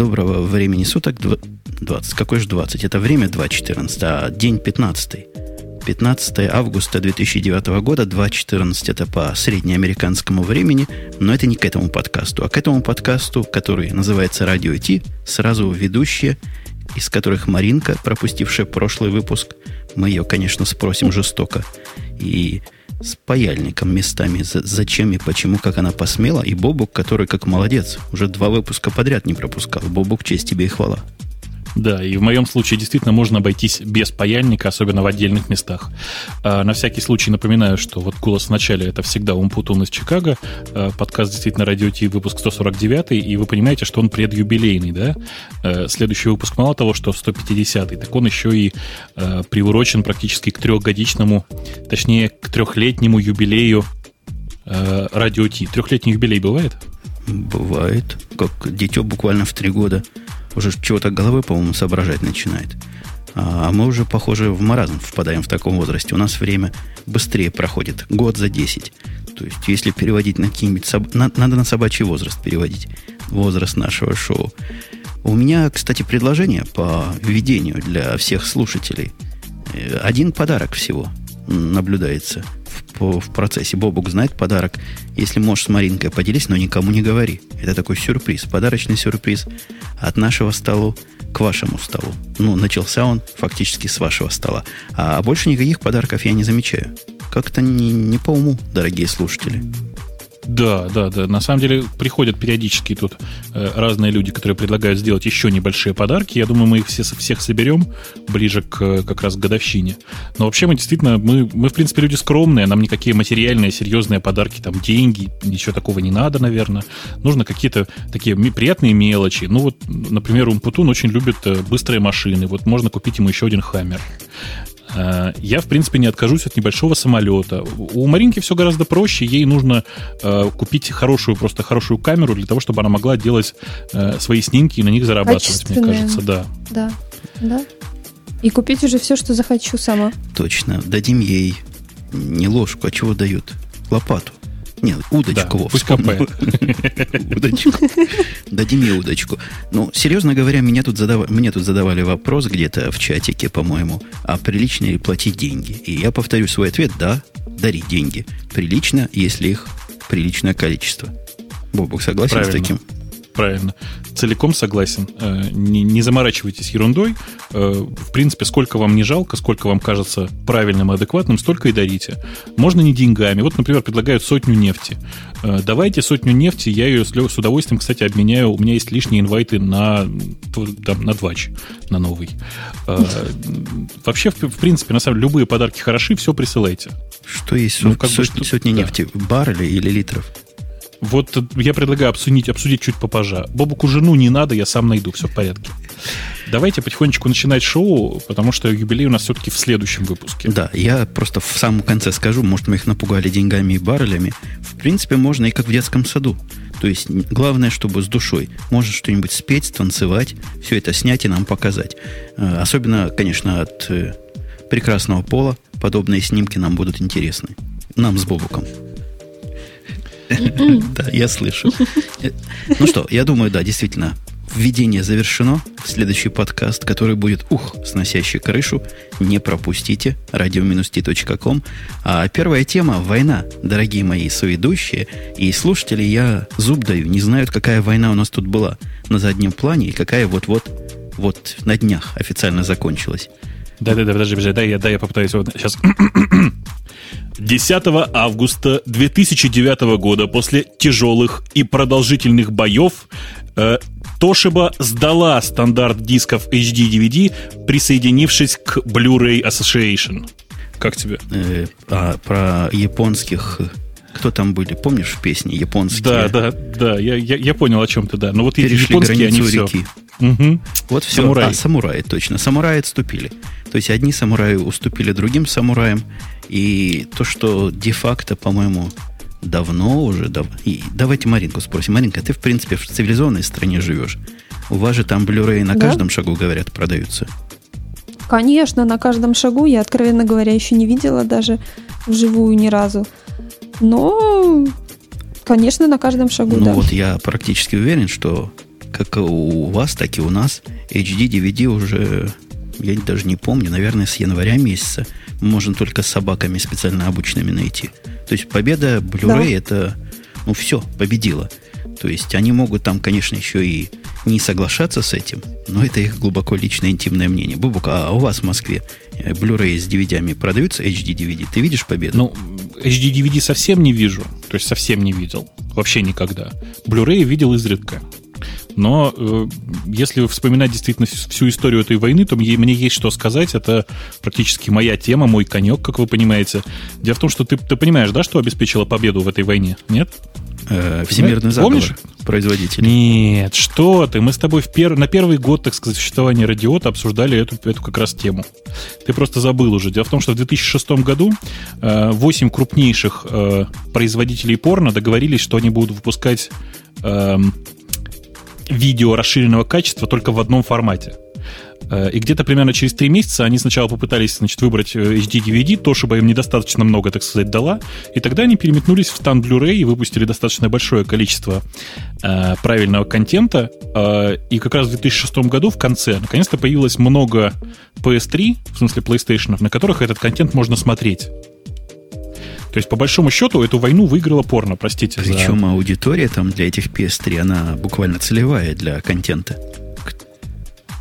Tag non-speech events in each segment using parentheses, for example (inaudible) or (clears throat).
Доброго времени суток. 20. Какой же 20? Это время 2.14, а день 15. 15 августа 2009 года, 2.14 это по среднеамериканскому времени, но это не к этому подкасту, а к этому подкасту, который называется «Радио Ти», сразу ведущие, из которых Маринка, пропустившая прошлый выпуск, мы ее, конечно, спросим жестоко, и с паяльником местами, зачем и почему, как она посмела, и Бобук, который как молодец, уже два выпуска подряд не пропускал. Бобук, честь тебе и хвала. Да, и в моем случае действительно можно обойтись без паяльника, особенно в отдельных местах. А, на всякий случай напоминаю, что вот голос в начале это всегда Умпутун из Чикаго, а, подкаст действительно Радио Ти, выпуск 149, и вы понимаете, что он предюбилейный, да? А, следующий выпуск мало того, что 150, так он еще и а, приурочен практически к трехгодичному, точнее, к трехлетнему юбилею а, Радио Ти. Трехлетний юбилей бывает? Бывает, как дитё буквально в три года уже чего-то головой, по-моему, соображать начинает. А, а мы уже, похоже, в маразм впадаем в таком возрасте. У нас время быстрее проходит. Год за 10. То есть, если переводить на какие-нибудь... Соб... Надо на собачий возраст переводить. Возраст нашего шоу. У меня, кстати, предложение по введению для всех слушателей. Э, один подарок всего наблюдается в, процессе. Бобук знает подарок. Если можешь с Маринкой поделись, но никому не говори. Это такой сюрприз, подарочный сюрприз от нашего столу к вашему столу. Ну, начался он фактически с вашего стола. А больше никаких подарков я не замечаю. Как-то не, не по уму, дорогие слушатели. Да, да, да. На самом деле приходят периодически тут э, разные люди, которые предлагают сделать еще небольшие подарки. Я думаю, мы их все, всех соберем ближе к как раз к годовщине. Но вообще мы действительно, мы, мы в принципе люди скромные, нам никакие материальные, серьезные подарки, там деньги, ничего такого не надо, наверное. Нужно какие-то такие приятные мелочи. Ну вот, например, Умпутун очень любит э, быстрые машины. Вот можно купить ему еще один Хаммер. Э, я, в принципе, не откажусь от небольшого самолета. У Маринки все гораздо проще. Ей нужно э, купить хорошую, просто хорошую камеру для того, чтобы она могла делать э, свои снимки и на них зарабатывать, мне кажется, да. Да, да. И купить уже все, что захочу сама. Точно. Дадим ей не ложку, а чего дают? Лопату. Нет, удочку. Да, пусть копает. (laughs) Удочку. Дадим ей удочку. Ну, серьезно говоря, меня тут задав... мне тут задавали вопрос где-то в чатике, по-моему, а прилично ли платить деньги? И я повторю свой ответ, да, дарить деньги. Прилично, если их приличное количество. Бобок согласен Правильно. с таким? Правильно. Целиком согласен. Э, не, не заморачивайтесь ерундой. Э, в принципе, сколько вам не жалко, сколько вам кажется правильным и адекватным, столько и дарите. Можно не деньгами. Вот, например, предлагают сотню нефти. Э, давайте сотню нефти, я ее с удовольствием, кстати, обменяю. У меня есть лишние инвайты на, там, на двач, на новый. Вообще, в принципе, на самом деле, любые подарки хороши, все присылайте. Что есть ну, как сотни, бы, что, сотни да. нефти? Баррели или литров? Вот я предлагаю обсудить, обсудить чуть попозже. Бобуку жену не надо, я сам найду, все в порядке. Давайте потихонечку начинать шоу, потому что юбилей у нас все-таки в следующем выпуске. Да, я просто в самом конце скажу, может, мы их напугали деньгами и баррелями. В принципе, можно и как в детском саду. То есть, главное, чтобы с душой. Можно что-нибудь спеть, танцевать, все это снять и нам показать. Э, особенно, конечно, от э, прекрасного пола подобные снимки нам будут интересны. Нам с Бобуком. (laughs) Да, я слышу. (laughs) Ну что, я думаю, да, действительно, введение завершено. Следующий подкаст, который будет, ух, сносящий крышу, не пропустите. radio-t.com. А первая тема – война. Дорогие мои соведущие и слушатели, я зуб даю, не знают, какая война у нас тут была на заднем плане и какая вот-вот вот на днях официально закончилась. Да-да-да, подожди, подожди, дай я, дай я попытаюсь вот сейчас 10 (clears throat) августа 2009 года после тяжелых и продолжительных боев э, Toshiba сдала стандарт дисков HD-DVD, присоединившись к Blu-ray Association. Как тебе? Э, а, про японских кто там были, помнишь в песне японские? Да, да, да, я, я, я понял, о чем ты, да. Но вот Перешли японские, они все. реки. Угу. Вот все. Самураи. А, самураи, точно. Самураи отступили. То есть одни самураи уступили другим самураям, и то, что де-факто, по-моему, давно уже... Дав... И давайте Маринку спросим. Маринка, ты, в принципе, в цивилизованной стране живешь. У вас же там блюреи на да? каждом шагу, говорят, продаются. Конечно, на каждом шагу. Я, откровенно говоря, еще не видела даже вживую ни разу. Но, конечно, на каждом шагу, ну, да. вот я практически уверен, что как у вас, так и у нас, HD DVD уже, я даже не помню, наверное, с января месяца можно только с собаками специально обученными найти. То есть победа Blu-ray да. это, ну все, победила. То есть они могут там, конечно, еще и не соглашаться с этим, но это их глубоко личное интимное мнение. Бубук, а у вас в Москве э, Blu-ray с DVD продаются, HD DVD? Ты видишь победу? Ну, HD DVD совсем не вижу. То есть совсем не видел. Вообще никогда. Blu-ray видел изредка. Но э, если вспоминать действительно всю историю этой войны, то мне, мне есть что сказать. Это практически моя тема, мой конек, как вы понимаете. Дело в том, что ты, ты понимаешь, да, что обеспечило победу в этой войне? Нет? Э, всемирный заговор Помнишь? производителей. Нет, что ты. Мы с тобой в пер... на первый год, так сказать, существования Радиота обсуждали эту, эту как раз тему. Ты просто забыл уже. Дело в том, что в 2006 году э, 8 крупнейших э, производителей порно договорились, что они будут выпускать э, видео расширенного качества только в одном формате. Э, и где-то примерно через три месяца они сначала попытались значит, выбрать HD-DVD, то, чтобы им недостаточно много, так сказать, дала. И тогда они переметнулись в стан Blu-ray и выпустили достаточно большое количество э, правильного контента. Э, и как раз в 2006 году в конце наконец-то появилось много PS3, в смысле PlayStation, на которых этот контент можно смотреть. То есть, по большому счету, эту войну выиграла порно, простите. Причем за... аудитория там для этих PS3, она буквально целевая для контента.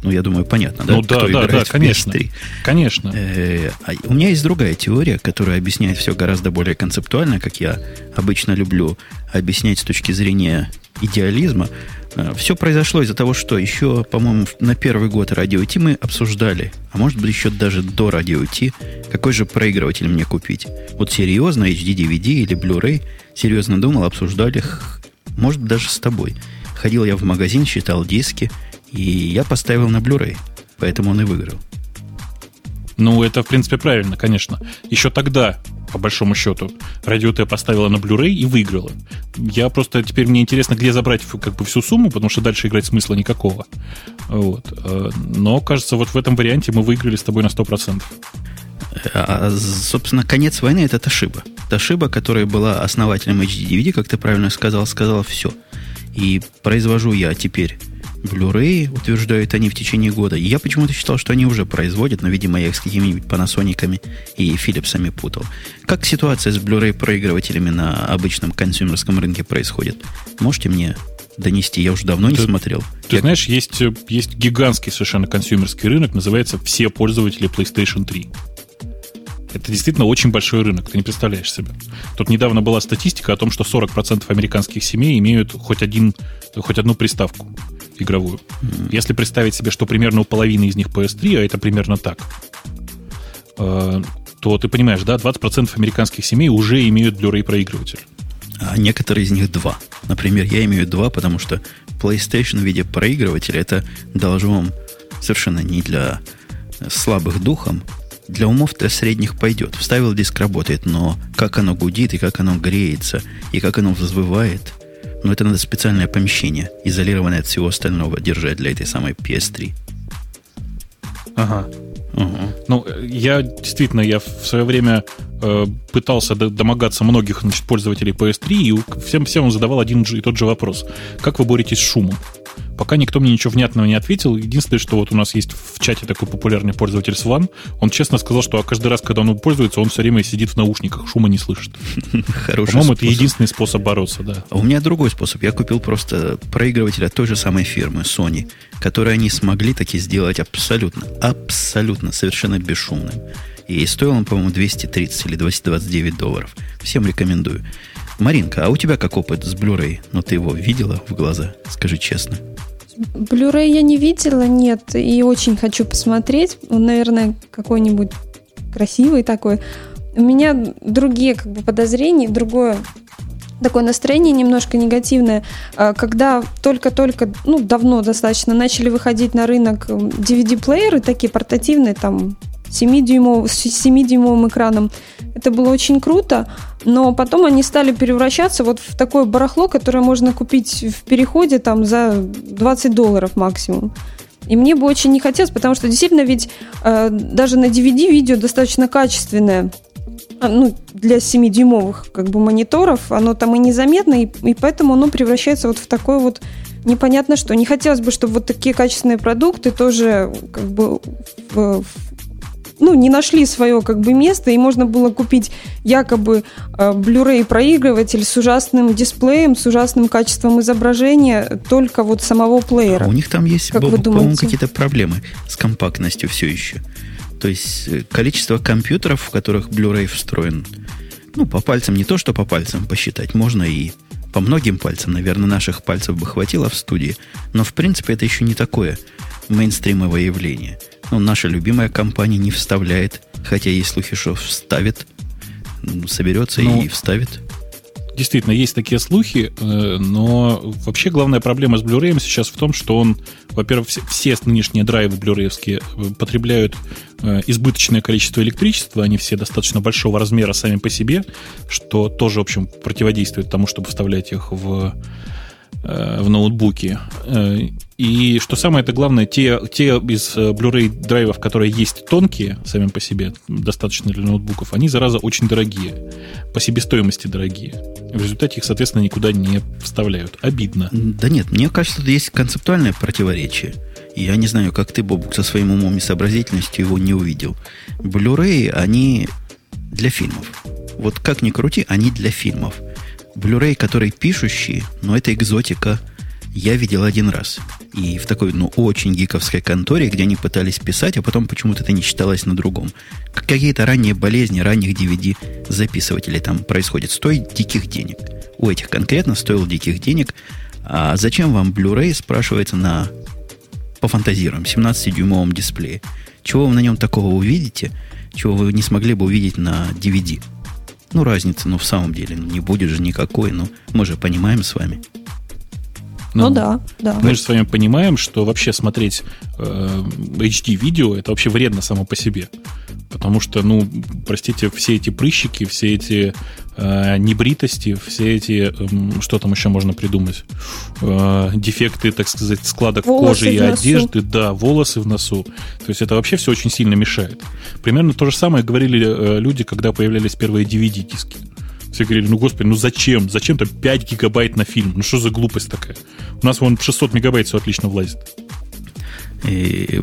Ну, я думаю, понятно, да? Ну да, Кто да, да, конечно. PS3. Конечно. Э, а у меня есть другая теория, которая объясняет все гораздо более концептуально, как я обычно люблю объяснять с точки зрения идеализма. Э, все произошло из-за того, что еще, по-моему, на первый год радио Ти мы обсуждали, а может быть еще даже до радио Ти, какой же проигрыватель мне купить. Вот серьезно, HD DVD или Blu-ray, серьезно думал, обсуждали, может даже с тобой. Ходил я в магазин, считал диски – и я поставил на Blu-ray, поэтому он и выиграл. Ну, это, в принципе, правильно, конечно. Еще тогда, по большому счету, радио Т поставила на Blu-ray и выиграла. Я просто теперь мне интересно, где забрать как бы всю сумму, потому что дальше играть смысла никакого. Вот. Э, но, кажется, вот в этом варианте мы выиграли с тобой на 100%. А, собственно, конец войны это Toshiba. Toshiba, которая была основателем HD-DVD, как ты правильно сказал, сказала все. И произвожу я теперь Blu-ray, утверждают они в течение года. я почему-то считал, что они уже производят, но, видимо, я их с какими-нибудь Panasonic и Philips'ами путал. Как ситуация с Blu-ray проигрывателями на обычном консюмерском рынке происходит? Можете мне донести? Я уже давно не ты, смотрел. Ты я... знаешь, есть, есть гигантский совершенно консюмерский рынок, называется «Все пользователи PlayStation 3». Это действительно очень большой рынок, ты не представляешь себе. Тут недавно была статистика о том, что 40% американских семей имеют хоть, один, хоть одну приставку игровую. Mm-hmm. Если представить себе, что примерно у половины из них PS3, а это примерно так, э, то ты понимаешь, да, 20% американских семей уже имеют Blu-ray проигрыватель. А некоторые из них два. Например, я имею два, потому что PlayStation в виде проигрывателя это должно совершенно не для слабых духом. Для умов-то средних пойдет. Вставил диск, работает, но как оно гудит, и как оно греется, и как оно взвывает, но это надо специальное помещение, изолированное от всего остального, держать для этой самой PS3. Ага. Угу. Ну, я действительно, я в свое время э, пытался домогаться многих значит, пользователей PS3, и всем, всем задавал один и тот же вопрос. Как вы боретесь с шумом? Пока никто мне ничего внятного не ответил. Единственное, что вот у нас есть в чате такой популярный пользователь Сван, он честно сказал, что каждый раз, когда он пользуется, он все время сидит в наушниках, шума не слышит. (laughs) Хороший По-моему, это единственный способ бороться, да. А у меня другой способ. Я купил просто проигрыватель от той же самой фирмы, Sony, который они смогли таки сделать абсолютно, абсолютно, совершенно бесшумным. И стоил он, по-моему, 230 или 229 долларов. Всем рекомендую. Маринка, а у тебя как опыт с Blu-ray? Ну, ты его видела в глаза? Скажи честно. Blu-ray я не видела, нет, и очень хочу посмотреть. Он, наверное, какой-нибудь красивый такой. У меня другие как бы подозрения, другое такое настроение немножко негативное, а, когда только-только, ну, давно достаточно начали выходить на рынок DVD-плееры, такие портативные, там, 7-дюймов, с 7-дюймовым экраном. Это было очень круто, но потом они стали превращаться вот в такое барахло, которое можно купить в переходе там за 20 долларов максимум. И мне бы очень не хотелось, потому что действительно ведь э, даже на DVD видео достаточно качественное. а, ну, для 7-дюймовых как бы мониторов, оно там и незаметно, и, и поэтому оно превращается вот в такое вот непонятно что. Не хотелось бы, чтобы вот такие качественные продукты тоже как бы в, в ну, не нашли свое как бы место, и можно было купить якобы э, Blu-ray проигрыватель с ужасным дисплеем, с ужасным качеством изображения только вот самого плеера. А у них там есть, по-моему, какие-то проблемы с компактностью все еще. То есть э, количество компьютеров, в которых Blu-ray встроен, ну, по пальцам не то, что по пальцам посчитать, можно и по многим пальцам, наверное, наших пальцев бы хватило в студии, но в принципе это еще не такое мейнстримовое явление. Ну, наша любимая компания не вставляет, хотя есть слухи, что вставит, соберется ну, и вставит. Действительно, есть такие слухи, э, но вообще главная проблема с Blu-ray сейчас в том, что он, во-первых, все, нынешние драйвы блюреевские э, потребляют э, избыточное количество электричества, они все достаточно большого размера сами по себе, что тоже, в общем, противодействует тому, чтобы вставлять их в в ноутбуке. Э, и что самое это главное, те, те из э, Blu-ray драйвов, которые есть тонкие сами по себе, достаточно для ноутбуков, они, зараза, очень дорогие. По себестоимости дорогие. В результате их, соответственно, никуда не вставляют. Обидно. Да нет, мне кажется, тут есть концептуальное противоречие. Я не знаю, как ты, Бобук, со своим умом и сообразительностью его не увидел. Blu-ray, они для фильмов. Вот как ни крути, они для фильмов. Blu-ray, который пишущий, но это экзотика, я видел один раз. И в такой, ну, очень гиковской конторе, где они пытались писать, а потом почему-то это не читалось на другом. Какие-то ранние болезни, ранних DVD-записывателей там происходят. Стоит диких денег. У этих конкретно стоил диких денег. А зачем вам Blu-ray, спрашивается на пофантазируем, 17-дюймовом дисплее. Чего вы на нем такого увидите, чего вы не смогли бы увидеть на DVD? Ну, разницы, ну, в самом деле, ну, не будет же никакой, ну, мы же понимаем с вами. Ну, ну да, да. Мы же с вами понимаем, что вообще смотреть э, HD-видео это вообще вредно само по себе. Потому что, ну, простите, все эти прыщики, все эти э, небритости, все эти, э, что там еще можно придумать, э, дефекты, так сказать, складок волосы кожи и одежды, да, волосы в носу. То есть это вообще все очень сильно мешает. Примерно то же самое говорили э, люди, когда появлялись первые DVD-диски. Все говорили, ну, господи, ну зачем? Зачем-то 5 гигабайт на фильм? Ну, что за глупость такая? У нас вон 600 мегабайт все отлично влазит. И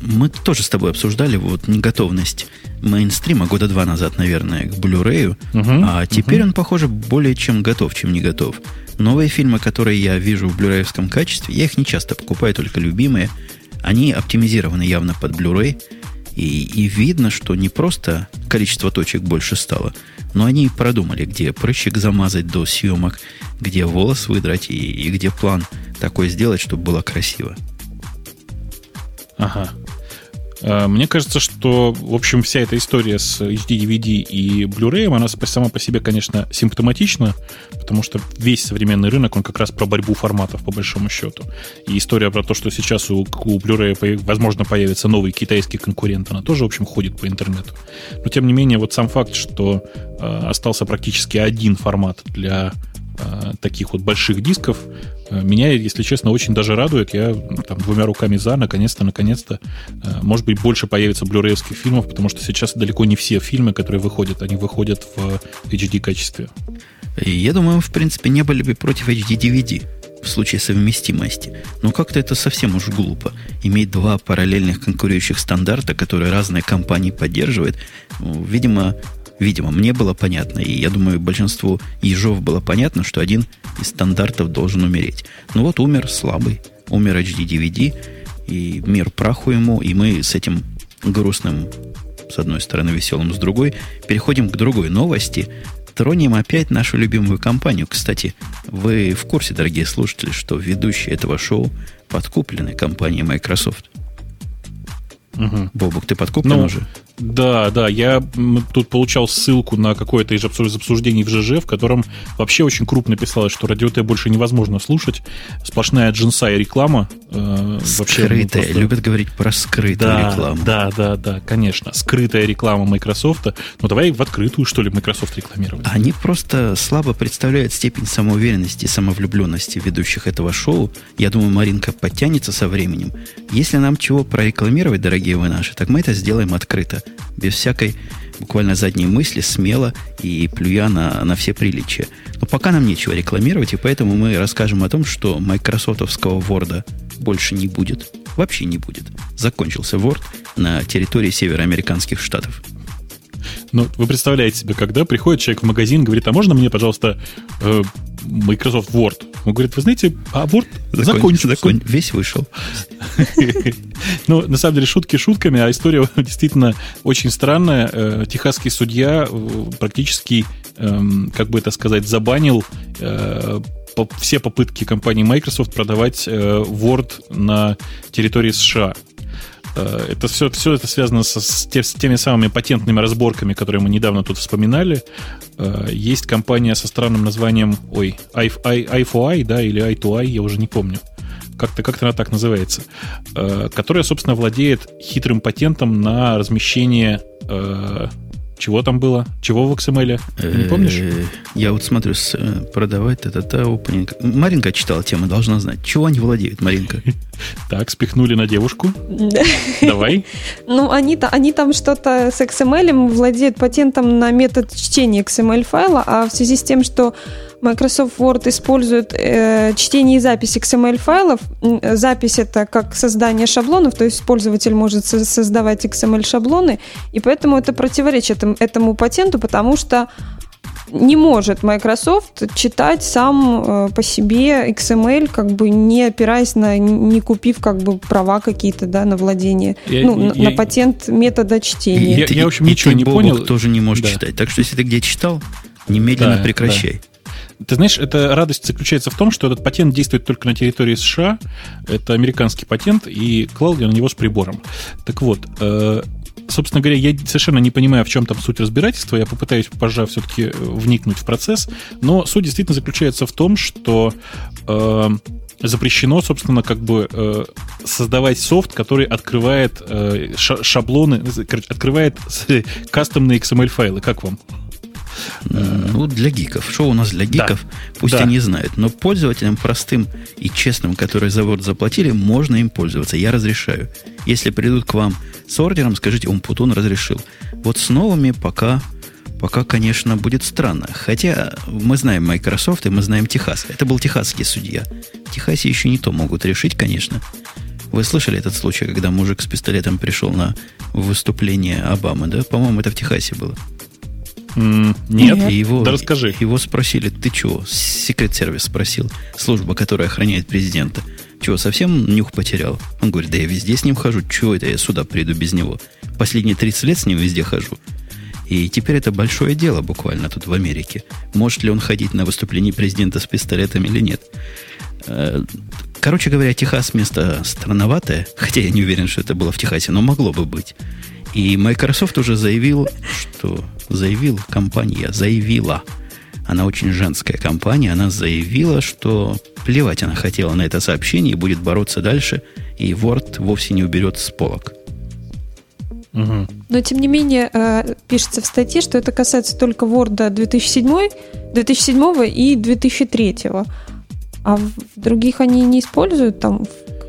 мы тоже с тобой обсуждали вот неготовность мейнстрима года два назад, наверное, к Blu-ray, uh-huh, а теперь uh-huh. он, похоже, более чем готов, чем не готов. Новые фильмы, которые я вижу в блюреевском качестве, я их не часто покупаю, только любимые, они оптимизированы явно под Blu-ray, и, и видно, что не просто количество точек больше стало, но они продумали, где прыщик замазать до съемок, где волос выдрать и, и где план такой сделать, чтобы было красиво. Ага. Э, мне кажется, что, в общем, вся эта история с HD, DVD и Blu-ray, она сама по себе, конечно, симптоматична, потому что весь современный рынок, он как раз про борьбу форматов, по большому счету. И история про то, что сейчас у, у Blu-ray, возможно, появится новый китайский конкурент, она тоже, в общем, ходит по интернету. Но, тем не менее, вот сам факт, что э, остался практически один формат для таких вот больших дисков, Э, меня, если честно, очень даже радует. Я там двумя руками за, наконец-то, наконец-то, э, может быть, больше появится блюреевских фильмов, потому что сейчас далеко не все фильмы, которые выходят, они выходят в HD качестве. Я думаю, в принципе, не были бы против HD DVD в случае совместимости. Но как-то это совсем уж глупо. Иметь два параллельных конкурирующих стандарта, которые разные компании поддерживают. Ну, видимо, Видимо, мне было понятно, и я думаю, большинству ежов было понятно, что один из стандартов должен умереть. Ну вот умер слабый, умер HD DVD, и мир праху ему, и мы с этим грустным, с одной стороны, веселым, с другой, переходим к другой новости. Тронем опять нашу любимую компанию. Кстати, вы в курсе, дорогие слушатели, что ведущие этого шоу подкуплены компанией Microsoft? Угу. Бобук, ты подкуплен ну, уже? Да, да, я тут получал ссылку на какое-то из обсуждений в ЖЖ, в котором вообще очень крупно писалось, что радио Т больше невозможно слушать. Сплошная джинса и реклама. Э, Скрытая, вообще, просто... любят говорить про скрытую да, рекламу. Да, да, да, конечно. Скрытая реклама Microsoft. Ну, давай в открытую, что ли, Microsoft рекламировать. Они просто слабо представляют степень самоуверенности и самовлюбленности ведущих этого шоу. Я думаю, Маринка подтянется со временем. Если нам чего прорекламировать, дорогие вы наши, так мы это сделаем открыто без всякой буквально задние мысли, смело и плюя на, на все приличия. Но пока нам нечего рекламировать, и поэтому мы расскажем о том, что майкрософтовского Word больше не будет. Вообще не будет. Закончился Word на территории североамериканских штатов. Ну, вы представляете себе, когда приходит человек в магазин, говорит, а можно мне, пожалуйста, э, Microsoft Word? Он говорит, вы знаете, а Word Закон, закончился. Закон, весь вышел. (laughs) Ну, на самом деле, шутки шутками, а история (laughs) действительно очень странная. Э, техасский судья э, практически, эм, как бы это сказать, забанил все попытки компании Microsoft продавать Word на территории США. Э, это все, все это связано со, с, те, с теми самыми патентными разборками, которые мы недавно тут вспоминали. Э, есть компания со странным названием, ой, i4i, да, или i2i, я уже не помню. Как-то как она так называется. Э, которая, собственно, владеет хитрым патентом на размещение чего там было? Чего в XML? Не помнишь? Я вот смотрю, продавать это та opening. Маринка читала тему, должна знать. Чего они владеют, Маринка? (laughs) Так, спихнули на девушку. (laughs) Давай. Ну, они, они там что-то с XML владеют патентом на метод чтения XML файла, а в связи с тем, что Microsoft Word использует э, чтение и запись XML файлов. Запись это как создание шаблонов, то есть пользователь может создавать XML шаблоны, и поэтому это противоречит этому, этому патенту, потому что не может Microsoft читать сам э, по себе XML, как бы не опираясь на, не купив как бы права какие-то, да, на владение, я, ну, я, на, на патент метода чтения. Я, я, в общем, ничего не понял. тоже не может да. читать. Так что, если ты где читал, немедленно да, прекращай. Да. Ты знаешь, эта радость заключается в том, что этот патент действует только на территории США. Это американский патент, и клал я на него с прибором. Так вот, э, собственно говоря, я совершенно не понимаю, в чем там суть разбирательства. Я попытаюсь позже все-таки э, вникнуть в процесс. Но суть действительно заключается в том, что э, запрещено, собственно, как бы э, создавать софт, который открывает э, шаблоны, открывает (laughs) кастомные XML-файлы. Как вам? Ну, для гиков. Что у нас для гиков? Да. Пусть да. они знают. Но пользователям простым и честным, которые за Word заплатили, можно им пользоваться. Я разрешаю. Если придут к вам с ордером, скажите, Умпутун разрешил. Вот с новыми пока пока, конечно, будет странно. Хотя мы знаем Microsoft и мы знаем Техас. Это был техасский судья. В Техасе еще не то могут решить, конечно. Вы слышали этот случай, когда мужик с пистолетом пришел на выступление Обамы, да? По-моему, это в Техасе было. Нет, и его, да расскажи. Его спросили, ты чего? Секрет-сервис спросил, служба, которая охраняет президента. Чего, совсем нюх потерял? Он говорит, да я везде с ним хожу. Чего это я сюда приду без него? Последние 30 лет с ним везде хожу. И теперь это большое дело буквально тут в Америке. Может ли он ходить на выступление президента с пистолетом или нет? Э, короче говоря, Техас место странноватое, хотя я не уверен, что это было в Техасе, но могло бы быть. И Microsoft уже заявил, что заявил компания, заявила, она очень женская компания, она заявила, что плевать она хотела на это сообщение и будет бороться дальше, и Word вовсе не уберет с полок. Но, тем не менее, э, пишется в статье, что это касается только Word 2007, 2007 и 2003. А в других они не используют там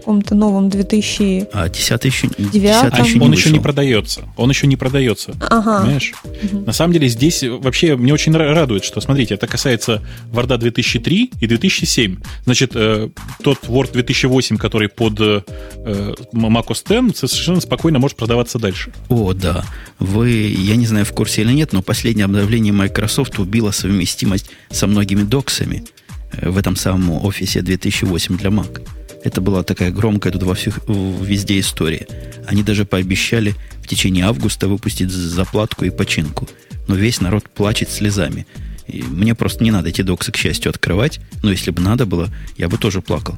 каком-то новом 2000... А 10 еще, 9 еще Он еще не продается. Он еще не продается. Ага. Понимаешь? Угу. На самом деле здесь вообще мне очень радует, что, смотрите, это касается Word 2003 и 2007. Значит, э, тот Word 2008, который под э, Mac OS X, совершенно спокойно может продаваться дальше. О, да. Вы, я не знаю, в курсе или нет, но последнее обновление Microsoft убило совместимость со многими доксами э, в этом самом офисе 2008 для Mac. Это была такая громкая тут во всех, везде история. Они даже пообещали в течение августа выпустить заплатку и починку. Но весь народ плачет слезами. И мне просто не надо эти доксы, к счастью, открывать. Но если бы надо было, я бы тоже плакал.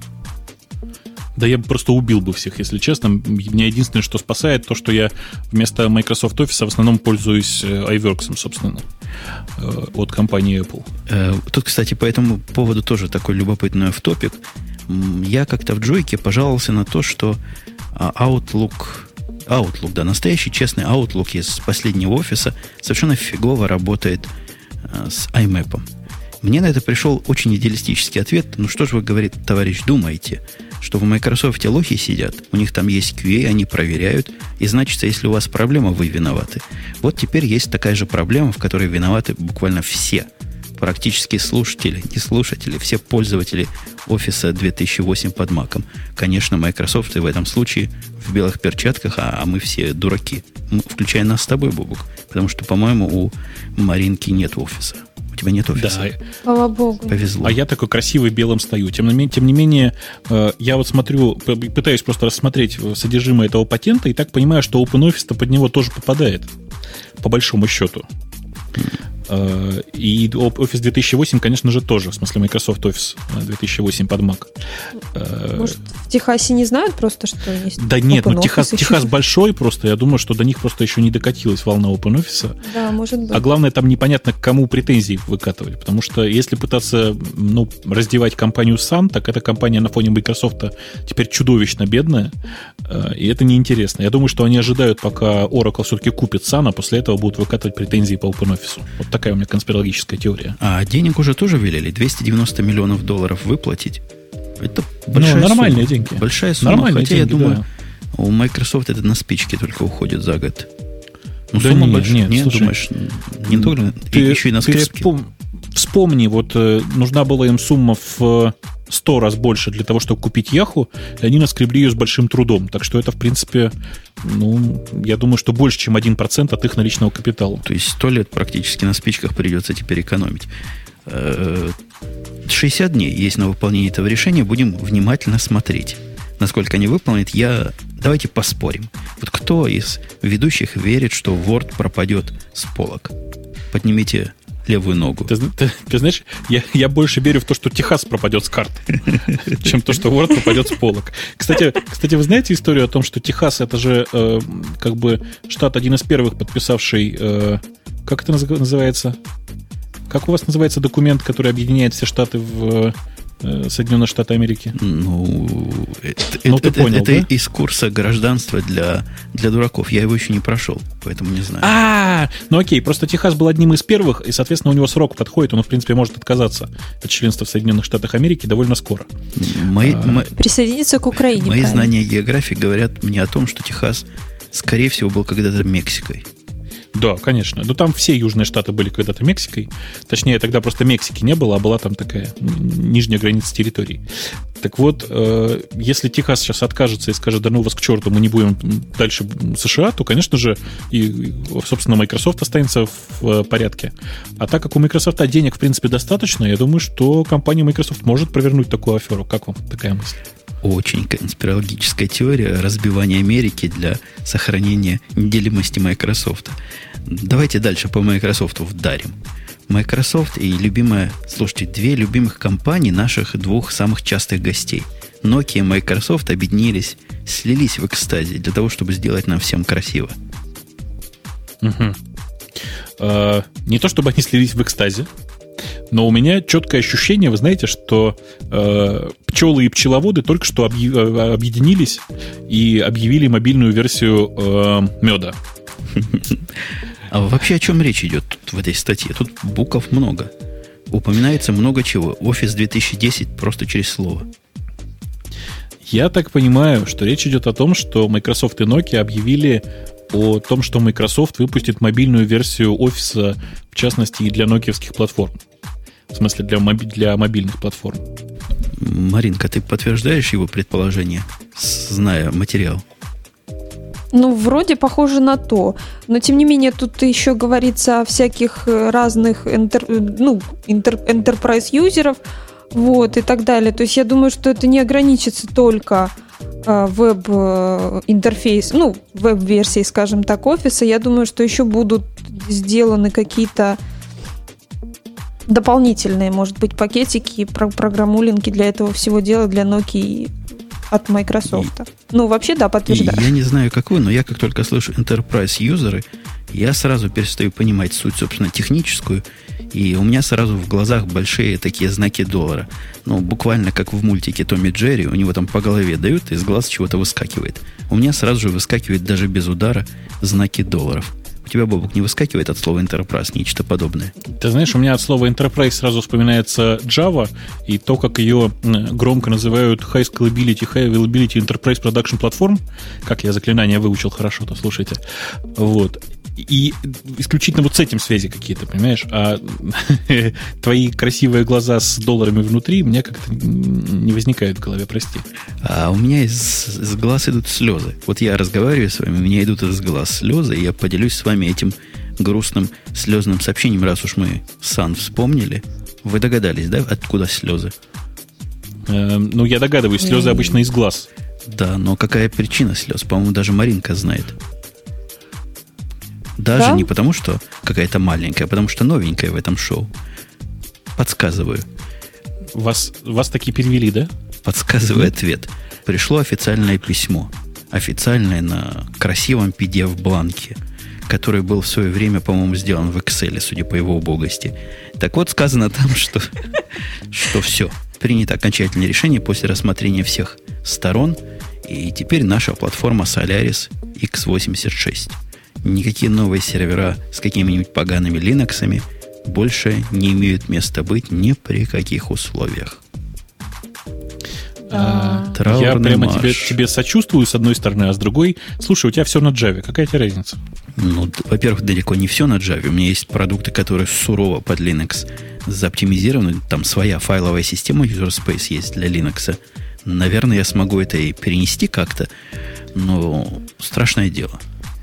Да я бы просто убил бы всех, если честно. Меня единственное, что спасает, то, что я вместо Microsoft Office в основном пользуюсь э, iWorks, собственно, э, от компании Apple. Э, тут, кстати, по этому поводу тоже такой любопытный автопик я как-то в Джойке пожаловался на то, что а, Outlook, Outlook, да, настоящий честный Outlook из последнего офиса совершенно фигово работает а, с iMap. Мне на это пришел очень идеалистический ответ. Ну что же вы, говорит товарищ, думаете, что в Microsoft лохи сидят, у них там есть QA, они проверяют, и значит, если у вас проблема, вы виноваты. Вот теперь есть такая же проблема, в которой виноваты буквально все. Практически слушатели, не слушатели, все пользователи офиса 2008 под маком. Конечно, Microsoft и в этом случае в белых перчатках, а, а мы все дураки. Включая нас с тобой, Бубук. Потому что, по-моему, у Маринки нет офиса тебя нет офиса. Да. Слава богу. Повезло. А я такой красивый белым стою. Тем не менее, тем не менее э, я вот смотрю, пытаюсь просто рассмотреть содержимое этого патента и так понимаю, что OpenOffice-то под него тоже попадает, по большому счету. Э, и Office 2008, конечно же, тоже. В смысле, Microsoft Office 2008 под Mac. Э, Может, в Техасе не знают просто, что есть Да нет, ну Техас, Техас большой просто. Я думаю, что до них просто еще не докатилась волна OpenOffice. Да, может быть. А главное, там непонятно, к кому претензии выкатывать. Потому что если пытаться ну, раздевать компанию Sun, так эта компания на фоне Microsoft теперь чудовищно бедная. Э, и это неинтересно. Я думаю, что они ожидают, пока Oracle все-таки купит Sun, а после этого будут выкатывать претензии по OpenOffice. Вот так такая у меня конспирологическая теория. А денег уже тоже велели 290 миллионов долларов выплатить. Это большая ну, нормальные сумма. деньги. Большая сумма. Нормальные Хотя деньги, я думаю, да. у Microsoft это на спички только уходит за год. Ну, да сумма нет, большая. Нет, нет слушай, думаешь, не только, ты, еще и на скрепке. Вспом, вспомни, вот э, нужна была им сумма в сто раз больше для того, чтобы купить Яху, и они наскребли ее с большим трудом. Так что это, в принципе, ну, я думаю, что больше, чем 1% от их наличного капитала. То есть сто лет практически на спичках придется теперь экономить. 60 э, дней есть на выполнение этого решения. Будем внимательно смотреть. Насколько они выполнят, я... Давайте поспорим. Вот кто из ведущих верит, что Word пропадет с полок? Поднимите левую ногу. Ты, ты, ты знаешь, я, я больше верю в то, что Техас пропадет с карт, (laughs) чем то, что Word пропадет с полок. Кстати, кстати, вы знаете историю о том, что Техас это же э, как бы штат один из первых подписавший, э, как это называется? Как у вас называется документ, который объединяет все штаты в Э, Соединенных Штатов Америки. Ну, это, ну, это, ты понял, это да? из курса гражданства для, для дураков. Я его еще не прошел, поэтому не знаю. А, ну окей, просто Техас был одним из первых, и, соответственно, у него срок подходит, он, в принципе, может отказаться от членства в Соединенных Штатах Америки довольно скоро. Мои, а, мы, Присоединиться к Украине. Мои правильно. знания географии говорят мне о том, что Техас, скорее всего, был когда-то Мексикой. Да, конечно. Но там все южные штаты были когда-то Мексикой. Точнее, тогда просто Мексики не было, а была там такая нижняя граница территории. Так вот, э, если Техас сейчас откажется и скажет, да ну вас к черту, мы не будем дальше США, то, конечно же, и, собственно, Microsoft останется в э, порядке. А так как у Microsoft денег, в принципе, достаточно, я думаю, что компания Microsoft может провернуть такую аферу. Как вам такая мысль? Очень конспирологическая теория разбивания Америки для сохранения неделимости Microsoft. Давайте дальше по Microsoft вдарим. Microsoft и любимая, слушайте, две любимых компании наших двух самых частых гостей. Nokia и Microsoft объединились, слились в экстазе для того, чтобы сделать нам всем красиво. Угу. А, не то, чтобы они слились в экстазе, но у меня четкое ощущение, вы знаете, что э, пчелы и пчеловоды только что. Э, объединились и объявили мобильную версию э, меда. А вообще о чем речь идет тут в этой статье? Тут букв много. Упоминается много чего. Офис 2010 просто через слово. Я так понимаю, что речь идет о том, что Microsoft и Nokia объявили о том, что Microsoft выпустит мобильную версию офиса, в частности, и для нокиевских платформ. В смысле, для, моби- для мобильных платформ. Маринка, ты подтверждаешь его предположение, зная материал? Ну, вроде похоже на то. Но, тем не менее, тут еще говорится о всяких э, разных интер, э, ну, интер, enterprise юзеров вот, и так далее. То есть я думаю, что это не ограничится только э, веб-интерфейс, ну, веб-версии, скажем так, офиса. Я думаю, что еще будут сделаны какие-то дополнительные, может быть, пакетики, про программулинки для этого всего дела, для Nokia от Microsoft. И, ну, вообще, да, подтверждаю. Я не знаю, как вы, но я как только слышу Enterprise юзеры, я сразу перестаю понимать суть, собственно, техническую, и у меня сразу в глазах большие такие знаки доллара. Ну, буквально как в мультике Томми Джерри, у него там по голове дают, из глаз чего-то выскакивает. У меня сразу же выскакивает даже без удара знаки долларов. У тебя, Бобук, не выскакивает от слова Enterprise нечто подобное? Ты знаешь, у меня от слова Enterprise сразу вспоминается Java и то, как ее громко называют High Scalability, High Availability Enterprise Production Platform. Как я заклинание выучил хорошо-то, слушайте. Вот. И исключительно вот с этим связи какие-то, понимаешь? А (laughs) твои красивые глаза с долларами внутри мне как-то не возникают в голове, прости. А у меня из, из глаз идут слезы. Вот я разговариваю с вами, у меня идут из глаз слезы, и я поделюсь с вами этим грустным слезным сообщением, раз уж мы Сан вспомнили. Вы догадались, да, откуда слезы? Эм, ну, я догадываюсь, слезы обычно из глаз. Да, но какая причина слез? По-моему, даже Маринка знает. Даже да? не потому, что какая-то маленькая, а потому что новенькая в этом шоу. Подсказываю. Вас, вас таки перевели, да? Подсказываю ответ. Пришло официальное письмо. Официальное на красивом PDF-бланке, который был в свое время, по-моему, сделан в Excel, судя по его убогости. Так вот, сказано там, что, что все. Принято окончательное решение после рассмотрения всех сторон. И теперь наша платформа Solaris X86 никакие новые сервера с какими-нибудь погаными линоксами больше не имеют места быть ни при каких условиях. А, я прямо тебе, тебе сочувствую с одной стороны, а с другой, слушай, у тебя все на Java. Какая тебе разница? Ну, во-первых, далеко не все на Java. У меня есть продукты, которые сурово под Linux заоптимизированы. Там своя файловая система User Space есть для Linux. Наверное, я смогу это и перенести как-то, но страшное дело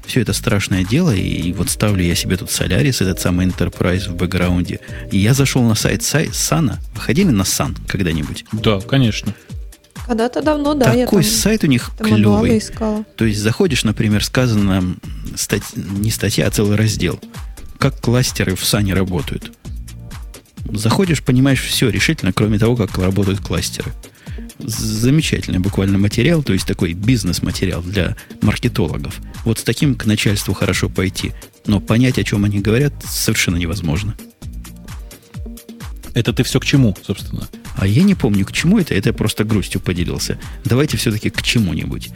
все это страшное дело, и вот ставлю я себе тут Solaris, этот самый Enterprise в бэкграунде. И я зашел на сайт Сана. Выходили на Сан когда-нибудь? Да, конечно. Когда-то давно, да. Такой я там, сайт у них клевый. Искала. То есть заходишь, например, сказано стать, не статья, а целый раздел. Как кластеры в Сане работают. Заходишь, понимаешь все решительно, кроме того, как работают кластеры замечательный буквально материал, то есть такой бизнес-материал для маркетологов. Вот с таким к начальству хорошо пойти. Но понять, о чем они говорят, совершенно невозможно. Это ты все к чему, собственно? А я не помню, к чему это, это я просто грустью поделился. Давайте все-таки к чему-нибудь.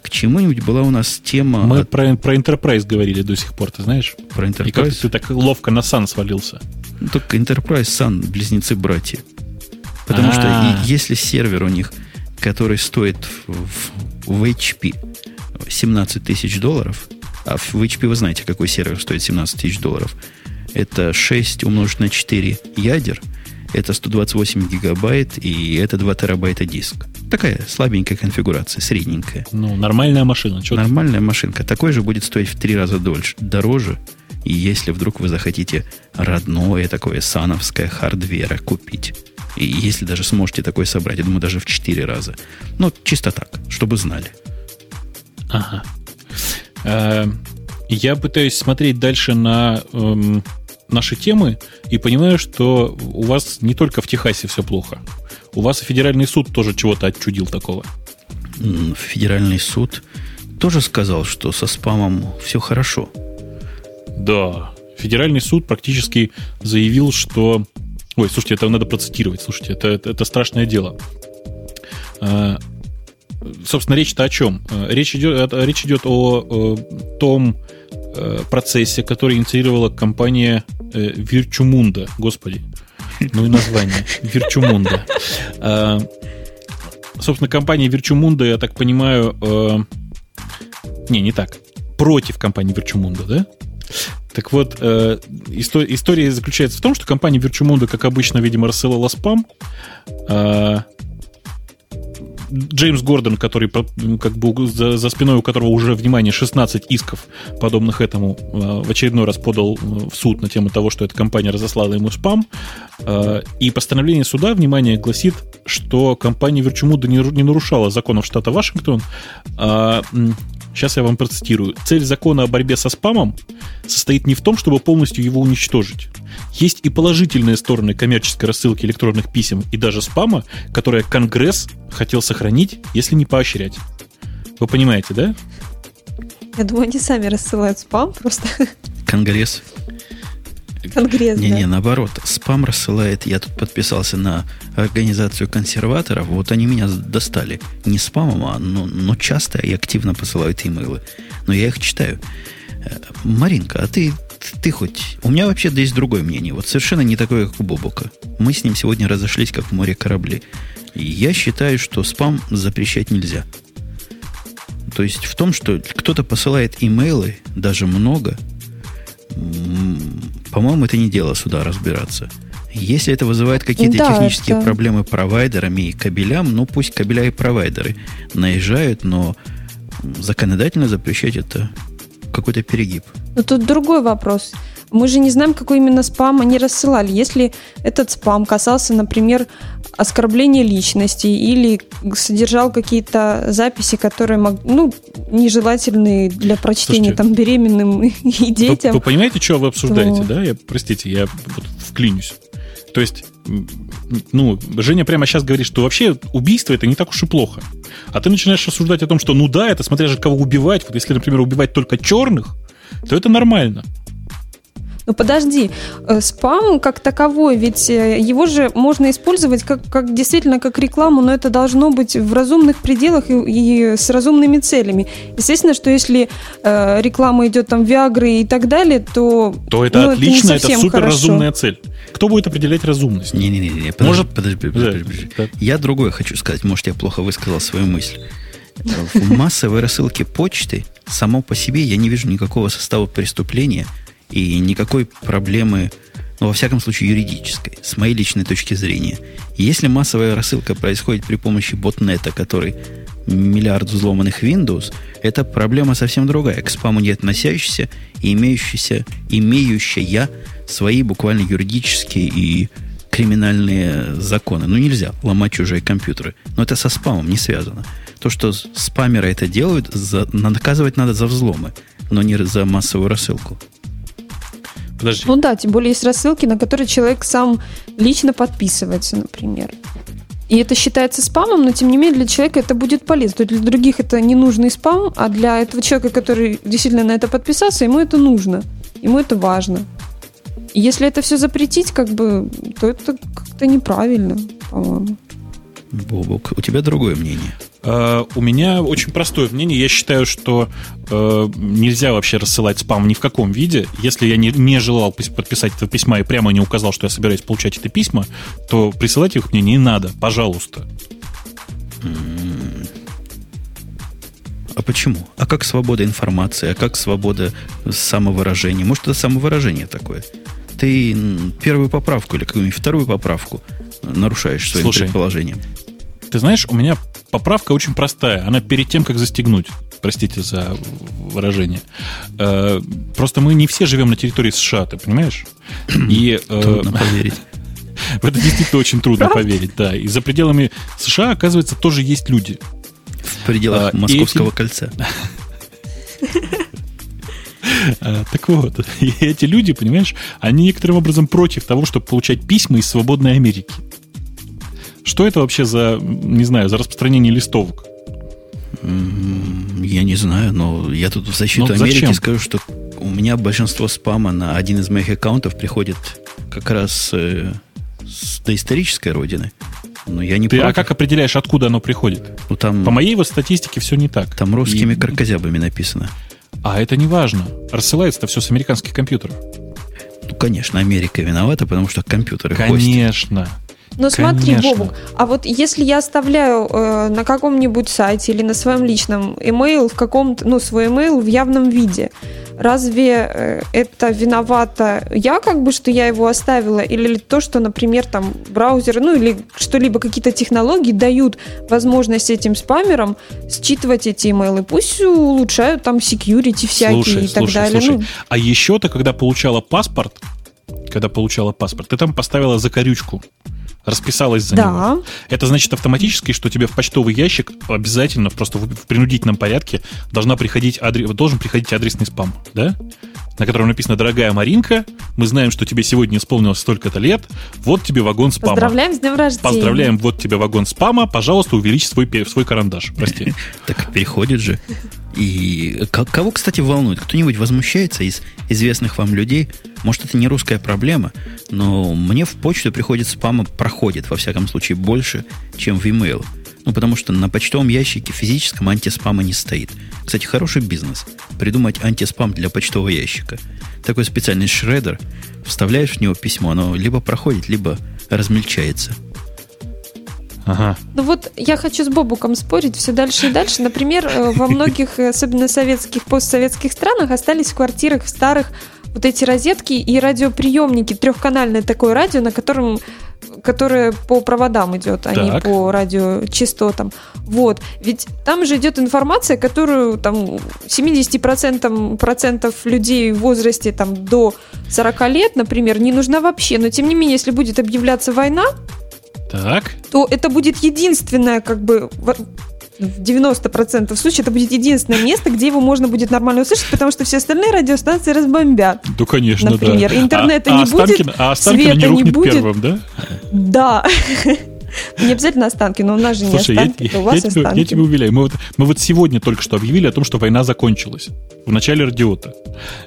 К чему-нибудь была у нас тема... Мы от... про, про Enterprise говорили до сих пор, ты знаешь? Про Enterprise? И как ты так ловко на Sun свалился. Ну, только Enterprise, Sun, близнецы-братья. Потому А-а-а. что если сервер у них, который стоит в, в HP 17 тысяч долларов, а в HP вы знаете, какой сервер стоит 17 тысяч долларов, это 6 умножить на 4 ядер, это 128 гигабайт и это 2 терабайта диск. Такая слабенькая конфигурация, средненькая. Ну, нормальная машина. Что нормальная машинка. Такой же будет стоить в три раза дольше, дороже. И если вдруг вы захотите родное такое сановское хардвера купить, и если даже сможете такой собрать, я думаю, даже в 4 раза. Ну, чисто так, чтобы знали. Ага. Э, я пытаюсь смотреть дальше на эм, наши темы и понимаю, что у вас не только в Техасе все плохо. У вас и федеральный суд тоже чего-то отчудил такого. Федеральный суд тоже сказал, что со спамом все хорошо. Да. Федеральный суд практически заявил, что Ой, слушайте, это надо процитировать. Слушайте, это, это, это страшное дело. А, собственно, речь-то о чем? А, речь идет, речь идет о, том э, процессе, который инициировала компания э, Virtumunda. Господи, ну и название. Virtumunda. А, собственно, компания Virtumunda, я так понимаю... Э, не, не так. Против компании Virtumunda, да? Так вот, э, история, история заключается в том, что компания Virtumondo, как обычно, видимо, рассылала спам. Э, Джеймс Гордон, который как бы за, за спиной у которого уже, внимание, 16 исков, подобных этому, э, в очередной раз подал в суд на тему того, что эта компания разослала ему спам. Э, и постановление суда, внимание, гласит, что компания Virtumondo не, не нарушала законов штата Вашингтон, а Сейчас я вам процитирую. Цель закона о борьбе со спамом состоит не в том, чтобы полностью его уничтожить. Есть и положительные стороны коммерческой рассылки электронных писем и даже спама, которые Конгресс хотел сохранить, если не поощрять. Вы понимаете, да? Я думаю, они сами рассылают спам просто. Конгресс. Конгресс, Не-не, да. наоборот. Спам рассылает. Я тут подписался на организацию консерваторов. Вот они меня достали. Не спамом, а но, но часто и активно посылают имейлы. Но я их читаю. Э, Маринка, а ты, ты хоть... У меня вообще есть другое мнение. Вот совершенно не такое, как у Бобука. Мы с ним сегодня разошлись, как в море корабли. И я считаю, что спам запрещать нельзя. То есть в том, что кто-то посылает имейлы, даже много, по-моему, это не дело сюда разбираться. Если это вызывает какие-то да, технические это... проблемы провайдерами и кабелям, ну пусть кабеля и провайдеры наезжают, но законодательно запрещать это какой-то перегиб. Но тут другой вопрос. Мы же не знаем, какой именно спам они рассылали. Если этот спам касался, например, оскорбления личности или содержал какие-то записи, которые мог, ну, нежелательные для прочтения Слушайте, там беременным (laughs) и детям. Вы, вы понимаете, что вы обсуждаете, то... да? Я, простите, я вот вклинюсь. То есть, ну, Женя прямо сейчас говорит, что вообще убийство это не так уж и плохо. А ты начинаешь рассуждать о том, что ну да, это смотря же кого убивать. Вот если, например, убивать только черных, то это нормально. Ну подожди, э, спам как таковой, ведь э, его же можно использовать как, как действительно как рекламу, но это должно быть в разумных пределах и, и с разумными целями. Естественно, что если э, реклама идет там Виагры и так далее, то то это ну, отлично, это, это супер разумная цель. Кто будет определять разумность? Не-не-не, подожди, Может... подожди, подожди, подожди. Да. Я другое хочу сказать. Может, я плохо высказал свою мысль. В массовой рассылке почты само по себе я не вижу никакого состава преступления – и никакой проблемы, ну, во всяком случае, юридической, с моей личной точки зрения. Если массовая рассылка происходит при помощи ботнета, который миллиард взломанных Windows, это проблема совсем другая, к спаму не относящаяся и имеющаяся, имеющая свои буквально юридические и криминальные законы. Ну, нельзя ломать чужие компьютеры. Но это со спамом не связано. То, что спамеры это делают, за, наказывать надо за взломы, но не за массовую рассылку. Подожди. Ну да, тем более есть рассылки, на которые человек сам лично подписывается, например. И это считается спамом, но тем не менее для человека это будет полезно. То есть для других это не нужный спам, а для этого человека, который действительно на это подписался, ему это нужно. Ему это важно. И если это все запретить, как бы, то это как-то неправильно, по-моему. Бобок, у тебя другое мнение. Uh, у меня очень простое мнение. Я считаю, что uh, нельзя вообще рассылать спам ни в каком виде. Если я не, не желал подписать это письма и прямо не указал, что я собираюсь получать это письма, то присылать их мне не надо, пожалуйста. А почему? А как свобода информации? А как свобода самовыражения? Может, это самовыражение такое? Ты первую поправку или какую-нибудь вторую поправку нарушаешь своим Слушай, предположением. Ты знаешь, у меня поправка очень простая. Она перед тем, как застегнуть. Простите за выражение. Э, просто мы не все живем на территории США, ты понимаешь? (clears throat) И, э, Трудно поверить. (laughs) В это действительно очень трудно поверить, да. И за пределами США, оказывается, тоже есть люди. В пределах а, Московского кольца. (laughs) А, так вот, (laughs) и эти люди, понимаешь, они некоторым образом против того, чтобы получать письма из свободной Америки. Что это вообще за, не знаю, за распространение листовок? Я не знаю, но я тут в защиту но ну, Америки зачем? скажу, что у меня большинство спама на один из моих аккаунтов приходит как раз э, с доисторической родины. Но я не Ты, а как определяешь, откуда оно приходит? Ну, там, По моей вот статистике все не так. Там русскими И... каркозябами написано. А это не важно. Рассылается-то все с американских компьютеров. Ну, конечно, Америка виновата, потому что компьютеры Конечно. Хостят. Но смотри, Бобук, а вот если я оставляю э, на каком-нибудь сайте или на своем личном email в каком-то, ну, свой email в явном виде, разве э, это виновата я, как бы, что я его оставила, или то, что, например, там браузеры, ну, или что-либо, какие-то технологии дают возможность этим спамерам считывать эти имейлы. Пусть улучшают там security всякие слушай, и так слушай, далее. Слушай. Ну. А еще ты, когда получала паспорт, когда получала паспорт, ты там поставила закорючку расписалась за да. него. Это значит автоматически, что тебе в почтовый ящик обязательно просто в принудительном порядке должна приходить адрес, должен приходить адресный спам, да? На котором написано «Дорогая Маринка, мы знаем, что тебе сегодня исполнилось столько-то лет, вот тебе вагон спама». Поздравляем с днем рождения. Поздравляем, вот тебе вагон спама, пожалуйста, увеличь свой, свой карандаш, прости. (laughs) Так переходит же. И кого, кстати, волнует? Кто-нибудь возмущается из известных вам людей? Может, это не русская проблема, но мне в почту приходит спама, проходит, во всяком случае, больше, чем в email. Ну, потому что на почтовом ящике физическом антиспама не стоит. Кстати, хороший бизнес. Придумать антиспам для почтового ящика. Такой специальный шредер. Вставляешь в него письмо, оно либо проходит, либо размельчается. Ага. Ну вот я хочу с Бобуком спорить все дальше и дальше. Например, э, во многих, особенно советских, постсоветских странах остались в квартирах в старых вот эти розетки и радиоприемники, трехканальное такое радио, на котором которое по проводам идет, а так. не по радиочастотам. Вот. Ведь там же идет информация, которую там 70% процентов людей в возрасте там, до 40 лет, например, не нужна вообще. Но тем не менее, если будет объявляться война, так. то это будет единственное, как бы, в 90% случаев это будет единственное место, где его можно будет нормально услышать, потому что все остальные радиостанции разбомбят. Ну, конечно, Например, да. интернета а, не а будет, Останкино, а Останкино света не, не будет. первым, да? Да. Не обязательно останки, но у нас же не Слушай, останки, я, это у вас я, тебе, останки. я тебя уверяю, мы вот, мы вот сегодня только что объявили о том, что война закончилась. В начале радиота.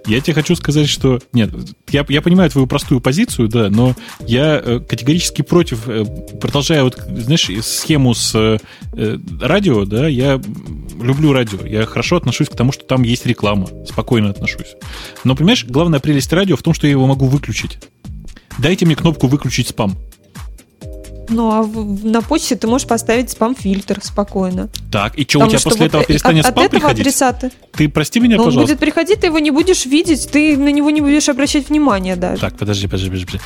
Я тебе хочу сказать, что... Нет, я, я понимаю твою простую позицию, да, но я э, категорически против, э, продолжая вот, знаешь, схему с э, радио, да, я люблю радио, я хорошо отношусь к тому, что там есть реклама, спокойно отношусь. Но, понимаешь, главная прелесть радио в том, что я его могу выключить. Дайте мне кнопку «Выключить спам». Ну, а в, на почте ты можешь поставить спам-фильтр спокойно. Так, и что, у тебя что после вот этого перестанет от, спам от этого приходить? адресаты. Ты прости меня, Но он пожалуйста. будет приходить, ты его не будешь видеть, ты на него не будешь обращать внимания даже. Так, подожди, подожди, подожди.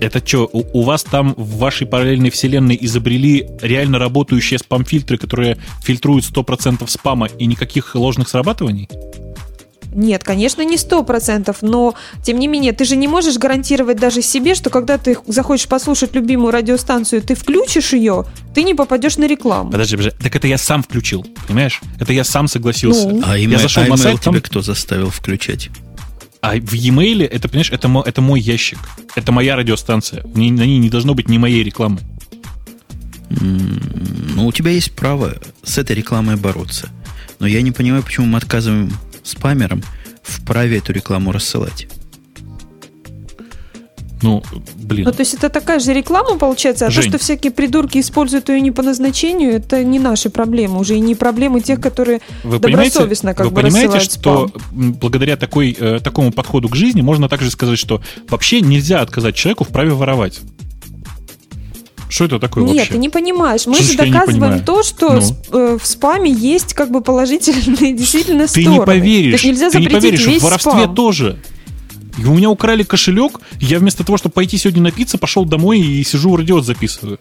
Это что, у, у вас там в вашей параллельной вселенной изобрели реально работающие спам-фильтры, которые фильтруют 100% спама и никаких ложных срабатываний? Нет, конечно, не сто процентов, но тем не менее, ты же не можешь гарантировать даже себе, что когда ты захочешь послушать любимую радиостанцию, ты включишь ее, ты не попадешь на рекламу. Подожди, подожди. Так это я сам включил, понимаешь? Это я сам согласился. Ну. А я зашел а на email сайт, там- кто заставил включать? А в e-mail, это, понимаешь, это, мо- это мой ящик. Это моя радиостанция. В ней- на ней не должно быть ни моей рекламы. Ну, у тебя есть право с этой рекламой бороться. Но я не понимаю, почему мы отказываем спамерам в праве эту рекламу рассылать. Ну, блин. Ну, то есть это такая же реклама, получается, а Жень. то, что всякие придурки используют ее не по назначению, это не наши проблемы, уже и не проблемы тех, которые Вы понимаете, добросовестно как вы бы понимаете что спам. благодаря такой, э, такому подходу к жизни можно также сказать, что вообще нельзя отказать человеку в праве воровать. Что это такое Нет, вообще? ты не понимаешь. Мы Что же не доказываем то, что Ну. э, в спаме есть как бы положительные (laughs) действительно Ты стороны. не поверишь, есть нельзя ты не запретить поверишь, весь в воровстве спам. тоже. И у меня украли кошелек, я вместо того, чтобы пойти сегодня напиться, пошел домой и сижу в радиот записываю.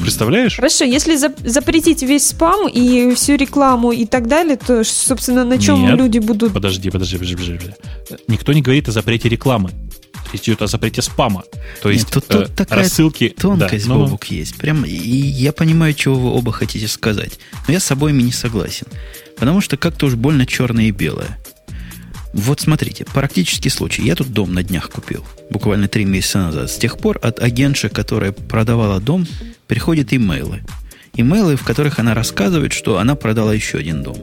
Представляешь? Хорошо, если за- запретить весь спам и всю рекламу и так далее, то, собственно, на чем Нет. люди будут... Подожди, подожди, подожди. подожди. Никто не говорит о запрете рекламы. Идет о запрете спама. То есть Нет, тут, тут э, такая рассылки... тонкость, да, ну. Бобук, есть. Прям, и я понимаю, чего вы оба хотите сказать. Но я с обоими не согласен. Потому что как-то уж больно черное и белое. Вот смотрите, практический случай. Я тут дом на днях купил. Буквально три месяца назад. С тех пор от агентши, которая продавала дом, приходят имейлы. Имейлы, в которых она рассказывает, что она продала еще один дом.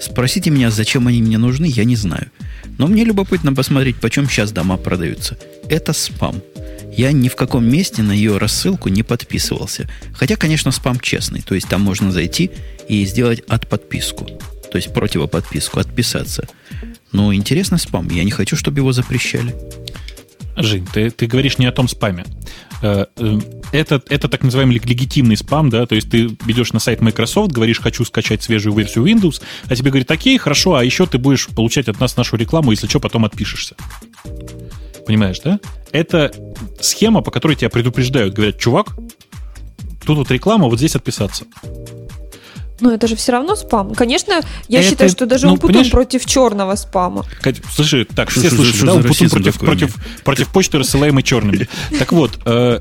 Спросите меня, зачем они мне нужны, я не знаю. Но мне любопытно посмотреть, почем сейчас дома продаются. Это спам. Я ни в каком месте на ее рассылку не подписывался. Хотя, конечно, спам честный. То есть там можно зайти и сделать от подписку. То есть противоподписку, отписаться. Но интересно спам. Я не хочу, чтобы его запрещали. Жень, ты, ты говоришь не о том спаме. Э, э, Это, это так называемый лег- легитимный спам, да, то есть ты идешь на сайт Microsoft, говоришь, хочу скачать свежую версию Windows, а тебе говорят, окей, хорошо, а еще ты будешь получать от нас нашу рекламу, если что, потом отпишешься. Понимаешь, да? Это схема, по которой тебя предупреждают, говорят, чувак, тут вот реклама, вот здесь отписаться. Но это же все равно спам. Конечно, я Это, считаю, что даже ну, Умпутун понимаешь- против черного спама. Слушай, так, все что- слышали, что да, Умпутун против, против, против почты, рассылаемой черными. (laughs) Так вот, э,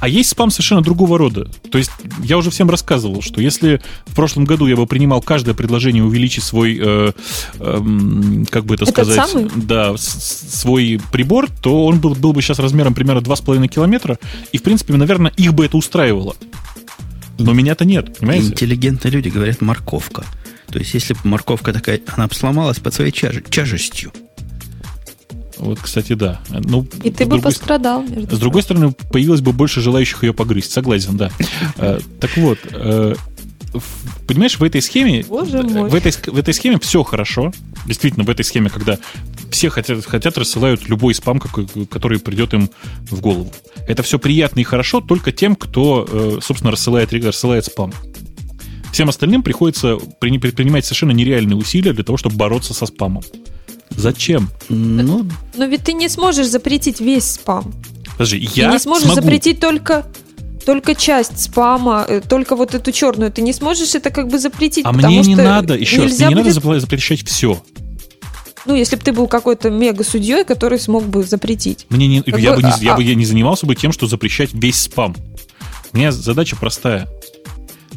а есть спам совершенно другого рода. То есть я уже всем рассказывал, что если в прошлом году я бы принимал каждое предложение увеличить свой, э, эм, как бы это Этот сказать, самый? да, с- свой прибор, то он был, был бы сейчас размером примерно 2,5 километра, и, в принципе, наверное, их бы это устраивало. Но меня-то нет, понимаете? Интеллигентные люди говорят морковка. То есть, если бы морковка такая, она бы сломалась под своей чаж- тяжестью. Вот, кстати, да. Ну, И ты бы пострадал. Между с другой стороны, появилось бы больше желающих ее погрызть. Согласен, да. Э, так вот, э, понимаешь, в этой схеме, Боже мой. в этой, в этой схеме все хорошо. Действительно, в этой схеме, когда все хотят, хотят рассылают любой спам, какой- который придет им в голову. Это все приятно и хорошо только тем, кто, э, собственно, рассылает, рассылает спам. Всем остальным приходится при- предпринимать совершенно нереальные усилия для того, чтобы бороться со спамом. Зачем? Ну, Но ведь ты не сможешь запретить весь спам. Подожди, ты я не сможешь смогу. запретить только только часть спама, э, только вот эту черную. Ты не сможешь это как бы запретить. А потому мне не что надо, еще нельзя мне не надо будет- запла- запрещать все. Ну, если бы ты был какой-то мега-судьей, который смог бы запретить. Мне не, Как я, бы, бы не, а- я бы я не занимался бы тем, что запрещать весь спам. У меня задача простая.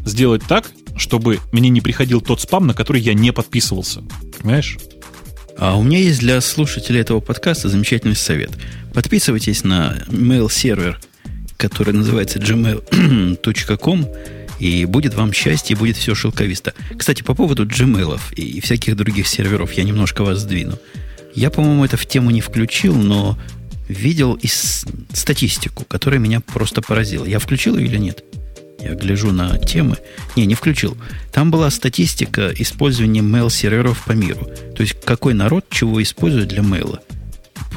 Сделать так, чтобы мне не приходил тот спам, на который я не подписывался. Понимаешь? а у меня есть для слушателей этого подкаста замечательный совет. Подписывайтесь на mail-сервер, который называется gmail.com, и будет вам счастье, будет все шелковисто. Кстати, по поводу Gmail и всяких других серверов я немножко вас сдвину. Я, по-моему, это в тему не включил, но видел из статистику, которая меня просто поразила. Я включил ее или нет? Я гляжу на темы. Не, не включил. Там была статистика использования mail-серверов по миру. То есть, какой народ чего использует для мейла.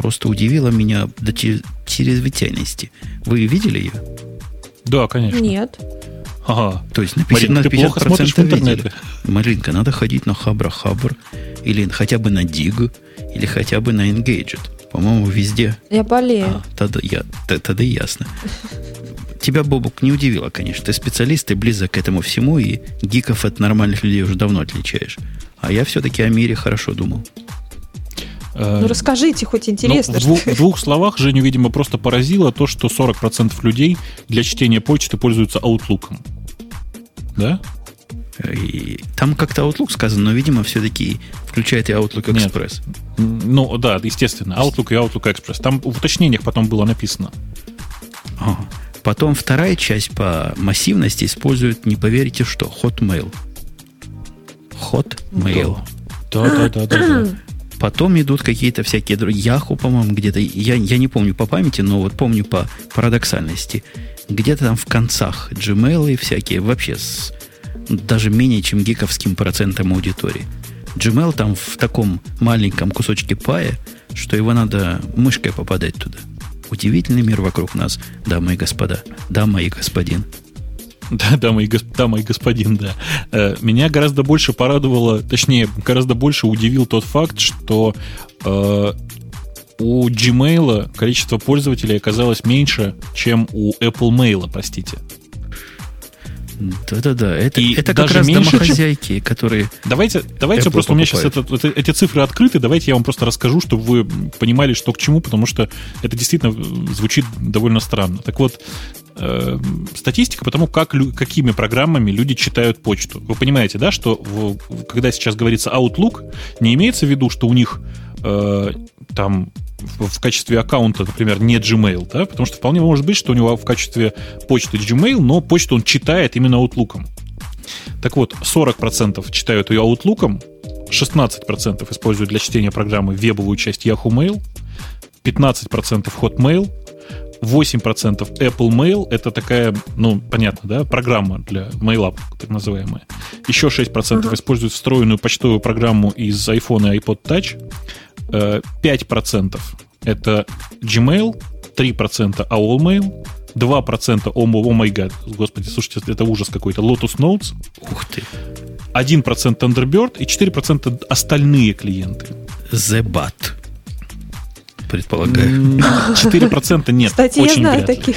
Просто удивило меня до чрезвычайности. Вы видели ее? Да, конечно. Нет. Ага. То есть на 50%, Марин, на ты плохо 50% смотришь в видели. интернете. Маринка, надо ходить на Хабра Хабр, или хотя бы на Dig, или хотя бы на Engaged. По-моему, везде Я болею. А, тогда, я, т- тогда ясно. Тебя, Бобук, не удивило, конечно. Ты специалист, ты близок к этому всему, и гиков от нормальных людей уже давно отличаешь. А я все-таки о мире хорошо думал. Э, Ну расскажите, хоть ну, интересно. в, двух, в двух словах Женю, видимо, просто поразило то, что 40% людей для чтения почты пользуются Outlook. Да? И там как-то Outlook сказано, но, видимо, все-таки включает и Outlook Нет. Express. М, Ну, да, естественно. Outlook и Outlook Express. Там в уточнениях потом было написано. Ага. Потом вторая часть по массивности использует, не поверите, что, Hotmail. Hotmail. Да, да, да, да. да. (clears throat) Потом идут какие-то всякие другие. Яху, по-моему, где-то. Я, я не помню по памяти, но вот помню по парадоксальности. Где-то там в концах Gmail и всякие вообще с даже менее чем гиковским процентом аудитории. Gmail там в таком маленьком кусочке пая, что его надо мышкой попадать туда. Удивительный мир вокруг нас, дамы и господа. Дама и господин. (laughs) Да, дамы и, гос- дама и господин, да. Э, Меня гораздо больше порадовало, точнее, гораздо больше удивил тот факт, что э, у Gmail количество пользователей оказалось меньше, чем у Apple Mail, простите. Да-да-да. Это, И это как раз меньше, чем- домохозяйки, которые Давайте, давайте Apple просто у меня сейчас покупает. эти цифры открыты, давайте я вам просто расскажу, чтобы вы понимали, что к чему, потому что это действительно э, звучит довольно странно. Так вот, э, статистика по тому, как, какими программами люди читают почту. Вы понимаете, да, что в- когда сейчас говорится Outlook, не имеется в виду, что у них э, там в качестве аккаунта, например, не Gmail, да, потому что вполне может быть, что у него в качестве почты Gmail, но почту он читает именно Outlook. Так вот, 40% читают ее Outlook, 16% используют для чтения программы вебовую часть Yahoo Mail, 15% Hotmail, 8% Apple Mail, это такая, ну, понятно, да, программа для мейла, так называемая. Еще 6% используют встроенную почтовую программу из iPhone и iPod Touch, Э, 5% это Gmail, 3% AOL Mail, 2% о, о май гад, господи, слушайте, это ужас какой-то, Lotus Notes, Ух ты. 1% Thunderbird и 4% остальные клиенты. The Bat. Предполагаю. М, 4% нет. Кстати, я очень знаю вряд ли. таких.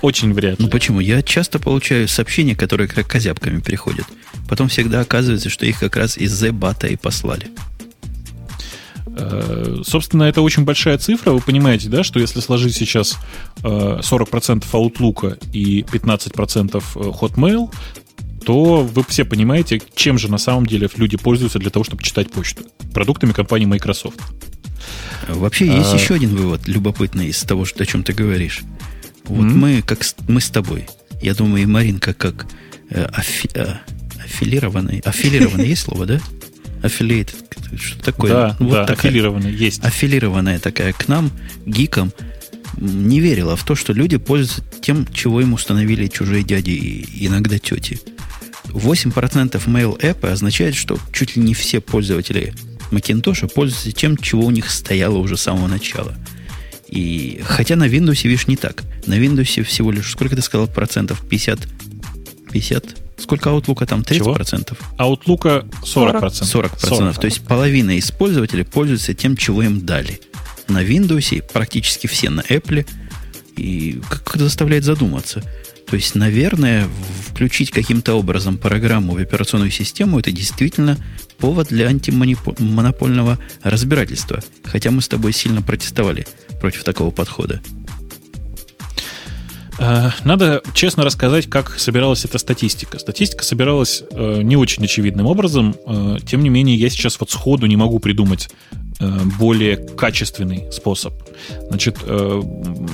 Очень вряд ли. Ну почему? Я часто получаю сообщения, которые как козябками приходят. Потом всегда оказывается, что их как раз из The Bat и послали. Э, Собственно, это очень большая цифра. Вы понимаете, да, что если сложить сейчас э, 40% Outlook и 15% Hotmail, то вы все понимаете, чем же на самом деле люди пользуются для того, чтобы читать почту. Продуктами компании Microsoft. Вообще есть А. еще один вывод любопытный из того, что, о чем ты говоришь. Вот М. мы, как мы с тобой, я думаю, и Маринка как э, афи- э, аффилированный, аффилированный есть слово, да? Affiliated, что такое? Да, вот да, такая, аффилированная есть. Аффилированная такая к нам, гикам, не верила в то, что люди пользуются тем, чего им установили чужие дяди и иногда тети. 8% Mail App означает, что чуть ли не все пользователи Macintosh пользуются тем, чего у них стояло уже с самого начала. И хотя на Windows, видишь, не так. На Windows всего лишь, сколько ты сказал, процентов? 50? 50? Сколько Outlook там? 30 Чего? процентов? Outlook 40%. 40 процентов. То есть половина из пользователей пользуется тем, чего им дали. На Windows практически все на Apple. И как это заставляет задуматься. То есть, наверное, включить каким-то образом программу в операционную систему это действительно повод для антимонопольного разбирательства. Хотя мы с тобой сильно протестовали против такого подхода. Э, Надо честно рассказать, как собиралась эта статистика. Статистика собиралась э, не очень очевидным образом. Э, тем не менее, я сейчас вот сходу не могу придумать более качественный способ. Значит, э,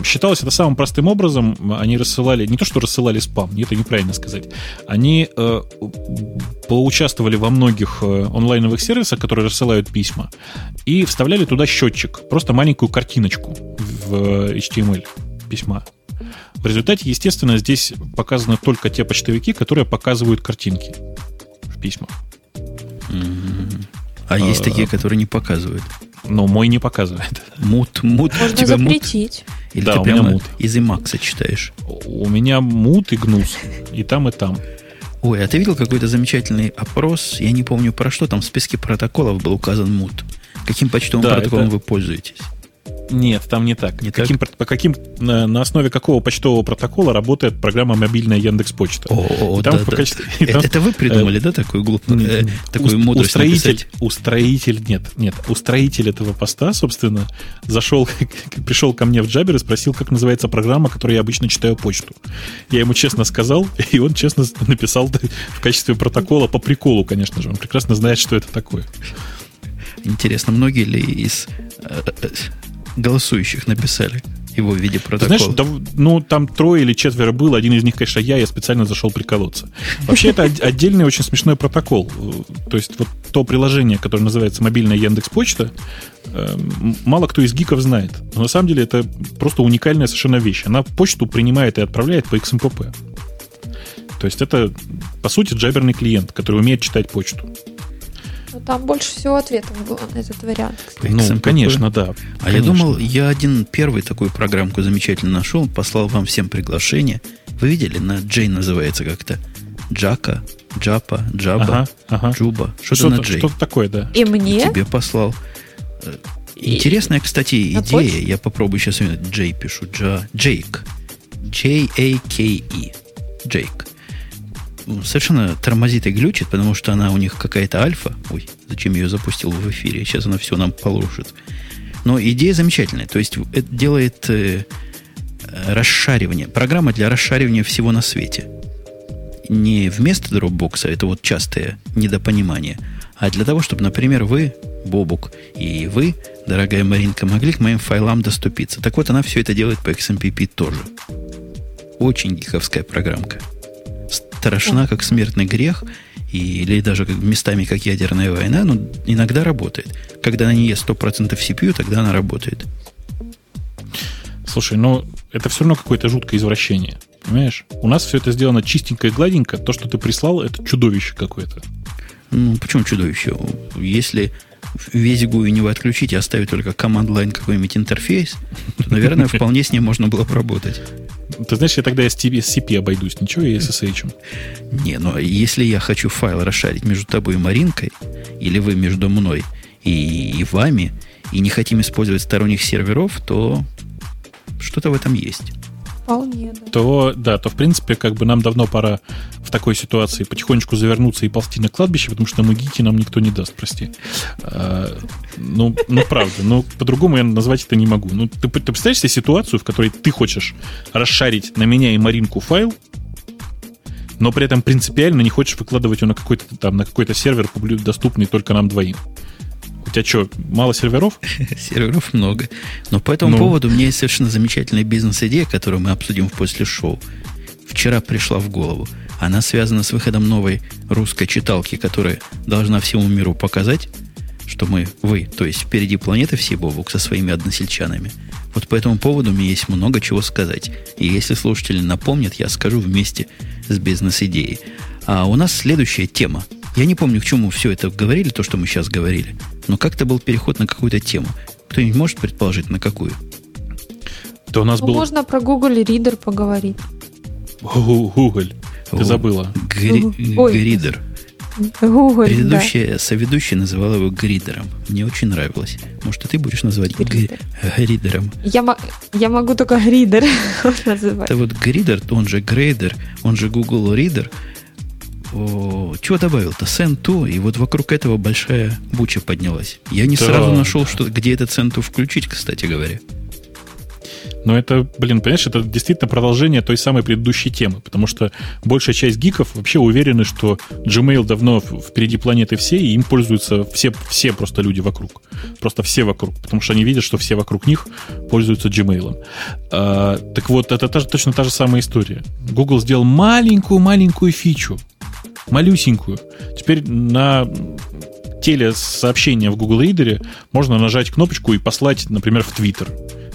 считалось это самым простым образом. Они рассылали, не то что рассылали спам, это неправильно сказать. Они э, поучаствовали во многих э, онлайновых сервисах, которые рассылают письма, и вставляли туда счетчик, просто маленькую картиночку в э, HTML письма. В результате, естественно, здесь показаны только те почтовики, которые показывают картинки в письмах. А есть такие, которые не показывают. Но мой не показывает. Мут, мут. Можно тебя мут. запретить. Или Да, ты у меня прямо мут. из Emacs читаешь? У меня мут и гнус. И там, и там. Ой, а ты видел какой-то замечательный опрос? Я не помню про что. Там в списке протоколов был указан мут. Каким почтовым Да, протоколом это- вы пользуетесь? Нет, там не так. Не каким, про- По каким, на, основе какого почтового протокола работает программа мобильная Яндекс Почта? О, И там да, по да. и Это, там- это вы придумали, да, такую глупую, э, такую Ус- мудрость устроитель, написать? устроитель, нет, нет, устроитель этого поста, собственно, зашел, (laughs) пришел ко мне в Джабер и спросил, как называется программа, которой я обычно читаю почту. Я ему честно сказал, (laughs) и он честно написал в качестве протокола по приколу, конечно же. Он прекрасно знает, что это такое. Интересно, многие ли из э, э, голосующих написали его в виде протокола? знаешь, да, ну, там трое или четверо было, один из них, конечно, я, я специально зашел приколоться. Вообще, это от- отдельный очень смешной протокол. То есть, вот то приложение, которое называется мобильная Яндекс Почта, мало кто из гиков знает. Но на самом деле это просто уникальная совершенно вещь. Она почту принимает и отправляет по XMPP. То есть это, по сути, джаберный клиент, который умеет читать почту. Но Ну, там больше всего ответов было на этот вариант. кстати. Ну, конечно, да. А я Конечно. думал, я один первый такую программку замечательно нашел, послал вам всем приглашение. Вы видели, на Джей называется как-то. Джака, Джапа, Джаба, Ага, ага. Джуба. Что-то Что-то, на Джей. что-то такое, да. И мне? Тебе послал. Интересная, кстати, идея. почту? Я попробую сейчас Джей пишу. Джа, Джейк. J-A-K-E. Джейк. Совершенно тормозит и глючит, потому что она у них какая-то альфа. Ой, зачем я ее запустил в эфире? Сейчас она все нам полушит. Но идея замечательная. То есть это делает э, расшаривание. Программа для расшаривания всего на свете. Не вместо Dropbox, это вот частое недопонимание, а для того, чтобы, например, вы, Бобук, и вы, дорогая Маринка, могли к моим файлам доступиться. Так вот, она все это делает по XMPP тоже. Очень гиковская программка. Страшна, как смертный грех, или даже как, местами как ядерная война, но иногда работает. Когда она не ест 100% CPU, тогда она работает. Слушай, ну это все равно какое-то жуткое извращение. Понимаешь? У нас все это сделано чистенько и гладенько. То, что ты прислал, это чудовище какое-то. Ну, почему чудовище? Если весь GUI не отключить и оставить только команд-лайн какой-нибудь интерфейс, то, наверное, (laughs) вполне с ним можно было бы работать. Ты знаешь, я тогда с CP обойдусь, ничего, и SSH. Не, но если я хочу файл расшарить между тобой и Маринкой, или вы между мной и, и вами, и не хотим использовать сторонних серверов, то что-то в этом есть. Вполне, да. То, да, то, в принципе, как бы нам давно пора в такой ситуации потихонечку завернуться и ползти на кладбище, потому что мы гики нам никто не даст, прости. А, ну, ну, правда, ну, по-другому я назвать это не могу. Ну, ты, ты представляешь себе ситуацию, в которой ты хочешь расшарить на меня и Маринку файл, но при этом принципиально не хочешь выкладывать его на какой-то там, на какой-то сервер, доступный только нам двоим. У тебя что, мало серверов? (laughs) Серверов много. Но по этому Ну. поводу у меня есть совершенно замечательная бизнес-идея, которую мы обсудим после шоу. Вчера пришла в голову. Она связана с выходом новой русской читалки, которая должна всему миру показать, что мы, вы, то есть впереди планеты всей Бобук со своими односельчанами. Вот по этому поводу мне есть много чего сказать. И если слушатели напомнят, я скажу вместе с бизнес-идеей. А у нас следующая тема. Я не помню, к чему все это говорили, то, что мы сейчас говорили. Но как-то был переход на какую-то тему. Кто-нибудь может предположить, на какую? Да у нас Ну, был Можно про Google Reader поговорить. Google. Ты О, забыла. Гридер. Google, да. Предыдущая соведущая называла его гридером. Мне очень нравилось. Может, и ты будешь называть гри- Гридер. гридером? Я, я могу только Reader (laughs) называть. Это вот гридер, он же грейдер, он же Google Reader. О, чего добавил-то? Send2, и вот вокруг этого большая буча поднялась. Я не Да, сразу нашел, что, где этот Send2 включить, кстати говоря. Но это, блин, понимаешь, это действительно продолжение той самой предыдущей темы, потому что большая часть гиков вообще уверены, что Gmail давно впереди планеты все, и им пользуются все, все просто люди вокруг. Просто все вокруг, потому что они видят, что все вокруг них пользуются Gmail. А, так вот, это та точно та же самая история. Google сделал маленькую-маленькую фичу, малюсенькую. Теперь на теле сообщения в Google Reader можно нажать кнопочку и послать, например, в Twitter.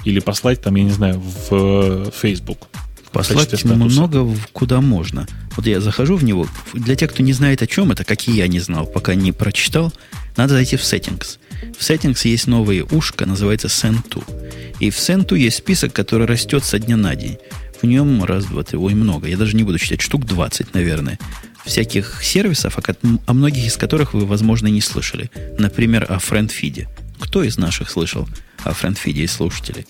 Или послать там, я не знаю, в э, Facebook. Послать много куда можно. Вот я захожу в него. Для тех, кто не знает о чем это, как и я не знал, пока не прочитал, надо зайти в Settings. В Settings есть новое ушко, называется Send2. И в Send2 есть список, который растет со дня на день. В нем раз, два, три, ой, много. Я даже не буду считать, штук 20, наверное. Всяких сервисов, о, о многих из которых вы, возможно, и не слышали. Например, о FriendFeed. Кто из наших слышал о FriendFeed из слушателей?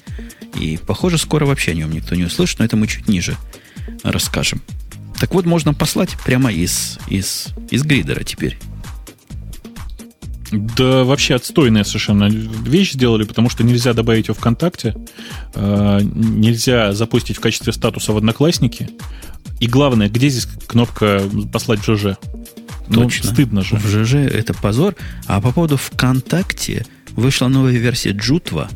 И, похоже, скоро вообще о нем никто не услышит, но это мы чуть ниже расскажем. Так вот, можно послать прямо из, из, из гридера теперь. Да вообще отстойная совершенно вещь сделали, потому что нельзя добавить его ВКонтакте, э, нельзя запустить в качестве статуса в Одноклассники. И главное, где здесь кнопка послать ЖЖ? Ну, Точно. стыдно же. В ЖЖ это позор. А по поводу ВКонтакте вышла новая версия Джутва,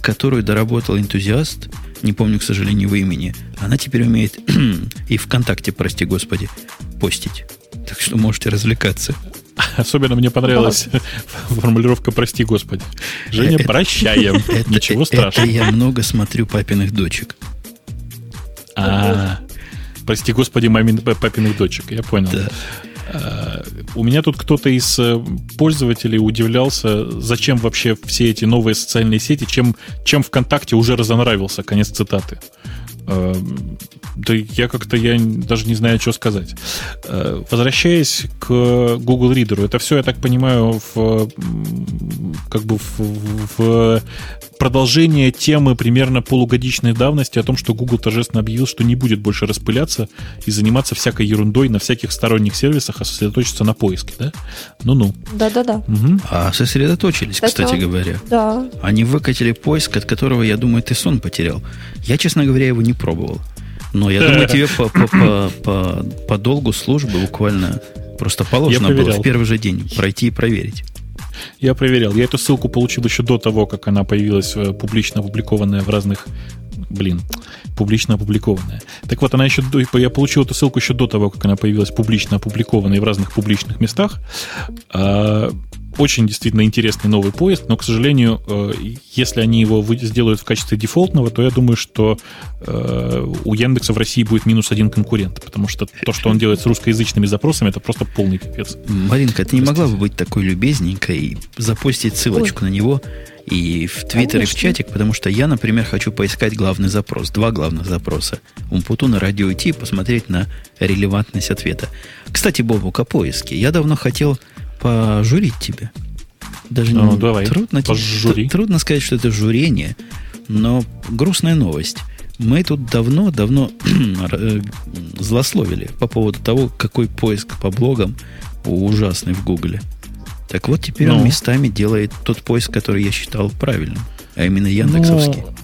которую доработал энтузиаст, не помню, к сожалению, его имени. Она теперь умеет (clears throat) и ВКонтакте, прости господи, постить. Так что можете развлекаться. Особенно мне понравилась (laughs) формулировка «Прости, Господи». Женя, Это- прощаем. (laughs) Это- Ничего это страшного. я много смотрю папиных дочек. А, Прости, Господи, мамин, папиных дочек. Я понял. Да. А, У меня тут кто-то из э, пользователей удивлялся, зачем вообще все эти новые социальные сети, чем, чем ВКонтакте уже разонравился, конец цитаты. Да я как-то я даже не знаю, что сказать. Э, Возвращаясь к Google Reader, это все, я так понимаю, в, как бы в, в продолжение темы примерно полугодичной давности о том, что Google торжественно объявил, что не будет больше распыляться и заниматься всякой ерундой на всяких сторонних сервисах, а сосредоточиться на поиске, да? Ну-ну. Да-да-да. Мгм. А сосредоточились, Да, кстати да. говоря. Да. Они выкатили поиск, от которого, я думаю, ты сон потерял. Я, честно говоря, его не пробовал. Но я думаю, тебе по, по, по, по, по долгу службы буквально просто положено было в первый же день пройти и проверить. Я проверял. Я эту ссылку получил еще до того, как она появилась э, публично опубликованная в разных... Блин, публично опубликованная. Так вот, она еще до- я получил эту ссылку еще до того, как она появилась публично опубликованной в разных публичных местах. Очень действительно интересный новый поиск, но, к сожалению, э, если они его сделают в качестве дефолтного, то я думаю, что э, у Яндекса в России будет минус один конкурент, потому что то, что он делает с русскоязычными запросами, это просто полный пипец. Маринка, ты не могла бы быть такой любезненькой и запустить ссылочку на него и в Твиттер, и в чатик, потому что я, например, хочу поискать главный запрос, два главных запроса. Умпутуна радио идти и посмотреть на релевантность ответа. Кстати, Бобук, о поиске. Я давно хотел пожурить тебя. Даже Ну, не- давай, трудно, пожури. тр- трудно сказать, что это журение, но грустная новость. Мы тут давно-давно (clears throat) э, злословили по поводу того, какой поиск по блогам ужасный в Гугле. Так вот, теперь он Ну. местами делает тот поиск, который я считал правильным, а именно Яндексовский. Ну,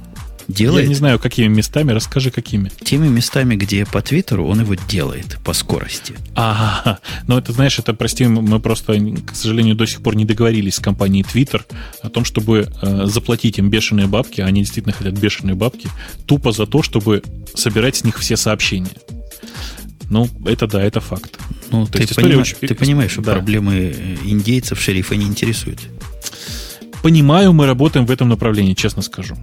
делает Я не знаю, какими местами, расскажи, какими. теми местами, где по Твиттеру он его делает по скорости. Ага, но это, знаешь, это, прости, мы просто, к сожалению, до сих пор не договорились с компанией Twitter о том, чтобы э, заплатить им бешеные бабки, они действительно хотят бешеные бабки, тупо за то, чтобы собирать с них все сообщения. Ну, это да, это факт. Ну, То ты, есть понима- очень- ты понимаешь, что Да. проблемы э, индейцев шерифа не интересуют. понимаю, мы работаем в этом направлении, честно скажу.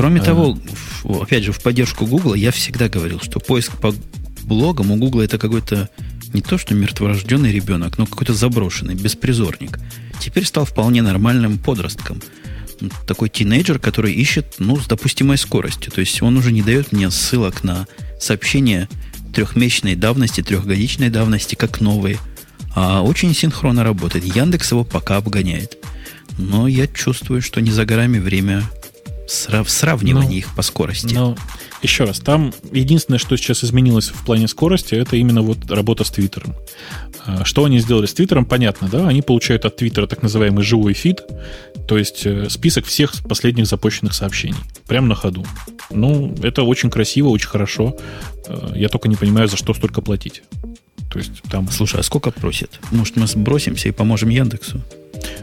Кроме а... того, опять же, в поддержку Google я всегда говорил, что поиск по блогам у Google это какой-то не то что мертворожденный ребенок, но какой-то заброшенный, беспризорник. Теперь стал вполне нормальным подростком. Такой тинейджер, который ищет, ну, с допустимой скоростью. То есть он уже не дает мне ссылок на сообщения трехмесячной давности, трехгодичной давности, как новые. А очень синхронно работает. Яндекс его пока обгоняет. Но я чувствую, что не за горами время срав- сравнивания ну, их по скорости. Но еще раз, там единственное, что сейчас изменилось в плане скорости, это именно вот работа с Твиттером. А, что они сделали с Твиттером, понятно, да? Они получают от Твиттера так называемый живой фид, то есть э, список всех последних запущенных сообщений. Прямо на ходу. Ну, это очень красиво, очень хорошо. Э, я только не понимаю, за что столько платить. То есть там... Слушай, а сколько просит? Может, мы сбросимся и поможем Яндексу?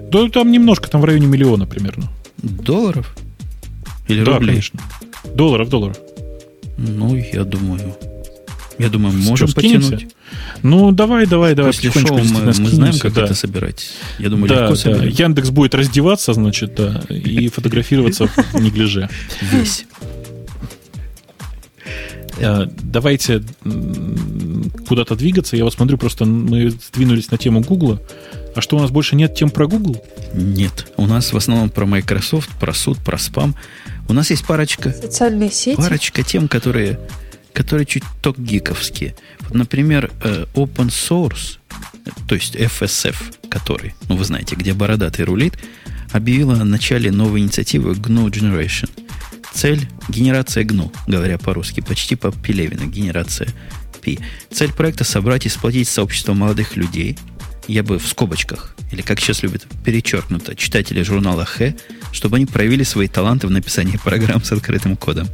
Да, там немножко, там в районе миллиона примерно. Долларов? Или да, рублей? конечно. Долларов, долларов. Ну, я думаю. Я думаю, можем Что, потянуть. Ну, давай, давай, давай. После шоу мы, мы знаем, как да. это собирать. Я думаю, да, легко да. Яндекс будет раздеваться, значит, да, и фотографироваться в неглиже. Весь. Э, давайте куда-то двигаться. Я вот смотрю, просто мы сдвинулись на тему Гугла. А что, у нас больше нет тем про Google? Нет. У нас в основном про Microsoft, про суд, про спам. У нас есть парочка... Социальные сети. Парочка тем, которые, которые чуть ток гиковские. Вот, например, э, open source, то есть FSF, который, ну, вы знаете, где бородатый рулит, объявила о начале новой инициативы GNU Generation. Цель – генерация GNU, говоря по-русски, почти по Пелевину, генерация P. Цель проекта – собрать и сплотить сообщество молодых людей – я бы в скобочках, или как сейчас любят перечеркнуто, читатели журнала Х, чтобы они проявили свои таланты в написании программ с открытым кодом.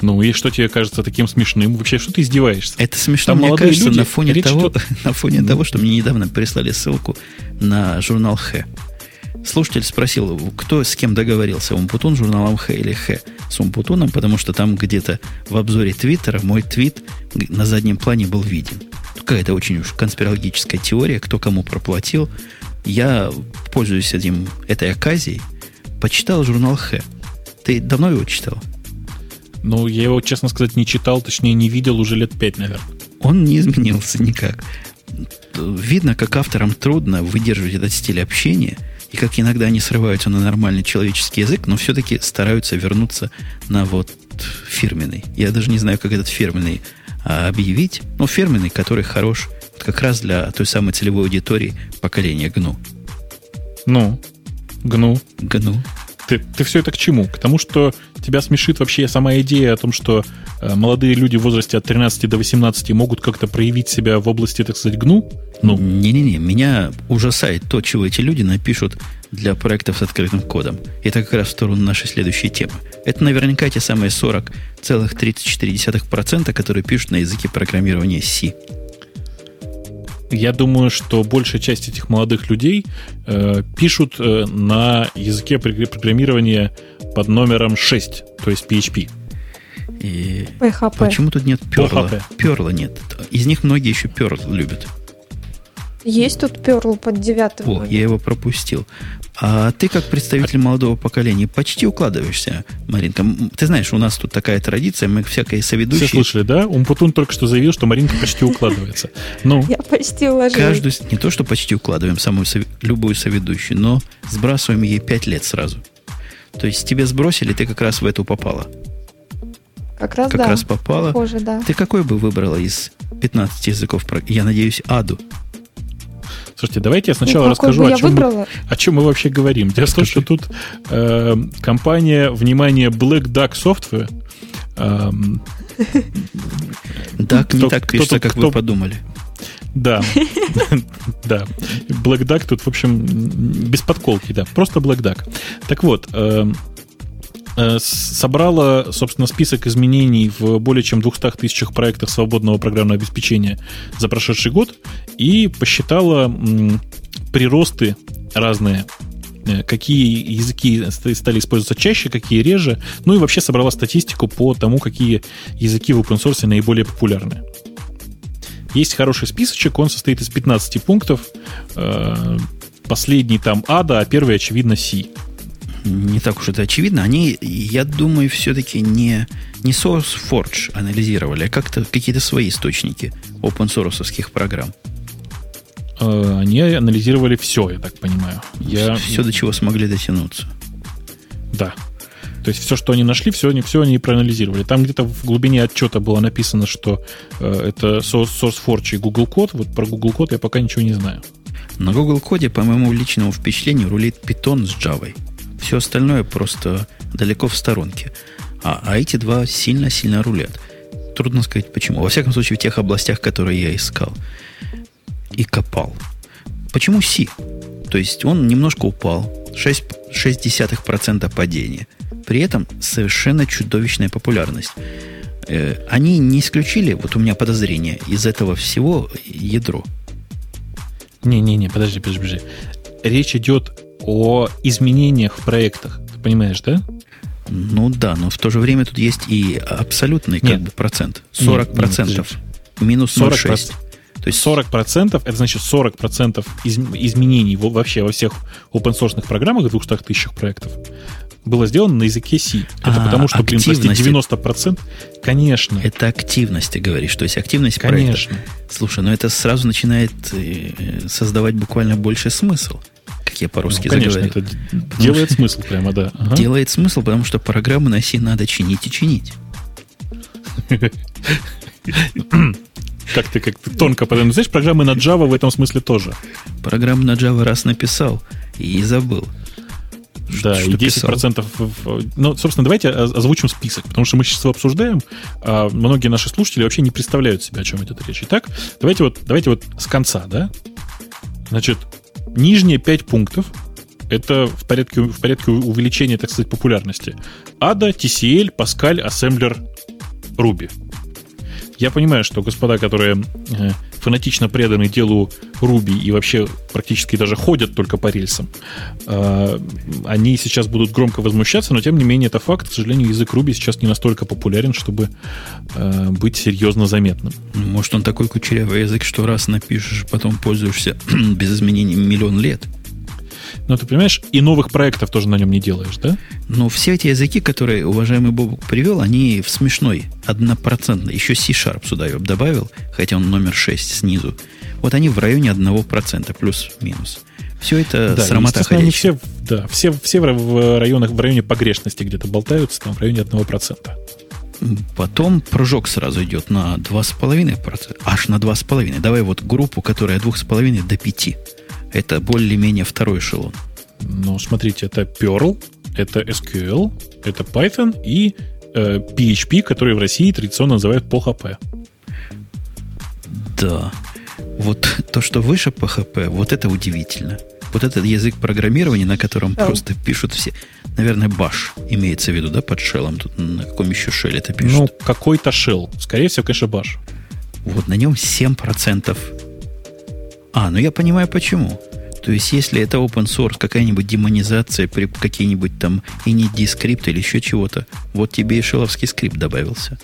Ну и что тебе кажется таким смешным? Вообще, что ты издеваешься? Это смешно, Там мне кажется, люди, на фоне, того, идет... (laughs) на фоне того, что мне недавно прислали ссылку на журнал Х. Слушатель спросил, кто с кем договорился, Умпутун журналом Х или Х с Умпутуном, потому что там где-то в обзоре Твиттера мой твит на заднем плане был виден какая-то очень уж конспирологическая теория, кто кому проплатил. Я, пользуюсь этим, этой оказией, почитал журнал Х. Ты давно его читал? Ну, я его, честно сказать, не читал, точнее, не видел уже лет пять, наверное. Он не изменился никак. Видно, как авторам трудно выдерживать этот стиль общения, и как иногда они срываются на нормальный человеческий язык, но все-таки стараются вернуться на вот фирменный. Я даже не знаю, как этот фирменный объявить, ну, фирменный, который хорош вот как раз для той самой целевой аудитории поколения GNU. Ну, GNU. GNU. Ты, ты все это к чему? К тому, что тебя смешит вообще сама идея о том, что э, молодые люди в возрасте от 13 до 18 могут как-то проявить себя в области, так сказать, гну? Ну. Не-не-не, меня ужасает то, чего эти люди напишут для проектов с открытым кодом. Это как раз в сторону нашей следующей темы. Это наверняка те самые 40,34%, которые пишут на языке программирования C. Я думаю, что большая часть этих молодых людей э, пишут э, на языке программирования под номером 6, то есть PHP. И PHP. Почему тут нет перла? Перла нет. Из них многие еще перл любят. Есть тут перл под девятым. О, я его пропустил. А ты, как представитель молодого поколения, почти укладываешься, Маринка. Ты знаешь, у нас тут такая традиция, мы всякие соведущие... Все слышали, да? Умпутун только что заявил, что Маринка почти укладывается. Ну, Я почти уложилась. Каждую, не то, что почти укладываем самую любую соведущую, но сбрасываем ей пять лет сразу. То есть тебе сбросили, ты как раз в эту попала. Как раз, как да. раз попала. Похоже, да. Ты какой бы выбрала из 15 языков? Я надеюсь, аду. Слушайте, давайте я сначала ну, расскажу, о чем, мы, о чем мы вообще говорим. Дело в том, что тут э, компания, внимание, Black Duck Software. Э, Duck не так пишется, как вы подумали. Да, (laughs) (laughs) да. Black Duck тут, в общем, без подколки, да. Просто Black Duck. Так вот, эм, собрала, собственно, список изменений в более чем 200 тысячах проектах свободного программного обеспечения за прошедший год и посчитала приросты разные э, какие языки стали использоваться чаще, какие реже, ну и вообще собрала статистику по тому, какие языки в open source наиболее популярны. Есть хороший списочек, он состоит из 15 пунктов. Э, последний там Ада, а первый, очевидно, C. Не так уж это очевидно. Они, я думаю, все-таки не, не SourceForge анализировали, а как-то какие-то свои источники open source программ. Э, они анализировали все, я так понимаю. Я... Все, до чего смогли дотянуться. Да. То есть все, что они нашли, все они, все они проанализировали. Там где-то в глубине отчета было написано, что э, это SourceForge и Google Code. Вот про Google Code я пока ничего не знаю. На Google Коде, по моему личному впечатлению, рулит Python с Java. Все остальное просто далеко в сторонке. А, а эти два сильно-сильно рулят. Трудно сказать почему. Во всяком случае, в тех областях, которые я искал и копал. Почему C? То есть он немножко упал. 6,6% падения. При этом совершенно чудовищная популярность. Э, они не исключили, вот у меня подозрение, из этого всего ядро. Не-не-не, подожди, подожди, подожди. Речь идет о изменениях в проектах. Ты понимаешь, да? Ну да, но в то же время тут есть и абсолютный как бы, процент. 40 процентов. Минус 0,6. То есть 40% это значит 40% из, изменений вообще во всех open source программах, 200 тысячах проектов, было сделано на языке C. Это а, потому что, блин, прости, 90%, конечно. Это активность, ты говоришь. То есть активность конечно. проекта. Слушай, ну это сразу начинает э, создавать буквально больше смысл как я по-русски ну, конечно, заговорил. это делает смысл прямо, да. Ага. Делает смысл, потому что программы на C надо чинить и чинить. Как ты, как ты тонко потом. Знаешь, программы на Java в этом смысле тоже. Программу на Java раз написал и забыл. Да, что и 10%. Писал? Ну, собственно, давайте озвучим список, потому что мы сейчас его обсуждаем, а многие наши слушатели вообще не представляют себе, о чем идет речь. Итак, давайте вот, давайте вот с конца, да? Значит, нижние 5 пунктов это в порядке, в порядке увеличения, так сказать, популярности. ADA, TCL, Pascal, Assembler, Ruby. Я понимаю, что господа, которые э, фанатично преданы делу Руби и вообще практически даже ходят только по рельсам, э, они сейчас будут громко возмущаться, но тем не менее это факт. К сожалению, язык Руби сейчас не настолько популярен, чтобы э, быть серьезно заметным. Может, он такой кучерявый язык, что раз напишешь, потом пользуешься (clears throat) без изменений миллион лет. Но ты понимаешь, и новых проектов тоже на нем не делаешь, да? Но все эти языки, которые уважаемый Бобук привел, они в смешной, однопроцентной. Еще C-Sharp сюда я добавил, хотя он номер 6 снизу. Вот они в районе 1% плюс-минус. Все это да, срамота они все, да, все, все в районах, в районе погрешности где-то болтаются, там в районе 1%. Потом прыжок сразу идет на 2,5%. Аж на 2,5%. Давай вот группу, которая от 2,5 до 5. Это более-менее второй эшелон. Ну, смотрите, это Perl, это SQL, это Python и э, PHP, который в России традиционно называют PHP. Да. Вот то, что выше PHP, вот это удивительно. Вот этот язык программирования, на котором oh. просто пишут все. Наверное, баш имеется в виду, да, под шеллом. Тут на каком еще шеле это пишут? Ну, какой-то шелл. Скорее всего, конечно, баш. Вот на нем 7% а, ну я понимаю почему. То есть, если это open source, какая-нибудь демонизация, при какие-нибудь там не скрипт или еще чего-то, вот тебе и шеловский скрипт добавился.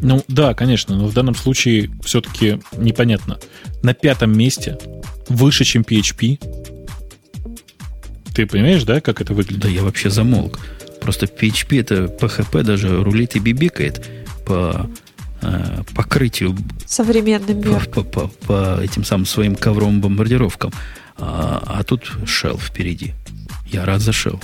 Ну да, конечно, но в данном случае все-таки непонятно. На пятом месте, выше, чем PHP. Ты понимаешь, да, как это выглядит? Да, я вообще замолк. Просто PHP это PHP даже рулит и бибикает по покрытию современным. По, по, по, по этим самым своим ковровым бомбардировкам. А, а тут Shell впереди. Я рад за Shell.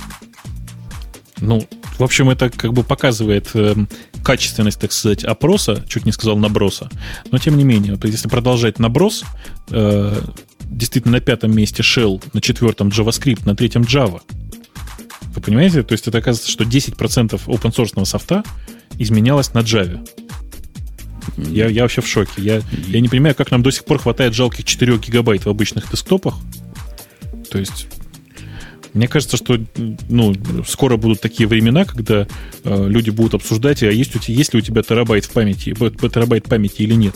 Ну, в общем, это как бы показывает э, качественность, так сказать, опроса, чуть не сказал наброса. Но тем не менее, если продолжать наброс, э, действительно на пятом месте Shell, на четвертом JavaScript, на третьем Java. Вы понимаете? То есть это оказывается, что 10% open source софта изменялось на Java. Я, я вообще в шоке. Я, я не понимаю, как нам до сих пор хватает жалких 4 гигабайт в обычных десктопах. То есть, мне кажется, что ну, скоро будут такие времена, когда э, люди будут обсуждать, а есть, у есть ли у тебя терабайт в памяти, терабайт памяти или нет.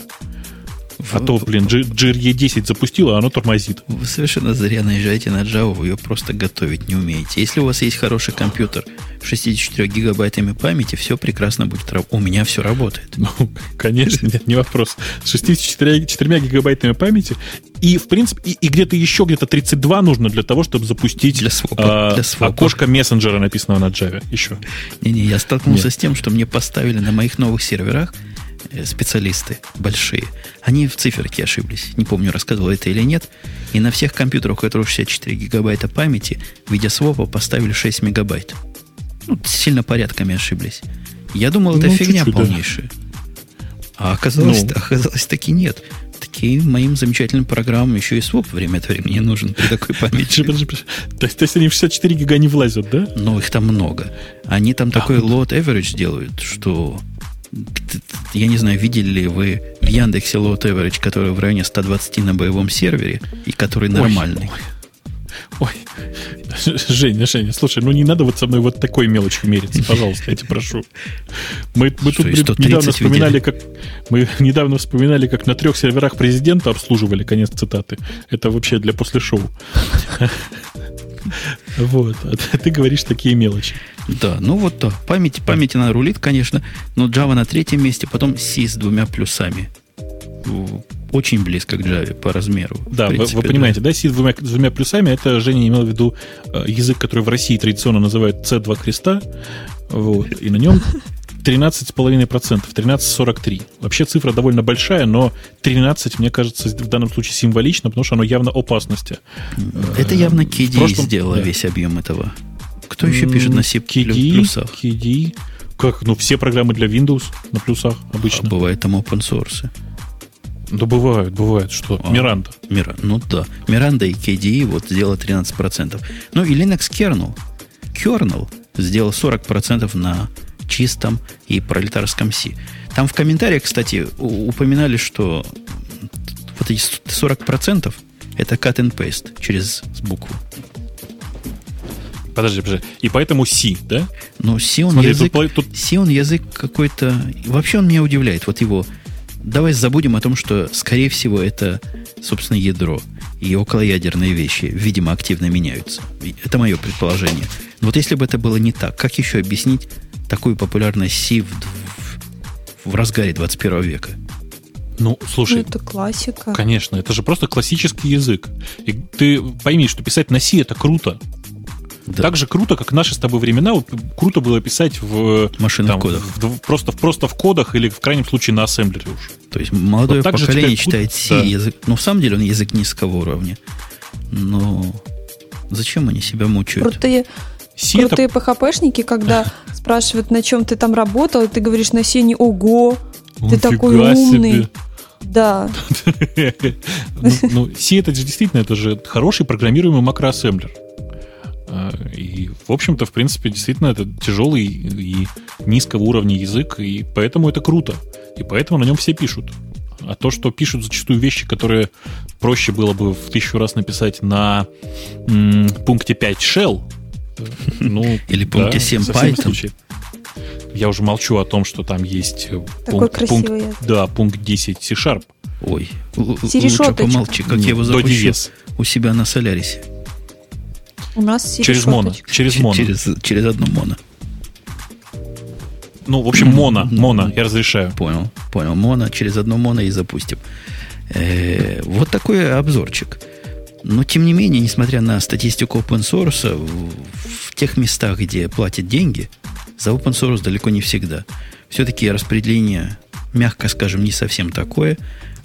А то, блин, GRE 10 запустила, а оно тормозит. Вы совершенно зря наезжаете на Java, вы ее просто готовить не умеете. Если у вас есть хороший компьютер, 64 гигабайтами памяти, все прекрасно будет работать. У меня все работает. Ну, конечно, нет, не вопрос. С 64 4 гигабайтами памяти И, в принципе, и, и где-то еще где-то 32 нужно для того, чтобы запустить для свопа, э, для свопа. окошко мессенджера, написанного на Java. Еще. Не-не, я столкнулся Нет. с тем, что мне поставили на моих новых серверах специалисты большие. Они в циферке ошиблись. Не помню, рассказывал это или нет. И на всех компьютерах, у которых 64 гигабайта памяти, в виде свопа поставили 6 мегабайт. Ну, сильно порядками ошиблись. Я думал, это ну, фигня полнейшая. Да. А оказалось, ну. (laughs) оказалось таки нет. Такие моим замечательным программам еще и своп время от времени нужен при такой (laughs) памяти. То есть, они в 64 гига не влазят, да? Ну, их там много. Они там такой load average делают, что я не знаю, видели ли вы в Яндексе load average, который в районе 120 на боевом сервере и который нормальный. Ой, Ой, (laughs) Женя, Женя, слушай, ну не надо вот со мной вот такой мелочью мериться, пожалуйста, я тебя (laughs) прошу. Мы, мы тут блин, недавно вспоминали, как мы недавно вспоминали, как на трех серверах президента обслуживали, конец цитаты. Это вообще для после шоу. (laughs) Вот, а ты говоришь такие мелочи. Да, ну вот то. Память, память она рулит, конечно, но Java на третьем месте, потом C с двумя плюсами очень близко к Java по размеру. Да, принципе, вы, вы понимаете, да, C с двумя, с двумя плюсами, это Женя имел в виду э, язык, который в России традиционно называют C2 креста, вот, и на нем 13,5%, 13,43. Вообще цифра довольно большая, но 13, мне кажется, в данном случае символично, потому что оно явно опасности. Это явно KDE прошлом... сделала да. весь объем этого. Кто еще пишет на C KDE, плюсах? KDE. Как? Ну, все программы для Windows на плюсах обычно. А бывает там open source. Да бывает, бывает, что. А, Миранда. Мира, ну да. Миранда и KDE вот сделала 13%. Ну и Linux Kernel. Kernel сделал 40% на чистом и пролетарском C. Там в комментариях, кстати, упоминали, что вот эти 40% это cut and paste через букву. Подожди, подожди. И поэтому C, да? Ну, C он Смотри, язык... Тут, тут... C он язык какой-то... Вообще он меня удивляет. Вот его давай забудем о том, что, скорее всего, это, собственно, ядро. И околоядерные вещи, видимо, активно меняются. Это мое предположение. Но вот если бы это было не так, как еще объяснить такую популярность C в, в, в разгаре 21 века? Ну, слушай. Ну, это классика. Конечно, это же просто классический язык. И ты пойми, что писать на C это круто. Да. Так же круто, как наши с тобой времена, вот, круто было писать в машинных там, кодах. В, просто, просто в кодах или в крайнем случае на ассемблере уж. То есть молодое вот поколение читает C да. язык. Ну, в самом деле он язык низкого уровня. Но зачем они себя мучают? Крутые, C крутые это... PHP-шники, когда (laughs) спрашивают, на чем ты там работал, ты говоришь на сене «Ого, ты такой умный». Да. (laughs) ну, ну, C это действительно это же хороший программируемый макроассемблер. И, в общем-то, в принципе, действительно, это тяжелый и низкого уровня язык, и поэтому это круто. И поэтому на нем все пишут. А то, что пишут зачастую вещи, которые проще было бы в тысячу раз написать на м, пункте 5 shell, ну, или пункте да, 7 Python. Я уже молчу о том, что там есть э, Такой пункт, пункт, да, пункт 10 C-Sharp. Ой, лучше помолчи, как я его запущу у себя на Солярисе. У нас через моно. Через моно. Через, через одно моно. Ну, в общем, моно, моно, я разрешаю. Понял, понял. Моно, через одно моно и запустим. Э, вот такой обзорчик. Но, тем не менее, несмотря на статистику open source, в, в тех местах, где платят деньги, за open source далеко не всегда. Все-таки распределение, мягко скажем, не совсем такое,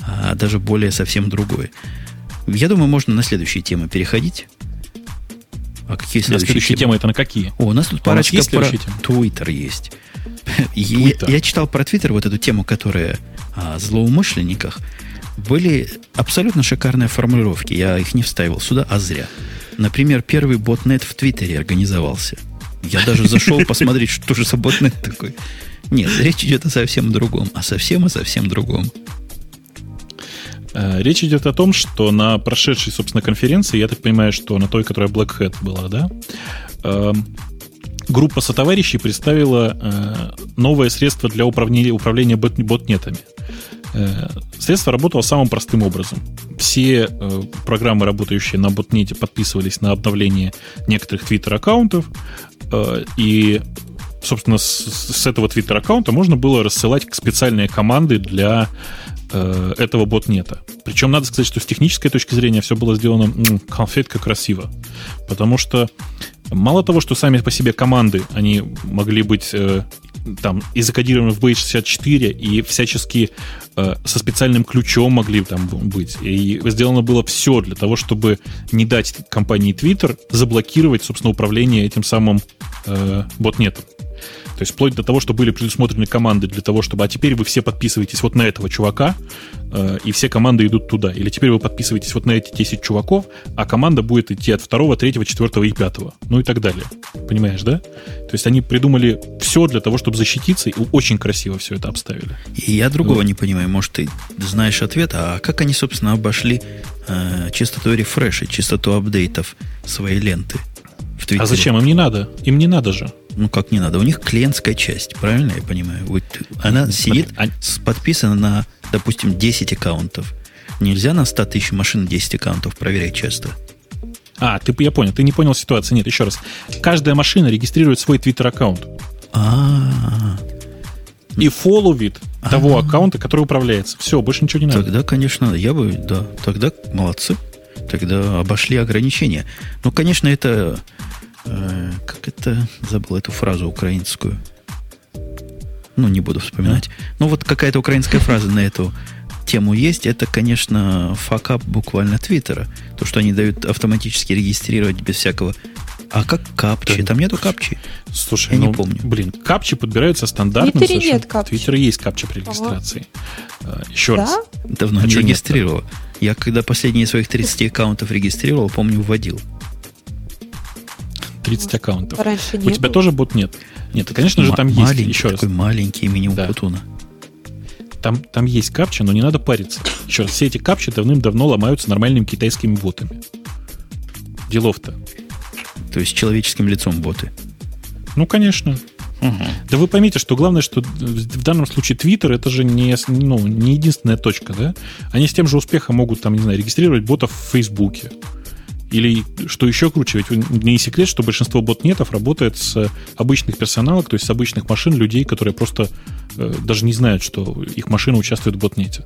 а даже более совсем другое. Я думаю, можно на следующие темы переходить. А какие следующие, следующие темы? Это на какие? О, у нас тут а парочка есть про Твиттер есть. (laughs) Я, я читал про Твиттер вот эту тему, которая о злоумышленниках. Были абсолютно шикарные формулировки. Я их не вставил сюда, а зря. Например, первый ботнет в Твиттере организовался. Я даже (laughs) зашел посмотреть, что же за ботнет такой. Нет, речь идет о совсем другом. А совсем о совсем другом. Э, речь идет о том, что на прошедшей, собственно, конференции, я так понимаю, что на той, которая Black Hat была, да, эм, группа сотоварищей представила э, новое средство для управления, управления ботнетами. Э, средство работало самым простым образом. Все программы, работающие на ботнете, подписывались на обновление некоторых твиттер-аккаунтов, и собственно, с, с этого твиттер-аккаунта можно было рассылать специальные команды для э, этого ботнета. Причем надо сказать, что с технической точки зрения все было сделано конфетка красиво. Потому что мало того, что сами по себе команды, они могли быть э, там и закодированы в base64, и всячески э, со специальным ключом могли там быть. И сделано было все для того, чтобы не дать компании Twitter заблокировать, собственно, управление этим самым э, ботнетом. То есть вплоть до того, что были предусмотрены команды для того, чтобы, а теперь вы все подписываетесь вот на этого чувака, э, и все команды идут туда. Или теперь вы подписываетесь вот на эти 10 чуваков, а команда будет идти от второго, третьего, четвертого и пятого. Ну и так далее. Понимаешь, да? То есть они придумали все для того, чтобы защититься, и очень красиво все это обставили. И я другого вот. не понимаю. Может, ты знаешь ответ, а как они, собственно, обошли э, частоту рефреша, частоту апдейтов своей ленты? В а зачем? Им не надо. Им не надо же. Ну, как не надо? У них клиентская часть, правильно я понимаю? Вот она сидит, а... подписана на, допустим, 10 аккаунтов. Нельзя на 100 тысяч машин 10 аккаунтов проверять часто. А, ты, я понял, ты не понял ситуацию. Нет, еще раз. Каждая машина регистрирует свой твиттер-аккаунт. А, И фолловит того аккаунта, который управляется. Все, больше ничего не надо. Тогда, конечно, я бы, да, тогда молодцы. Тогда обошли ограничения. Ну, конечно, это Э, как это, забыл эту фразу украинскую. Ну, не буду вспоминать. Ну, вот какая-то украинская фраза на эту тему есть. Это, конечно, факап буквально Твиттера. То, что они дают автоматически регистрировать без всякого а как капчи? Там нету капчи. Слушай, я ну, не помню. Блин, капчи подбираются стандартно. В Твиттере нет капчи. В Твиттере есть капча при регистрации. Ага. Еще да? раз. Давно а не регистрировал. Я когда последние своих 30 аккаунтов регистрировал, помню, вводил. 30 аккаунтов. Раньше У тебя было. тоже бот нет? Нет, конечно же, там есть. Еще такой раз. маленький меню да. Путуна. Там, там есть капча, но не надо париться. Еще раз, все эти капчи давным-давно ломаются нормальными китайскими ботами. Делов-то. То есть человеческим лицом боты. Ну, конечно. Угу. Да вы поймите, что главное, что в данном случае Twitter это же не, ну, не единственная точка, да? Они с тем же успехом могут, там, не знаю, регистрировать ботов в Фейсбуке. Или, что еще круче, ведь не секрет, что большинство ботнетов работает с обычных персоналок, то есть с обычных машин людей, которые просто э, даже не знают, что их машина участвует в ботнете.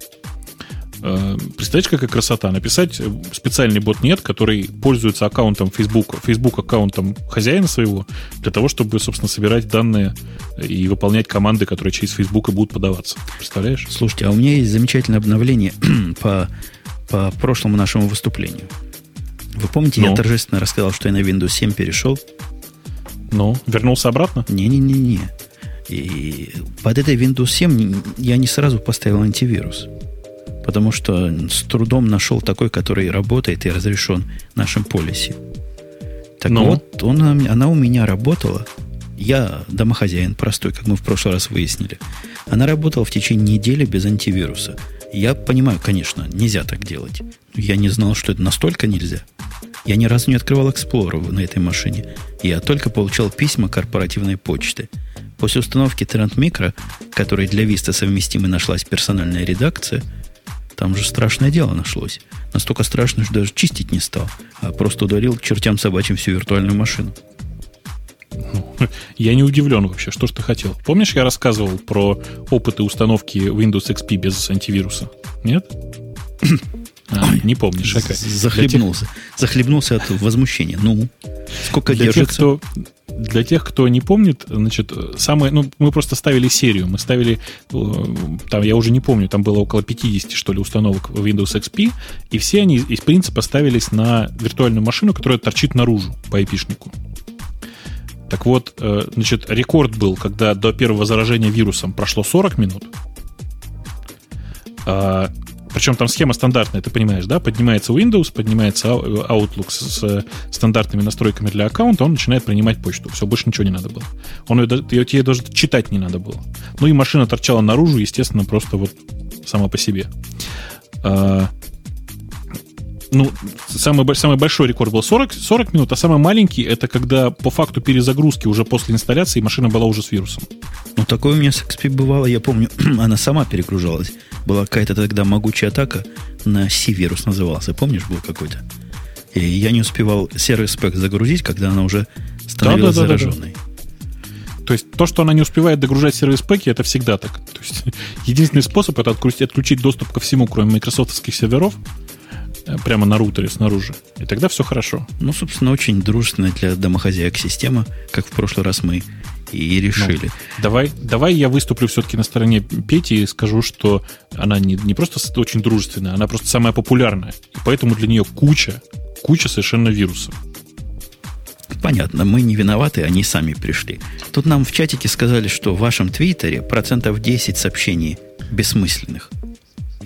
Э, представляете, какая красота? Написать специальный ботнет, который пользуется аккаунтом Facebook, Facebook аккаунтом хозяина своего, для того, чтобы, собственно, собирать данные и выполнять команды, которые через Facebook и будут подаваться. Представляешь? Слушайте, а у меня есть замечательное обновление (clears throat) по, по прошлому нашему выступлению. Вы помните, ну? я торжественно рассказал, что я на Windows 7 перешел? Ну, вернулся обратно? Не-не-не-не. И под этой Windows 7 я не сразу поставил антивирус. Потому что с трудом нашел такой, который работает и разрешен нашим полиси. Так ну? вот, он, она у меня работала. Я домохозяин простой, как мы в прошлый раз выяснили. Она работала в течение недели без антивируса. Я понимаю, конечно, нельзя так делать. Я не знал, что это настолько нельзя. Я ни разу не открывал Explorer на этой машине. Я только получал письма корпоративной почты. После установки Trend Micro, которой для Vista совместимой нашлась персональная редакция, там же страшное дело нашлось. Настолько страшно, что даже чистить не стал, а просто ударил к чертям собачьим всю виртуальную машину. Я не удивлен вообще, что ж ты хотел. Помнишь, я рассказывал про опыты установки Windows XP без антивируса? Нет? (coughs) А, не помнишь, какая. Захлебнулся. Тех... Захлебнулся от возмущения. Ну, сколько для держится? Тех, кто, для тех, кто не помнит, значит, самое, ну, мы просто ставили серию. Мы ставили, э, там, я уже не помню, там было около 50, что ли, установок Windows XP, и все они из принципа ставились на виртуальную машину, которая торчит наружу по IP-шнику. Так вот, э, значит, рекорд был, когда до первого заражения вирусом прошло 40 минут, а причем там схема стандартная, ты понимаешь, да? Поднимается Windows, поднимается Outlook с, с стандартными настройками для аккаунта, он начинает принимать почту. Все, больше ничего не надо было. Он ее, ее тебе даже читать не надо было. Ну и машина торчала наружу, естественно, просто вот сама по себе. А, ну, самый, самый большой рекорд был 40, 40 минут, а самый маленький это когда по факту перезагрузки уже после инсталляции машина была уже с вирусом. Ну, такое у меня с XP бывало, я помню, (clears throat) она сама перегружалась. Была какая-то тогда могучая атака на C-вирус назывался. Помнишь, был какой-то? И я не успевал сервис спек загрузить, когда она уже становилась да, да, зараженной. Да, да, да. То есть то, что она не успевает догружать сервис-пеки, это всегда так. То есть (laughs) единственный способ это отключить доступ ко всему, кроме майкрософтовских серверов, прямо на рутере снаружи. И тогда все хорошо. Ну, собственно, очень дружественная для домохозяек система, как в прошлый раз мы и решили. Ну, давай, давай я выступлю все-таки на стороне Пети и скажу, что она не, не просто очень дружественная, она просто самая популярная. И поэтому для нее куча, куча совершенно вирусов. Понятно, мы не виноваты, они сами пришли. Тут нам в чатике сказали, что в вашем твиттере процентов 10 сообщений бессмысленных.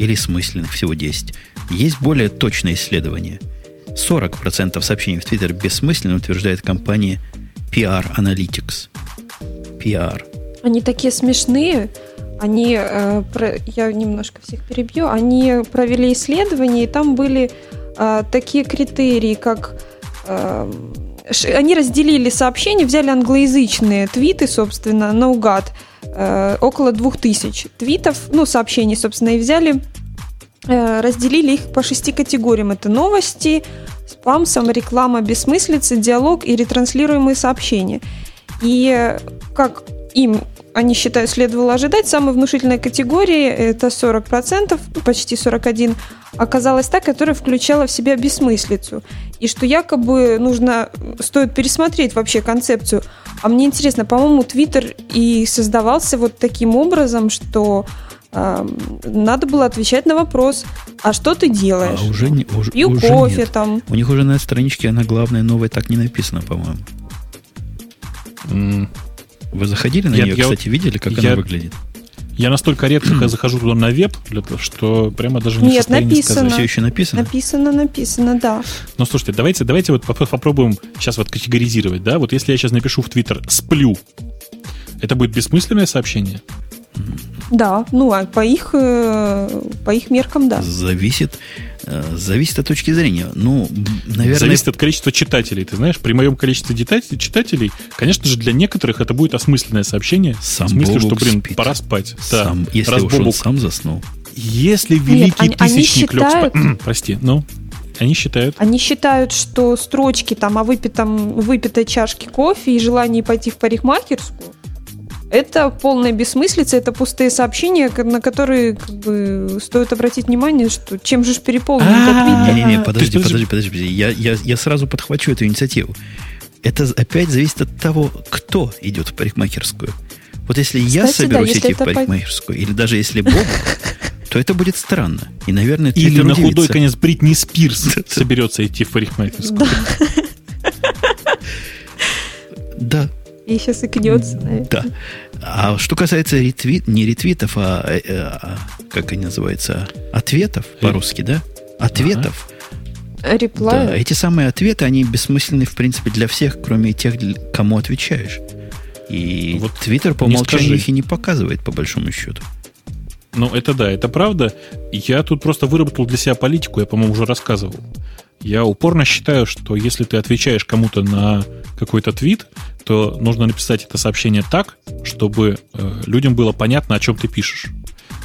Или смысленных, всего 10. Есть более точное исследование. 40% сообщений в твиттер бессмысленно, утверждает компания PR Analytics. PR. Они такие смешные. Они, э, про, я немножко всех перебью, они провели исследование, и там были э, такие критерии, как э, они разделили сообщения, взяли англоязычные твиты, собственно, наугад, э, около двух тысяч твитов, ну, сообщений, собственно, и взяли, э, разделили их по шести категориям. Это новости, спам, самореклама, бессмыслица, диалог и ретранслируемые сообщения. И как им они считают, следовало ожидать. Самой внушительной категории, это 40%, почти 41%, оказалась та, которая включала в себя бессмыслицу. И что якобы нужно, стоит пересмотреть вообще концепцию. А мне интересно, по-моему, Твиттер и создавался вот таким образом, что э, надо было отвечать на вопрос, а что ты делаешь? А уже не, уже, Пью уже кофе нет. там. У них уже на страничке она главная новая так не написано, по-моему. Mm. Вы заходили на я, нее, я, кстати, видели, как я, она выглядит? Я настолько редко захожу туда на веб, что прямо даже не Нет, написано. сказать. Все еще написано? Написано, написано, да. Ну, слушайте, давайте, давайте вот попробуем сейчас вот категоризировать, да? Вот если я сейчас напишу в Твиттер «сплю», это будет бессмысленное сообщение? Да, ну, а по их, э, по их меркам, да. Зависит зависит от точки зрения. Ну, наверное... Зависит от количества читателей. Ты знаешь, при моем количестве читателей, конечно же, для некоторых это будет осмысленное сообщение. Сам в смысле, Бобук что, блин, спит. пора спать. Сам, да. Если Раз уж Бобук... сам заснул. Если великий Нет, они, тысячник они считают... лег спать... Прости, ну... Они считают? Они считают, что строчки там о выпитом, выпитой чашке кофе и желании пойти в парикмахерскую это полная бессмыслица, это пустые сообщения, на которые как бы, стоит обратить внимание, что чем же переполнен этот вид. Не-не-не, подожди, подожди, подожди. Я, я, я сразу подхвачу эту инициативу. Это опять зависит от того, кто идет в парикмахерскую. Вот если я соберусь идти в парикмахерскую, или даже если Бог, то это будет странно. И, наверное, Или на худой конец Бритни Спирс соберется идти в парикмахерскую. Да, и сейчас икнется, наверное. Да. А что касается ретвит, не ретвитов, а, э, а как они называются, ответов по-русски, да? Ответов. Реплай. Да, эти самые ответы, они бессмысленны, в принципе, для всех, кроме тех, кому отвечаешь. И вот Твиттер по умолчанию их и не показывает, по большому счету. Ну, это да, это правда. Я тут просто выработал для себя политику, я, по-моему, уже рассказывал. Я упорно считаю, что если ты отвечаешь кому-то на какой-то твит, то нужно написать это сообщение так, чтобы э, людям было понятно, о чем ты пишешь.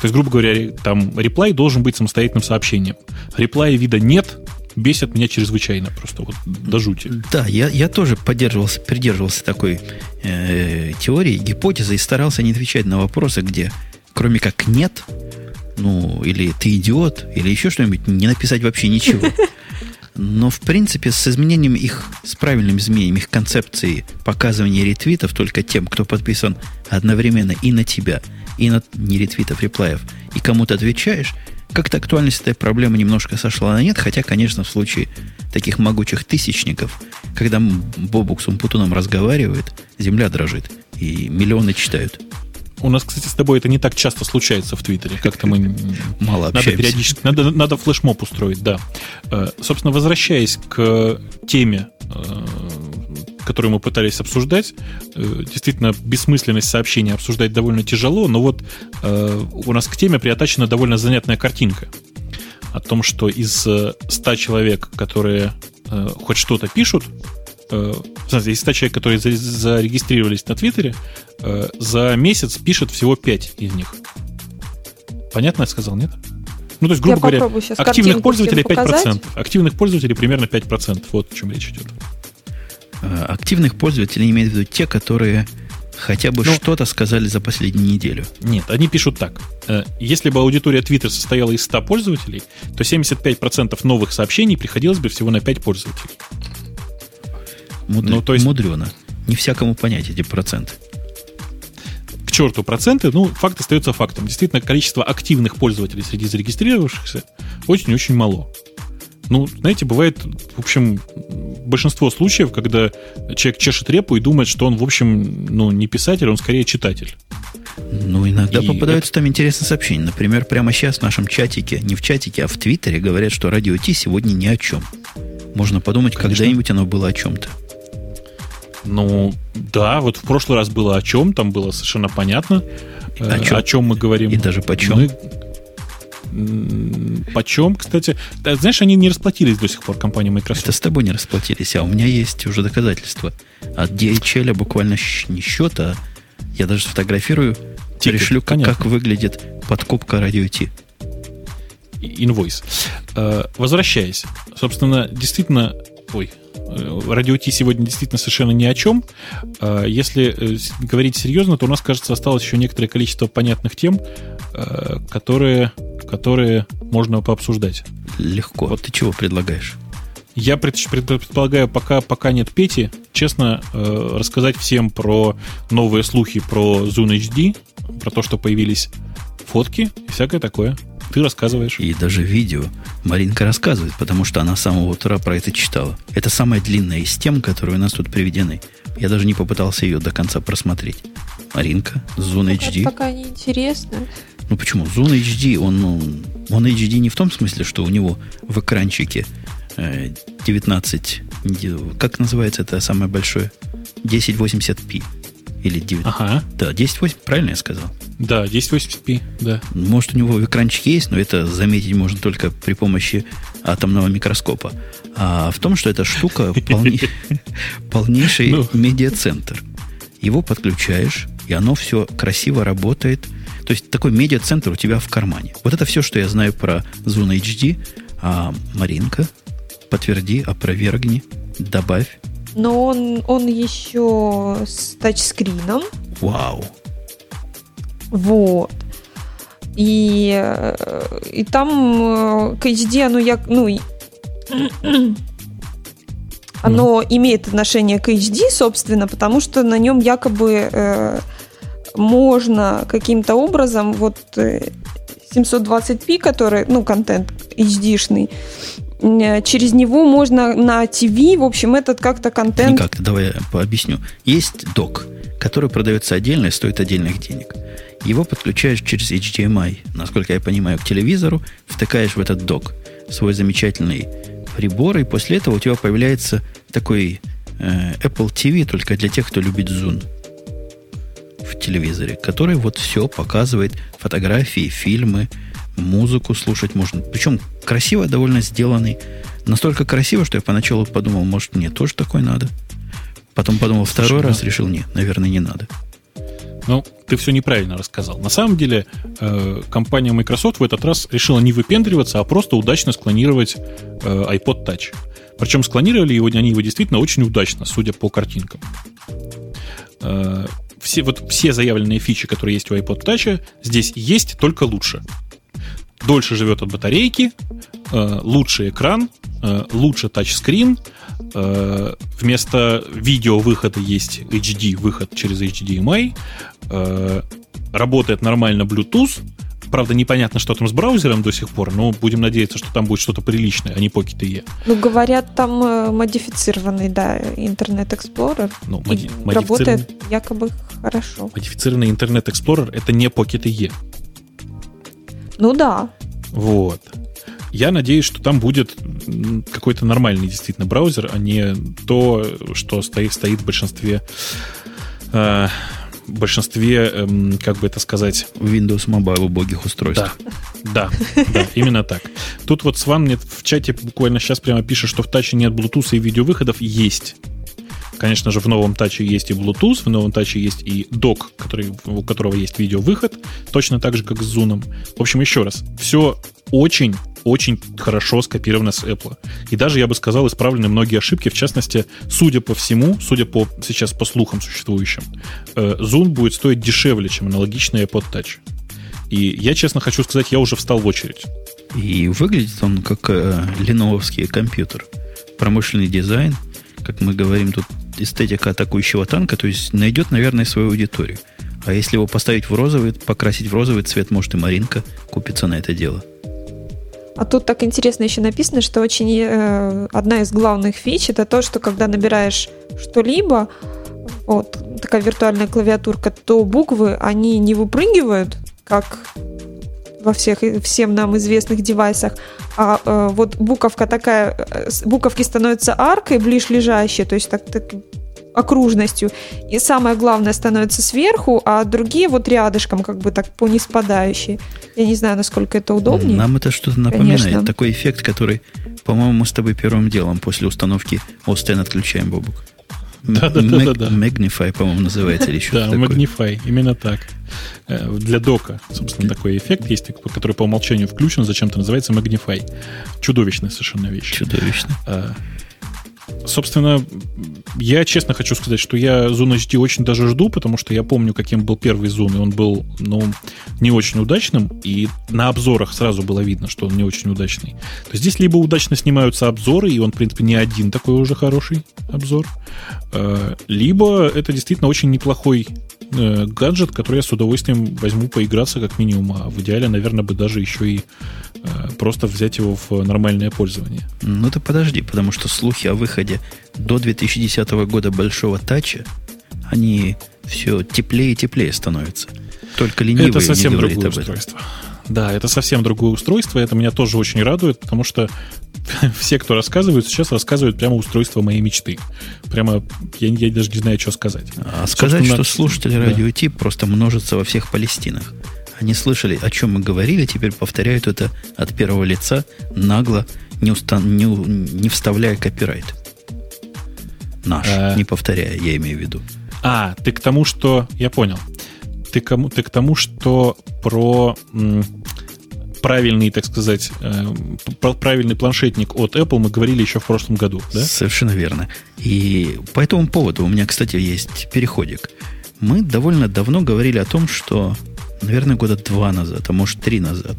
То есть, грубо говоря, там реплай должен быть самостоятельным сообщением. Реплая вида нет, бесит меня чрезвычайно, просто вот до жути. Да, я, я тоже поддерживался, придерживался такой э, теории, гипотезы и старался не отвечать на вопросы, где кроме как нет, ну, или ты идиот, или еще что-нибудь, не написать вообще ничего. Но, в принципе, с изменением их, с правильным изменением их концепции показывания ретвитов только тем, кто подписан одновременно и на тебя, и на не ретвитов, реплаев, и кому-то отвечаешь, как-то актуальность этой проблемы немножко сошла на нет, хотя, конечно, в случае таких могучих тысячников, когда Бобук с Умпутуном разговаривает, земля дрожит, и миллионы читают. У нас, кстати, с тобой это не так часто случается в Твиттере. Как-то мы мало общаемся. Надо периодически, надо, надо флешмоб устроить, да. Э, собственно, возвращаясь к теме, э, которую мы пытались обсуждать, э, действительно, бессмысленность сообщения обсуждать довольно тяжело, но вот у нас к теме приотачена довольно занятная картинка о том, что из 100 человек, которые хоть что-то пишут, э, есть 100 человек, которые зарегистрировались на Твиттере, э, за месяц пишет всего 5 из них. Понятно я сказал, нет? Ну, то есть, грубо я говоря, активных пользователей 5%. Показать. Активных пользователей примерно 5%. Вот о чем речь идет. Э, активных пользователей имеют в виду те, которые Хотя бы ну, что-то сказали за последнюю неделю. Нет, они пишут так. Э, если бы аудитория Twitter состояла из 100 пользователей, то 75% новых сообщений приходилось бы всего на 5 пользователей. Мудр... Ну, то есть... Мудрено. Не всякому понять эти проценты. К черту проценты, ну, факт остается фактом. Действительно, количество активных пользователей среди зарегистрировавшихся очень-очень мало. Ну, знаете, бывает, в общем, большинство случаев, когда человек чешет репу и думает, что он, в общем, ну, не писатель, он скорее читатель. Ну, иногда и попадаются это... там интересные сообщения. Например, прямо сейчас в нашем чатике, не в чатике, а в Твиттере говорят, что радио Ти сегодня ни о чем. Можно подумать, Конечно. когда-нибудь оно было о чем-то. Ну, да, вот в прошлый раз было о чем, там было совершенно понятно, о чем, о чем мы говорим. И даже почем. Мы Почем, кстати? Да, знаешь, они не расплатились до сих пор, компания Microsoft. Это с тобой не расплатились, а у меня есть уже доказательства. От DHL буквально не счет, а я даже сфотографирую, Тикет, пришлю, как, как выглядит подкупка радио Ти. Инвойс. Э, возвращаясь. Собственно, действительно, ой, э, радио Ти сегодня действительно совершенно ни о чем. Э, если говорить серьезно, то у нас, кажется, осталось еще некоторое количество понятных тем, которые которые можно пообсуждать. Легко. Вот ты чего предлагаешь? Я предполагаю, пока, пока нет Пети, честно, э, рассказать всем про новые слухи про Zoom HD, про то, что появились фотки и всякое такое. Ты рассказываешь. И даже видео. Маринка рассказывает, потому что она с самого утра про это читала. Это самая длинная из тем, которые у нас тут приведены. Я даже не попытался ее до конца просмотреть. Marинка, Zoom HD. Пока не интересно. Ну почему? Zoom HD, он, ну, он HD не в том смысле, что у него в экранчике 19, э, как называется это самое большое? 1080p. Или 9. Ага. Да, 1080, правильно я сказал? Да, 1080p, да. Может, у него экранчик есть, но это заметить можно только при помощи атомного микроскопа. А в том, что эта штука (laughs) полнейший ну. медиацентр. Его подключаешь, и оно все красиво работает – то есть такой медиа-центр у тебя в кармане. Вот это все, что я знаю про Zoom HD. А Маринка, подтверди, опровергни, добавь. Но он, он еще с тачскрином. Вау. Вот. И, и там э, к HD оно я, ну, (clears throat) оно mm. имеет отношение к HD, собственно, потому что на нем якобы э, можно каким-то образом вот 720p, э, который, ну, контент HD-шный, через него можно на TV, в общем, этот как-то контент... Никак, давай я пообъясню. Есть док, который продается отдельно и стоит отдельных денег. Его подключаешь через HDMI, насколько я понимаю, к телевизору, втыкаешь в этот док свой замечательный прибор, и после этого у тебя появляется такой э, Apple TV только для тех, кто любит Zoom в телевизоре, который вот все показывает, фотографии, фильмы, музыку слушать можно. Причем красиво довольно сделанный. Настолько красиво, что я поначалу подумал, может, мне тоже такой надо. Потом подумал второй Слушай, раз, да. решил, нет, наверное, не надо. Ну, ты все неправильно рассказал. На самом деле, э, компания Microsoft в этот раз решила не выпендриваться, а просто удачно склонировать э, iPod Touch. Причем склонировали его, они его действительно очень удачно, судя по картинкам. Э, все, вот все заявленные фичи, которые есть у iPod Touch, здесь есть только лучше. Дольше живет от батарейки, э, лучший экран, э, лучше тачскрин, э, вместо видео выхода есть HD выход через HDMI, э, работает нормально Bluetooth, Правда, непонятно, что там с браузером до сих пор, но будем надеяться, что там будет что-то приличное, а не Pocket E. Ну, говорят, там э, модифицированный, да, Internet Explorer. Ну, моди- модифицированный... Работает якобы хорошо. Модифицированный Internet Explorer — это не Pocket E. Ну да. Вот. Я надеюсь, что там будет какой-то нормальный действительно браузер, а не то, что стоит, стоит в большинстве э, большинстве, эм, как бы это сказать... Windows Mobile убогих устройств. Да, да, да, именно так. Тут вот Сван мне в чате буквально сейчас прямо пишет, что в таче нет Bluetooth и видеовыходов. Есть. Конечно же, в новом таче есть и Bluetooth, в новом таче есть и док, который, у которого есть видеовыход, точно так же, как с Zoom. В общем, еще раз, все очень очень хорошо скопировано с Apple. И даже, я бы сказал, исправлены многие ошибки. В частности, судя по всему, судя по сейчас по слухам существующим, э, Zoom будет стоить дешевле, чем аналогичный iPod Touch. И я, честно хочу сказать, я уже встал в очередь. И выглядит он как э, леновский компьютер. Промышленный дизайн, как мы говорим, тут эстетика атакующего танка, то есть найдет, наверное, свою аудиторию. А если его поставить в розовый, покрасить в розовый цвет, может и Маринка купится на это дело. А тут так интересно еще написано, что очень э, одна из главных фич это то, что когда набираешь что-либо, вот такая виртуальная клавиатурка, то буквы они не выпрыгивают, как во всех всем нам известных девайсах, а э, вот буковка такая, э, буковки становятся аркой ближ лежащие, то есть так, так окружностью. И самое главное становится сверху, а другие вот рядышком, как бы так по неспадающей. Я не знаю, насколько это удобнее. Нам это что-то напоминает. Конечно. Такой эффект, который, по-моему, мы с тобой первым делом после установки OSTEN отключаем, Бобук. Да, да, да, да, Magnify, по-моему, называется или еще Да, Magnify, именно так. Э, для дока, собственно, такой эффект есть, который по умолчанию включен, зачем-то называется Magnify. Чудовищная совершенно вещь. Чудовищно. Собственно, я честно хочу сказать, что я Zoom HD очень даже жду, потому что я помню, каким был первый Zoom, и он был, ну, не очень удачным, и на обзорах сразу было видно, что он не очень удачный. То есть здесь либо удачно снимаются обзоры, и он, в принципе, не один такой уже хороший обзор, э, либо это действительно очень неплохой э, гаджет, который я с удовольствием возьму поиграться как минимум, а в идеале, наверное, бы даже еще и э, просто взять его в нормальное пользование. Ну ты подожди, потому что слухи о выходе до 2010 года большого тача, они все теплее и теплее становятся. Только ленивые Это совсем не другое устройство. Да, это совсем другое устройство, это меня тоже очень радует, потому что (laughs) все, кто рассказывают, сейчас рассказывают прямо устройство моей мечты. Прямо я, я даже не знаю, что сказать. А сказать, что слушатели да. радио Ти просто множатся во всех Палестинах. Они слышали, о чем мы говорили, теперь повторяют это от первого лица, нагло, не, уста... не, не вставляя копирайт. Наш, а... не повторяя, я имею в виду. А, ты к тому, что... Я понял. Ты, кому, ты к тому, что про правильный, так сказать, э, правильный планшетник от Apple мы говорили еще в прошлом году, да? Совершенно верно. И по этому поводу у меня, кстати, есть переходик. Мы довольно давно говорили о том, что, наверное, года два назад, а может три назад,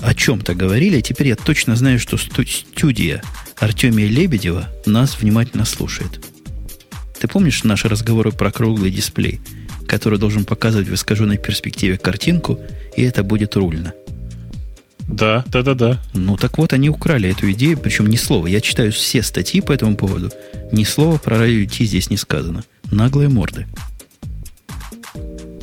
о чем-то говорили, теперь я точно знаю, что студия Артемия Лебедева нас внимательно слушает. Ты помнишь наши разговоры про круглый дисплей, который должен показывать в искаженной перспективе картинку, и это будет рульно? Да, да, да, да. Ну так вот, они украли эту идею, причем ни слова. Я читаю все статьи по этому поводу. Ни слова про радио здесь не сказано. Наглые морды.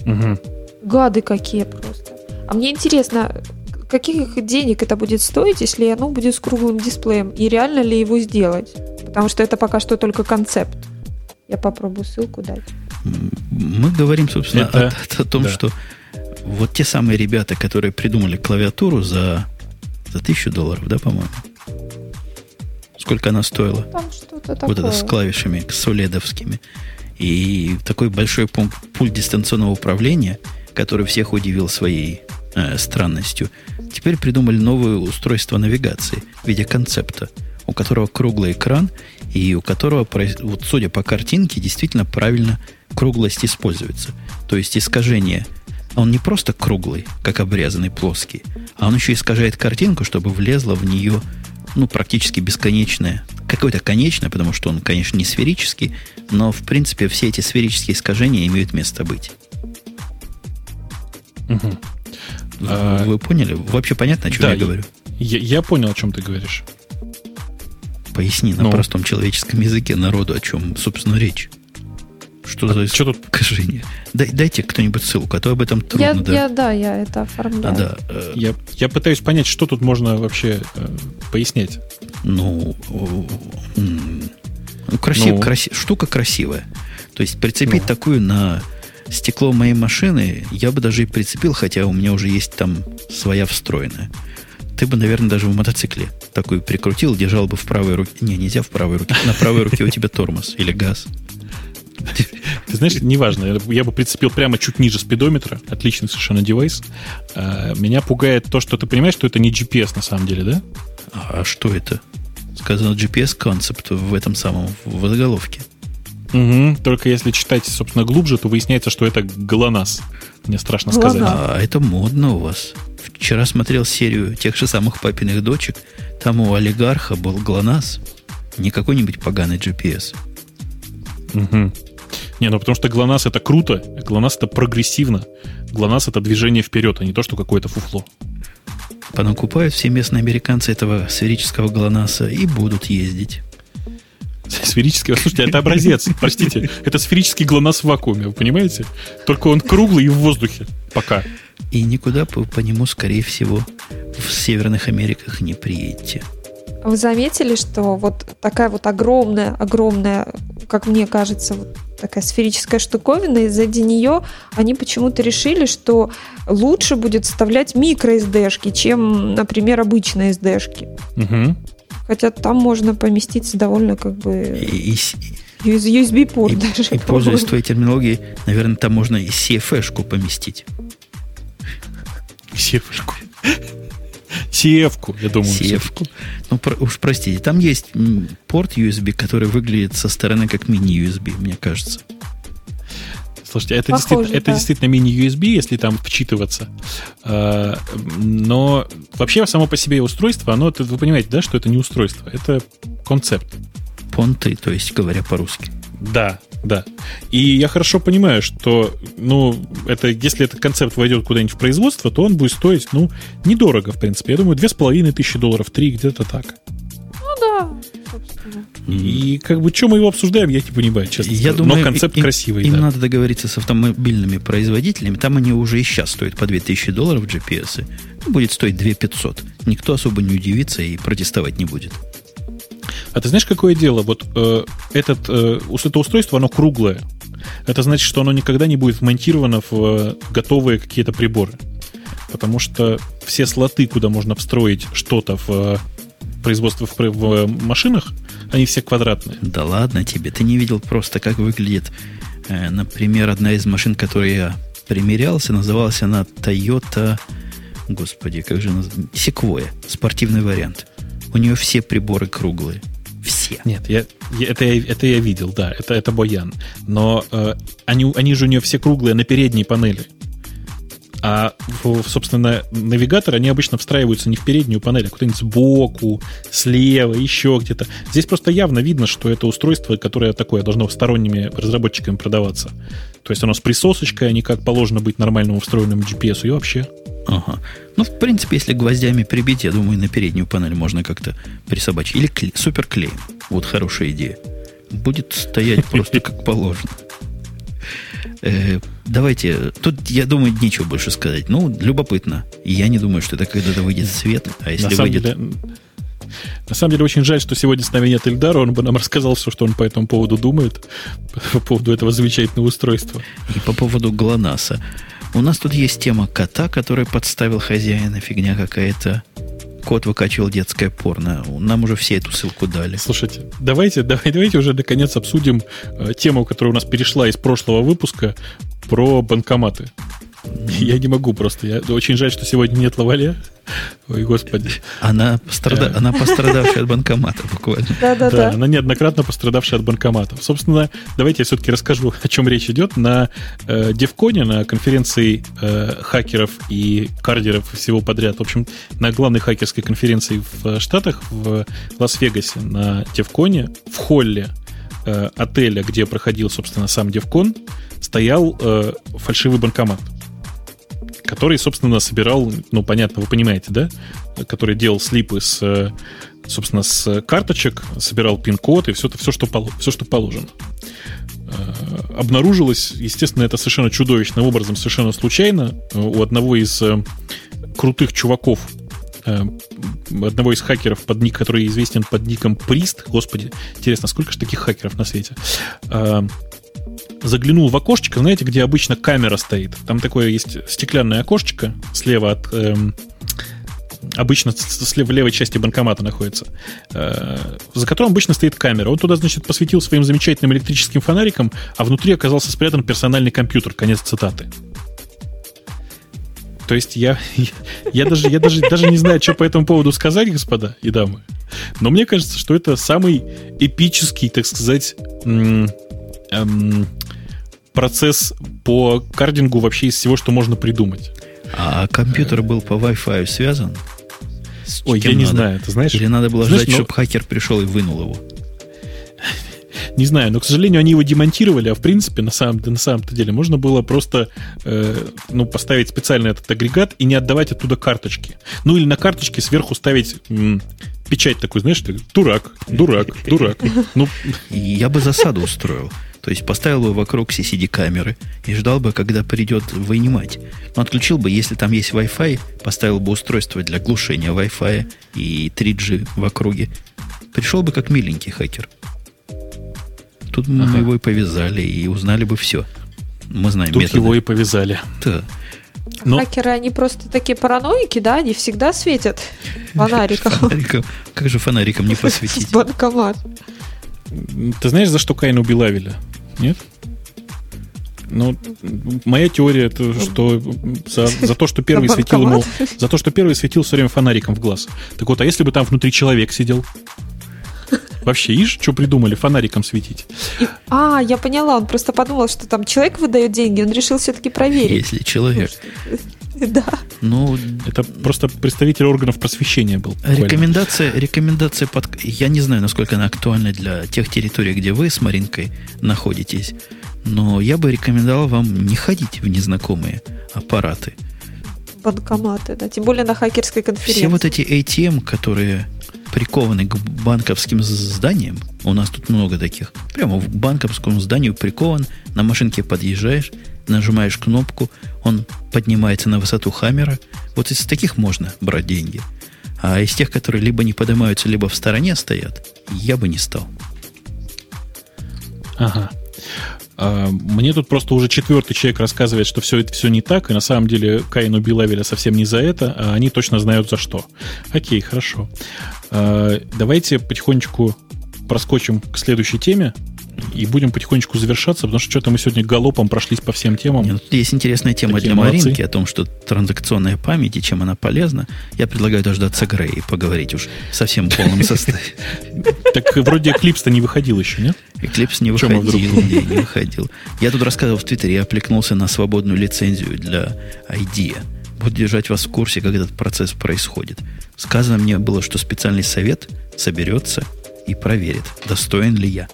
Угу. Гады какие просто. А мне интересно, каких денег это будет стоить, если оно будет с круглым дисплеем? И реально ли его сделать? Потому что это пока что только концепт. Я попробую ссылку дать. Мы говорим, собственно, это, о, о, о том, да. что вот те самые ребята, которые придумали клавиатуру за, за тысячу долларов, да, по-моему? Сколько она стоила? Там что-то такое. Вот это с клавишами, с соледовскими. И такой большой пульт дистанционного управления, который всех удивил своей э, странностью. Теперь придумали новое устройство навигации в виде концепта, у которого круглый экран и у которого, вот судя по картинке, действительно правильно круглость используется. То есть искажение – он не просто круглый, как обрезанный плоский, а он еще искажает картинку, чтобы влезло в нее ну, практически бесконечное, какое-то конечное, потому что он, конечно, не сферический, но, в принципе, все эти сферические искажения имеют место быть. Угу. Вы, а, вы поняли? Вообще понятно, о чем да, я говорю? Я, я понял, о чем ты говоришь. Поясни на ну, простом человеческом языке народу, о чем, собственно, речь. Что а за что тут искажение? Дай, дайте кто-нибудь ссылку, а то об этом трудно. Я, да, я, да, я это оформляю. А, да, э, я, я пытаюсь понять, что тут можно вообще э, пояснять. Ну, ну, красив, ну. Краси, штука красивая. То есть прицепить ну. такую на стекло моей машины я бы даже и прицепил, хотя у меня уже есть там своя встроенная. Ты бы, наверное, даже в мотоцикле такую прикрутил, держал бы в правой руке. Не, нельзя в правой руке. На правой руке у тебя тормоз или газ. (laughs) Ты знаешь, неважно, я бы прицепил прямо чуть ниже спидометра, отличный совершенно девайс. А, меня пугает то, что ты понимаешь, что это не GPS на самом деле, да? А что это? Сказано GPS-концепт в этом самом, в заголовке. Угу, только если читать, собственно, глубже, то выясняется, что это ГЛОНАСС. Мне страшно сказать. А это модно у вас. Вчера смотрел серию тех же самых папиных дочек. Там у олигарха был ГЛОНАСС. Не какой-нибудь поганый GPS. Угу. Не, ну потому что ГЛОНАСС это круто, ГЛОНАСС это прогрессивно. ГЛОНАСС это движение вперед, а не то, что какое-то фуфло. Понакупают все местные американцы этого сферического ГЛОНАССа и будут ездить. Сферический, слушайте, это образец, простите, это сферический ГЛОНАСС в вакууме, вы понимаете? Только он круглый и в воздухе пока. И никуда по, по нему, скорее всего, в Северных Америках не приедете. Вы заметили, что вот такая вот огромная, огромная, как мне кажется, вот такая сферическая штуковина, и сзади нее они почему-то решили, что лучше будет вставлять microSD-шки, чем, например, обычные SD-шки. Угу. Хотя там можно поместиться довольно как бы... И, и, USB-порт и, даже. И, (laughs) пользуясь твоей терминологией, наверное, там можно и CFS-шку поместить. CFS-шку. CF-ку, я думаю. CF-ку. Ну, про, уж простите, там есть порт USB, который выглядит со стороны как мини-USB, мне кажется. Слушайте, это, Похоже, действительно, да. это действительно мини-USB, если там вчитываться. А, но вообще само по себе устройство, оно, вы понимаете, да, что это не устройство, это концепт. Понты, то есть говоря по-русски. Да, да. И я хорошо понимаю, что, ну, это, если этот концепт войдет куда-нибудь в производство, то он будет стоить, ну, недорого, в принципе. Я думаю, две с половиной тысячи долларов, три, где-то так. Ну да, собственно. И как бы, что мы его обсуждаем, я не понимаю, честно. Я думаю, Но концепт им, красивый. Им да. надо договориться с автомобильными производителями. Там они уже и сейчас стоят по 2000 долларов GPS. Будет стоить 2500. Никто особо не удивится и протестовать не будет. А ты знаешь, какое дело? Вот э, этот, э, это устройство, оно круглое. Это значит, что оно никогда не будет вмонтировано в э, готовые какие-то приборы. Потому что все слоты, куда можно встроить что-то в э, производство в, в э, машинах, они все квадратные. Да ладно тебе, ты не видел просто, как выглядит, э, например, одна из машин, которую я примерялся, называлась она Toyota, господи, как же она, Sequoia, спортивный вариант. У нее все приборы круглые. Все. Нет, я, я, это, я, это я видел, да, это, это Боян. Но э, они, они же у нее все круглые на передней панели. А, собственно, навигаторы, они обычно встраиваются не в переднюю панель, а куда-нибудь сбоку, слева, еще где-то. Здесь просто явно видно, что это устройство, которое такое должно сторонними разработчиками продаваться. То есть оно с присосочкой, а не как положено быть нормальному встроенному GPS и вообще. Ага. Ну, в принципе, если гвоздями прибить, я думаю, на переднюю панель можно как-то присобачить. Или кле- суперклеем. Вот хорошая идея. Будет стоять просто как (laughs) положено. Э, давайте, тут, я думаю, нечего больше сказать. Ну, любопытно. Я не думаю, что это когда-то выйдет свет. А если выйдет... На самом деле, очень жаль, что сегодня с нами нет Эльдара. Он бы нам рассказал все, что он по этому поводу думает. (laughs) По поводу этого замечательного устройства. И по поводу ГЛОНАССа. У нас тут есть тема кота, который подставил хозяина. Фигня какая-то кот выкачивал детское порно. Нам уже все эту ссылку дали. Слушайте, давайте, (laughs) давайте, давайте уже наконец обсудим э, тему, которая у нас перешла из прошлого выпуска про банкоматы. (laughs) Я не могу просто. Я, очень жаль, что сегодня нет лаваля. Ой, господи. Она, пострада... Э. она (laughs) пострадавшая от банкомата буквально. Да-да-да. Да, она неоднократно пострадавшая от банкоматов. Собственно, давайте я все-таки расскажу, о чем речь идет. На э, Девконе, на конференции э, хакеров и кардеров всего подряд, в общем, на главной хакерской конференции в Штатах, в Лас-Вегасе, на Девконе, в холле э, отеля, где проходил, собственно, сам Девкон, стоял э, фальшивый банкомат который, собственно, собирал, ну, понятно, вы понимаете, да? Который делал слипы с, собственно, с карточек, собирал пин-код и все, все, что, все, что положено. Э, обнаружилось, естественно, это совершенно чудовищным образом, совершенно случайно, у одного из э, крутых чуваков, э, одного из хакеров, под ник, который известен под ником Прист. Господи, интересно, сколько же таких хакеров на свете? Заглянул в окошечко, знаете, где обычно камера стоит. Там такое есть стеклянное окошечко слева от, эм, обычно в левой части банкомата находится, э, за которым обычно стоит камера. Он туда, значит, посветил своим замечательным электрическим фонариком, а внутри оказался спрятан персональный компьютер. Конец цитаты. То есть я, я, я, даже, я даже, даже не знаю, что по этому поводу сказать, господа и дамы. Но мне кажется, что это самый эпический, так сказать, эм, процесс по кардингу вообще из всего, что можно придумать. А компьютер был по Wi-Fi связан? Ой, я не знаю, ты знаешь? Или надо было знаешь, ждать, но... чтобы хакер пришел и вынул его? (laughs) Не знаю, но, к сожалению, они его демонтировали, а в принципе, на самом, на самом-то деле, можно было просто э, ну, поставить специально этот агрегат и не отдавать оттуда карточки. Ну, или на карточке сверху ставить м, печать такой, знаешь, ты, дурак, дурак, дурак. Ну. (laughs) Я бы засаду устроил. То есть поставил бы вокруг CCD-камеры и ждал бы, когда придет вынимать. Но отключил бы, если там есть Wi-Fi, поставил бы устройство для глушения Wi-Fi и 3G в округе. Пришел бы как миленький хакер. Тут ага. мы его и повязали, и узнали бы все. Мы знаем Тут методы. его и повязали. Да. Но... Хакеры, они просто такие параноики, да? Они всегда светят фонариком. (laughs) фонариком. Как же фонариком не (laughs) посветить? Банкомат. Ты знаешь, за что Каин убил Авеля? Нет? Ну, моя теория это что за, за то, что первый светил ему, за то, что первый светил все время фонариком в глаз. Так вот, а если бы там внутри человек сидел? Вообще, ишь, что придумали, фонариком светить. А, я поняла, он просто подумал, что там человек выдает деньги, он решил все-таки проверить. Если человек. (laughs) Да. Ну, это просто представитель органов просвещения был. Рекомендация, рекомендация под... Я не знаю, насколько она актуальна для тех территорий, где вы с Маринкой находитесь, но я бы рекомендовал вам не ходить в незнакомые аппараты. Банкоматы, да, тем более на хакерской конференции. Все вот эти ATM, которые прикованы к банковским зданиям, у нас тут много таких, прямо в банковском зданию прикован, на машинке подъезжаешь, нажимаешь кнопку, он поднимается на высоту хаммера. Вот из таких можно брать деньги. А из тех, которые либо не поднимаются, либо в стороне стоят, я бы не стал. Ага. А, мне тут просто уже четвертый человек рассказывает, что все это все не так, и на самом деле Каин убил Авеля совсем не за это, а они точно знают за что. Окей, хорошо. А, давайте потихонечку проскочим к следующей теме и будем потихонечку завершаться, потому что что-то мы сегодня галопом прошлись по всем темам. Нет, есть интересная тема Такие для молодцы. Маринки о том, что транзакционная память и чем она полезна. Я предлагаю дождаться Грея и поговорить уж совсем в полном составе. Так вроде Эклипс-то не выходил еще, нет? Эклипс не выходил, не выходил. Я тут рассказывал в Твиттере, я аппликнулся на свободную лицензию для IDEA. Буду держать вас в курсе, как этот процесс происходит. Сказано мне было, что специальный совет соберется и проверит, достоин ли я.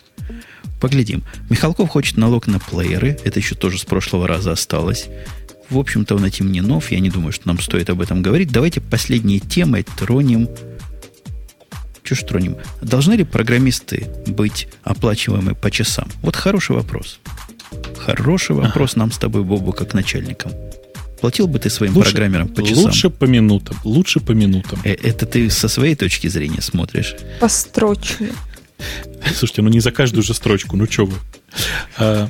Поглядим. Михалков хочет налог на плееры. Это еще тоже с прошлого раза осталось. В общем-то, он этим не нов. Я не думаю, что нам стоит об этом говорить. Давайте последней темой тронем... Что ж тронем? Должны ли программисты быть оплачиваемы по часам? Вот хороший вопрос. Хороший вопрос нам с тобой, Бобу, как начальникам. Платил бы ты своим лучше, программерам по часам? Лучше по минутам. Лучше по минутам. Э, это ты со своей точки зрения смотришь? Построчно. Слушайте, ну не за каждую же строчку, ну что вы. А,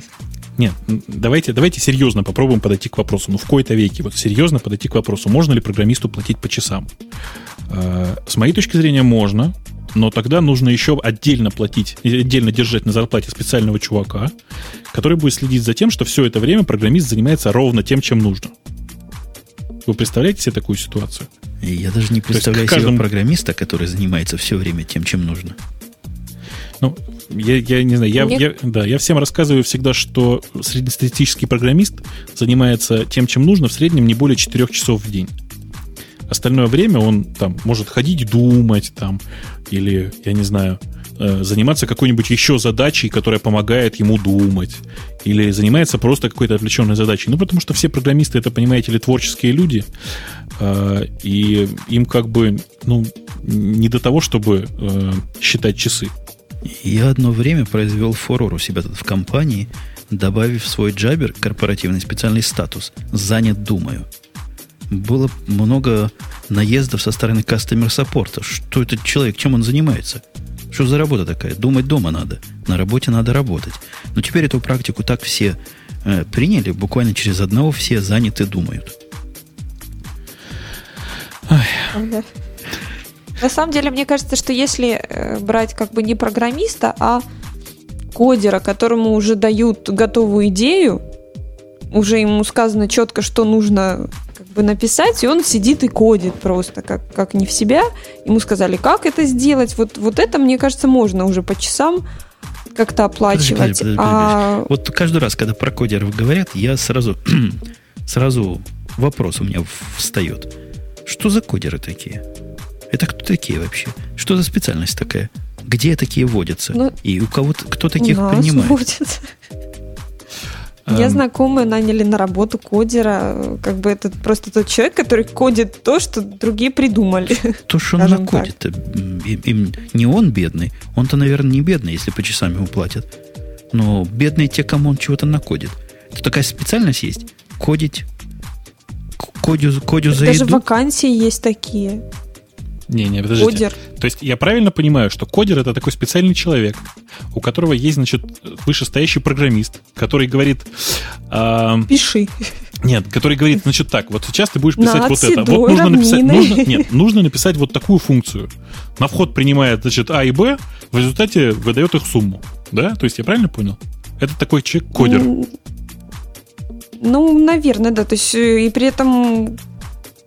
нет, давайте, давайте серьезно попробуем подойти к вопросу. Ну, в кои-то веке, вот серьезно подойти к вопросу, можно ли программисту платить по часам? А, с моей точки зрения, можно, но тогда нужно еще отдельно платить, отдельно держать на зарплате специального чувака, который будет следить за тем, что все это время программист занимается ровно тем, чем нужно. Вы представляете себе такую ситуацию? Я даже не представляю каждому... себе программиста, который занимается все время тем, чем нужно. Ну, я, я не знаю, я, я, да, я всем рассказываю всегда, что среднестатистический программист занимается тем, чем нужно, в среднем не более 4 часов в день. Остальное время он там может ходить, думать там, или, я не знаю, э, заниматься какой-нибудь еще задачей, которая помогает ему думать, или занимается просто какой-то отвлеченной задачей. Ну, потому что все программисты, это, понимаете ли, творческие люди, э, и им как бы, ну, не до того, чтобы э, считать часы. Я одно время произвел фурор у себя тут в компании, добавив в свой джабер корпоративный специальный статус «Занят, думаю». Было много наездов со стороны кастомер-саппорта. Что этот человек, чем он занимается? Что за работа такая? Думать дома надо. На работе надо работать. Но теперь эту практику так все э, приняли, буквально через одного все заняты думают. На самом деле, мне кажется, что если э, брать как бы не программиста, а кодера, которому уже дают готовую идею, уже ему сказано четко, что нужно как бы написать, и он сидит и кодит просто, как, как не в себя. Ему сказали, как это сделать. Вот, вот это, мне кажется, можно уже по часам как-то оплачивать. Подожди, подожди, подожди, а... Вот каждый раз, когда про кодеров говорят, я сразу, (clears throat) сразу вопрос у меня встает. Что за кодеры такие? Это кто такие вообще? Что за специальность такая? Где такие водятся? Ну, И у кого-то кто таких принимает? Водятся. Я эм. знакомые наняли на работу кодера. Как бы это просто тот человек, который кодит то, что другие придумали. То, что он накодит. Им, не он бедный. Он-то, наверное, не бедный, если по часам ему платят. Но бедные те, кому он чего-то накодит. Это такая специальность есть. Кодить. Кодю, кодю за Даже еду. вакансии есть такие. Не, не, подождите. Кодер. То есть я правильно понимаю, что кодер это такой специальный человек, у которого есть, значит, вышестоящий программист, который говорит... Э, Пиши. Нет, который говорит, значит, так, вот сейчас ты будешь писать вот это. Вот нужно написать, нужно, нет, нужно написать вот такую функцию. На вход принимает, значит, А и Б, в результате выдает их сумму. Да? То есть я правильно понял? Это такой человек-кодер. Ну, наверное, да. То есть э, и при этом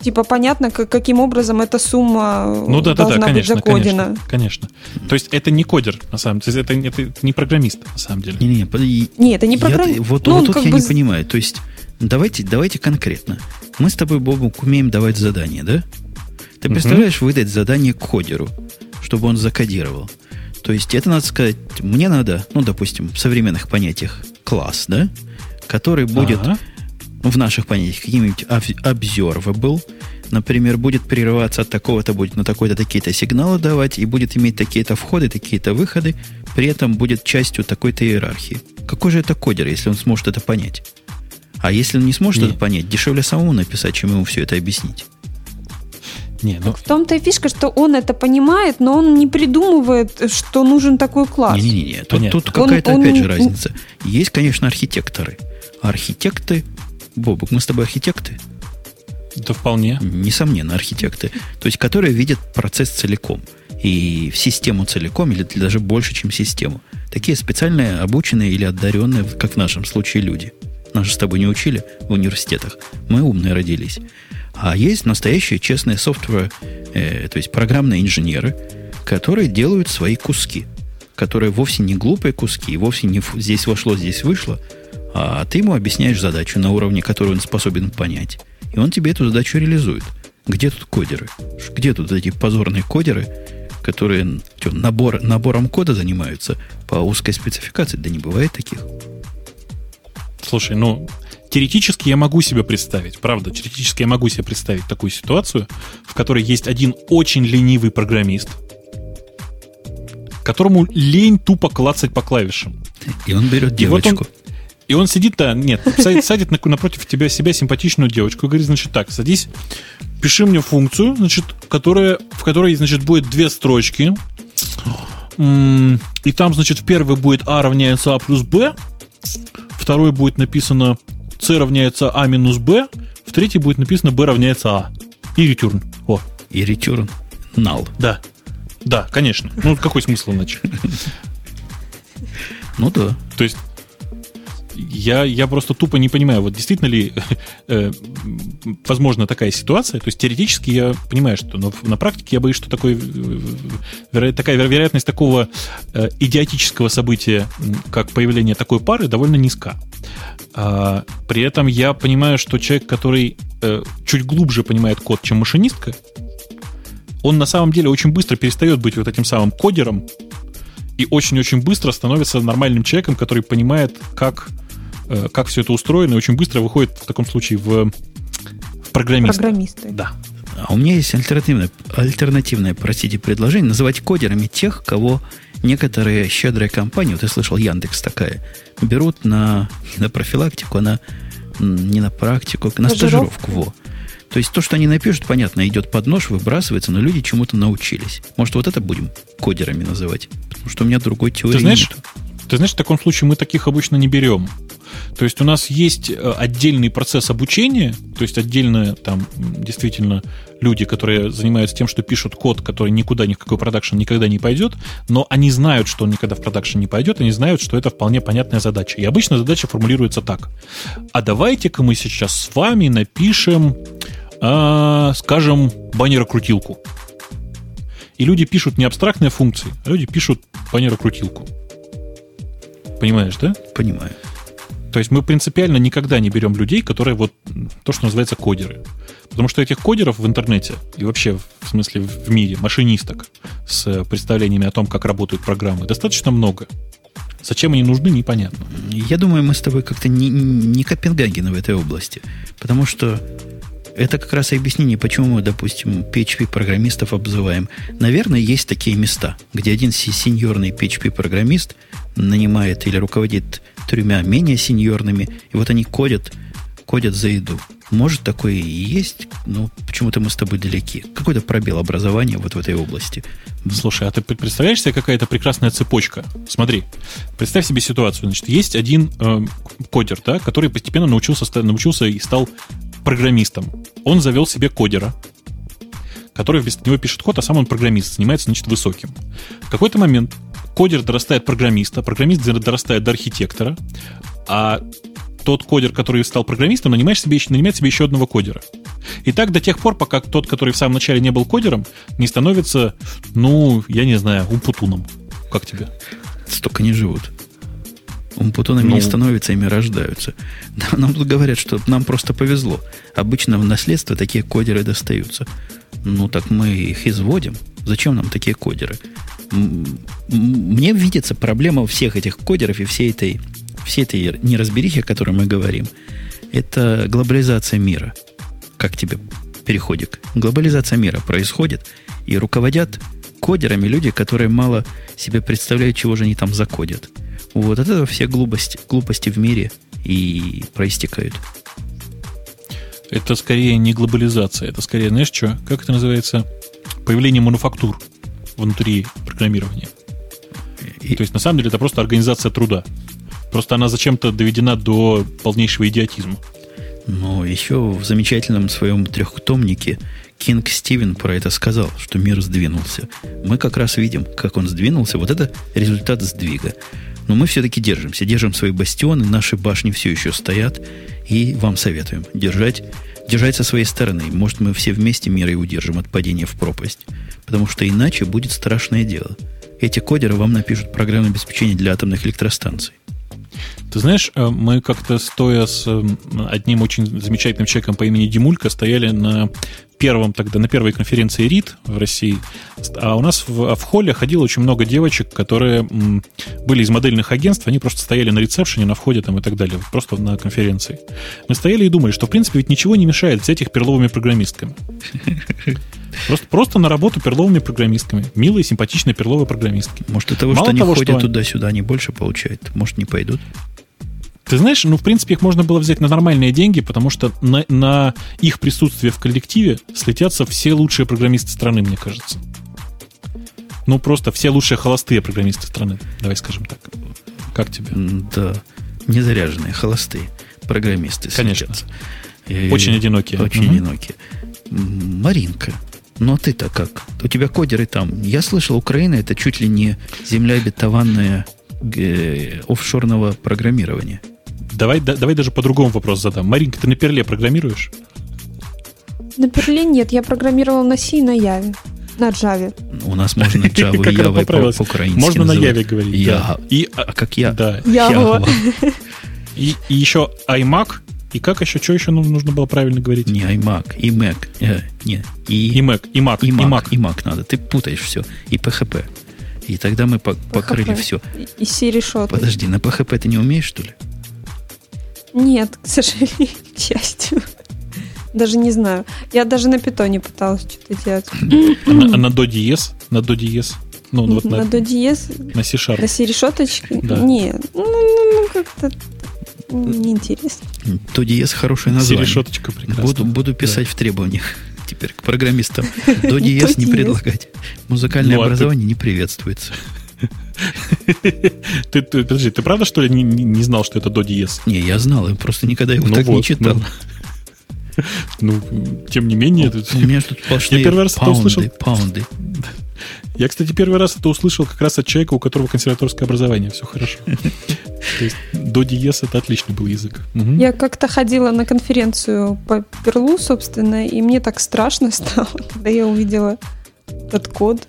типа понятно, как, каким образом эта сумма ну, да, должна да, да, конечно, быть закодена. Конечно, конечно. То есть это не кодер, на самом деле, это, это, это не программист, на самом деле. Не, не, не, не это не программист. Вот, ну, вот тут я бы... не понимаю. То есть давайте, давайте конкретно. Мы с тобой, Бобук, умеем давать задания, да? Ты представляешь, угу. выдать задание кодеру, чтобы он закодировал. То есть это надо сказать, мне надо, ну, допустим, в современных понятиях класс, да, который будет ага в наших понятиях каким-нибудь observable, например, будет прерываться от такого-то, будет на такой-то такие-то сигналы давать, и будет иметь такие-то входы, такие-то выходы, при этом будет частью такой-то иерархии. Какой же это кодер, если он сможет это понять? А если он не сможет не. это понять, дешевле самому написать, чем ему все это объяснить. Не, ну... В том-то и фишка, что он это понимает, но он не придумывает, что нужен такой класс. Не-не-не, тут, тут какая-то он, опять он... же разница. Есть, конечно, архитекторы. Архитекты Бобук, мы с тобой архитекты? Да вполне. Несомненно, архитекты. То есть, которые видят процесс целиком. И в систему целиком, или даже больше, чем систему. Такие специальные, обученные или одаренные, как в нашем случае, люди. Нас же с тобой не учили в университетах. Мы умные родились. А есть настоящие честные софтвер, э, то есть программные инженеры, которые делают свои куски, которые вовсе не глупые куски, вовсе не здесь вошло, здесь вышло, а ты ему объясняешь задачу на уровне, которую он способен понять. И он тебе эту задачу реализует. Где тут кодеры? Где тут эти позорные кодеры, которые что, набор, набором кода занимаются по узкой спецификации? Да не бывает таких. Слушай, ну, теоретически я могу себе представить, правда, теоретически я могу себе представить такую ситуацию, в которой есть один очень ленивый программист, которому лень тупо клацать по клавишам. И он берет девочку. И вот он, и он сидит, да, нет, садит, садит напротив тебя себя симпатичную девочку и говорит, значит, так, садись, пиши мне функцию, значит, которая, в которой, значит, будет две строчки. И там, значит, в первой будет а равняется а плюс b, второй будет написано c равняется а минус b, в третьей будет написано b равняется а. И return. О. И return. Null. Да. Да, конечно. Ну, какой смысл иначе? Ну да. То есть я, я просто тупо не понимаю, вот действительно ли (laughs) э, возможна такая ситуация. То есть теоретически я понимаю, что но на практике я боюсь, что такой, э, веро, такая вероятность такого э, идиотического события, как появление такой пары, довольно низка. А, при этом я понимаю, что человек, который э, чуть глубже понимает код, чем машинистка, он на самом деле очень быстро перестает быть вот этим самым кодером, и очень-очень быстро становится нормальным человеком, который понимает, как как все это устроено, и очень быстро выходит в таком случае в, в программисты. Программисты. Да. А у меня есть альтернативное, альтернативное, простите, предложение называть кодерами тех, кого некоторые щедрые компании, вот я слышал, Яндекс такая, берут на, на профилактику, на, не на практику, на стажировку. Во. То есть то, что они напишут, понятно, идет под нож, выбрасывается, но люди чему-то научились. Может, вот это будем кодерами называть? Потому что у меня другой теории ты знаешь, нет. Ты знаешь, в таком случае мы таких обычно не берем. То есть у нас есть э, отдельный процесс обучения, то есть отдельно там действительно люди, которые занимаются тем, что пишут код, который никуда, ни в какой продакшн никогда не пойдет, но они знают, что он никогда в продакшн не пойдет, они знают, что это вполне понятная задача. И обычно задача формулируется так. А давайте-ка мы сейчас с вами напишем, э, скажем, баннерокрутилку. И люди пишут не абстрактные функции, а люди пишут баннерокрутилку. Понимаешь, да? Понимаю. То есть мы принципиально никогда не берем людей, которые вот то, что называется кодеры. Потому что этих кодеров в интернете и вообще в смысле в мире, машинисток с представлениями о том, как работают программы, достаточно много. Зачем они нужны, непонятно. Я думаю, мы с тобой как-то не, не Копенгаген в этой области. Потому что это как раз и объяснение, почему мы, допустим, PHP-программистов обзываем. Наверное, есть такие места, где один сеньорный PHP-программист нанимает или руководит тремя менее сеньорными, и вот они кодят, кодят за еду. Может, такое и есть, но почему-то мы с тобой далеки. Какой-то пробел образования вот в этой области. Слушай, а ты представляешь себе какая-то прекрасная цепочка? Смотри, представь себе ситуацию. Значит, есть один э, кодер, да, который постепенно научился, научился и стал программистом. Он завел себе кодера, который вместо него пишет код, а сам он программист, занимается, значит, высоким. В какой-то момент кодер дорастает программиста, программист дорастает до архитектора, а тот кодер, который стал программистом, нанимает себе, нанимает себе еще одного кодера. И так до тех пор, пока тот, который в самом начале не был кодером, не становится, ну, я не знаю, умпутуном. Как тебе? Столько не живут. Умпутунами ну, не становятся, ими рождаются. Нам тут говорят, что нам просто повезло. Обычно в наследство такие кодеры достаются. Ну, так мы их изводим. Зачем нам такие кодеры? Мне видится проблема всех этих кодеров и всей этой, всей этой неразберихи, о которой мы говорим. Это глобализация мира. Как тебе переходик? Глобализация мира происходит, и руководят кодерами люди, которые мало себе представляют, чего же они там закодят. Вот от этого все глупости, глупости в мире и проистекают. Это скорее не глобализация, это скорее, знаешь что, как это называется? Появление мануфактур внутри программирования. И... То есть, на самом деле, это просто организация труда. Просто она зачем-то доведена до полнейшего идиотизма. Но еще в замечательном своем трехтомнике Кинг Стивен про это сказал, что мир сдвинулся. Мы как раз видим, как он сдвинулся. Вот это результат сдвига. Но мы все-таки держимся, держим свои бастионы, наши башни все еще стоят, и вам советуем держать, держать со своей стороны. Может, мы все вместе мир и удержим от падения в пропасть. Потому что иначе будет страшное дело. Эти кодеры вам напишут программное обеспечение для атомных электростанций. Ты знаешь, э, мы как-то стоя с э, одним очень замечательным человеком по имени Димулька стояли на первом тогда, на первой конференции РИД в России, а у нас в, в холле ходило очень много девочек, которые были из модельных агентств, они просто стояли на ресепшене, на входе там и так далее, просто на конференции. Мы стояли и думали, что в принципе ведь ничего не мешает взять их перловыми программистками. Просто, просто на работу перловыми программистками. Милые, симпатичные перловые программистки. Может, от того, Мало что они того, ходят что туда-сюда, они больше получают. Может, не пойдут? Ты знаешь, ну, в принципе, их можно было взять на нормальные деньги, потому что на, на их присутствие в коллективе слетятся все лучшие программисты страны, мне кажется. Ну, просто все лучшие холостые программисты страны, давай скажем так. Как тебе? Да, незаряженные, холостые программисты Конечно. Очень одинокие. Очень угу. одинокие. Маринка, ну а ты-то как? У тебя кодеры там. Я слышал, Украина это чуть ли не земля обетованная э, офшорного программирования. Давай, да, давай даже по-другому вопрос задам. Маринка, ты на перле программируешь? На перле нет, я программировал на C и на Яве. На Java. У нас можно (laughs) Java и Java по-украински Можно на Яве говорить. Я. И, а как я? Да. Java. (laughs) И, и еще iMac. И как еще? Что еще нужно было правильно говорить? Не iMac, и Mac. Э, не, и, и Mac, и Mac, и Mac, и Mac надо. Ты путаешь все. И PHP. И тогда мы по покрыли все. И C решет. Подожди, на PHP ты не умеешь, что ли? Нет, к сожалению, (laughs) к счастью. Даже не знаю. Я даже на питоне пыталась что-то делать. А на, а на до диез? На до диез? Ну, вот на, на до диез? На C-Sharp. На C-решеточке? Да. Нет. Ну, ну, ну как-то неинтересно. До диез хорошее название. C-решеточка прекрасно. Буду, буду писать да. в требованиях (laughs) теперь к программистам. (laughs) До диез не предлагать. Музыкальное ну, а образование не приветствуется. (laughs) Ты, ты, подожди, ты правда, что ли, не, не знал, что это до диез? Не, я знал, я просто никогда его Ну так не вот, читал. Ну, тем не менее... У это- меня тут сплошные Я первый раз это паунды, услышал. паунды. (laughs) Я, кстати, первый раз это услышал как раз от человека, у которого консерваторское образование. Все хорошо. (laughs) То есть до диез это отличный был язык. Мгм. Я как-то ходила на конференцию по Перлу, собственно, и мне так страшно стало, когда я увидела этот код.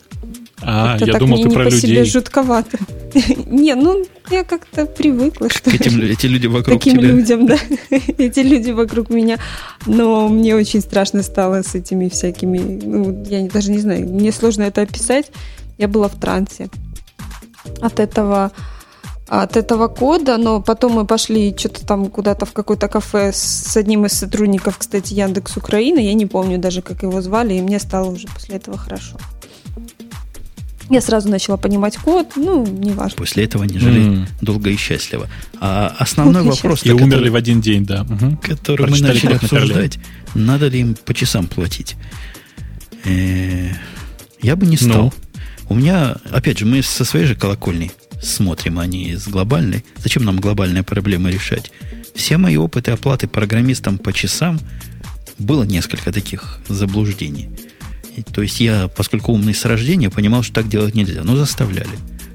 А, я так думал, мне ты не про по себе людей. жутковато. (laughs) Не, ну, я как-то привыкла, что К этим, эти люди вокруг таким тебя. людям, да. (laughs) Эти люди вокруг меня. Но мне очень страшно стало с этими всякими... Ну, я даже не знаю, мне сложно это описать. Я была в трансе от этого от этого кода, но потом мы пошли что-то там куда-то в какое-то кафе с одним из сотрудников, кстати, Яндекс Украины, я не помню даже, как его звали, и мне стало уже после этого хорошо. Я сразу начала понимать код, ну, неважно. После этого они жили М. долго и счастливо. А основной вопрос, И умерли в один день, да. Мгм. который мы начали обсуждать, надо ли им по часам платить. Э, Я бы не стал. Ну? У меня, опять же, мы со своей же колокольни смотрим, а не с глобальной. Зачем нам глобальные проблемы решать? Все мои опыты оплаты программистам по часам было несколько таких заблуждений. То есть я, поскольку умный с рождения, понимал, что так делать нельзя, но заставляли.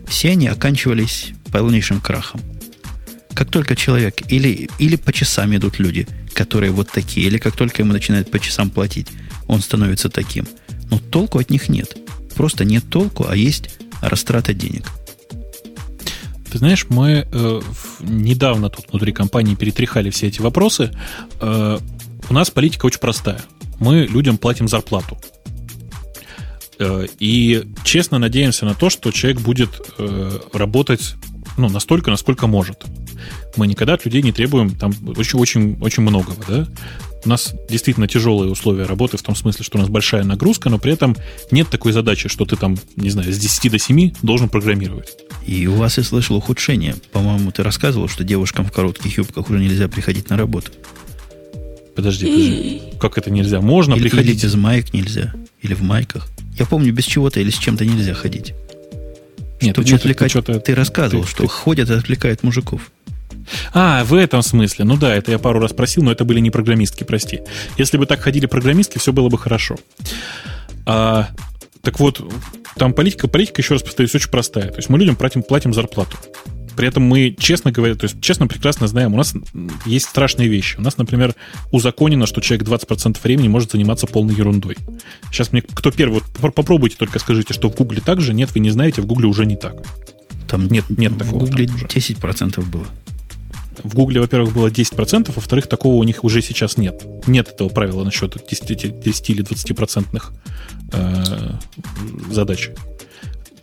Все они оканчивались полнейшим крахом. Как только человек, или, или по часам идут люди, которые вот такие, или как только ему начинают по часам платить, он становится таким. Но толку от них нет. Просто нет толку, а есть растрата денег. Ты знаешь, мы э, недавно тут внутри компании перетряхали все эти вопросы. Э, у нас политика очень простая. Мы людям платим зарплату. Э, и честно надеемся на то, что человек будет э, работать ну, настолько, насколько может. Мы никогда от людей не требуем там очень-очень очень многого, да? У нас действительно тяжелые условия работы в том смысле, что у нас большая нагрузка, но при этом нет такой задачи, что ты там, не знаю, с 10 до 7 должен программировать. И у вас я слышал ухудшение. По-моему, ты рассказывал, что девушкам в коротких юбках уже нельзя приходить на работу. Подожди, подожди. Как это нельзя? Можно или, приходить. или без маек нельзя. Или в майках. Я помню, без чего-то или с чем-то нельзя ходить. Нет, Чтобы ты не ты отвлекать. что-то- ты рассказывал, ты- что ты- ходят и отвлекают мужиков. А, в этом смысле. Ну да, это я пару раз просил, но это были не программистки, прости. Если бы так ходили программистки, все было бы хорошо. А, так вот, там политика, политика, еще раз повторюсь, очень простая. То есть мы людям платим, платим зарплату. При этом мы, честно говоря, то есть честно прекрасно знаем, у нас есть страшные вещи. У нас, например, узаконено, что человек 20% времени может заниматься полной ерундой. Сейчас мне кто первый, вот попро- попробуйте только скажите, что в Гугле так же. Нет, вы не знаете, в Гугле уже не так. Там Нет, нет в такого Гугле там уже. 10% было. В Гугле, во-первых, было 10%, во-вторых, такого у них уже сейчас нет. Нет этого правила насчет 10, 10 или 20% э, задач.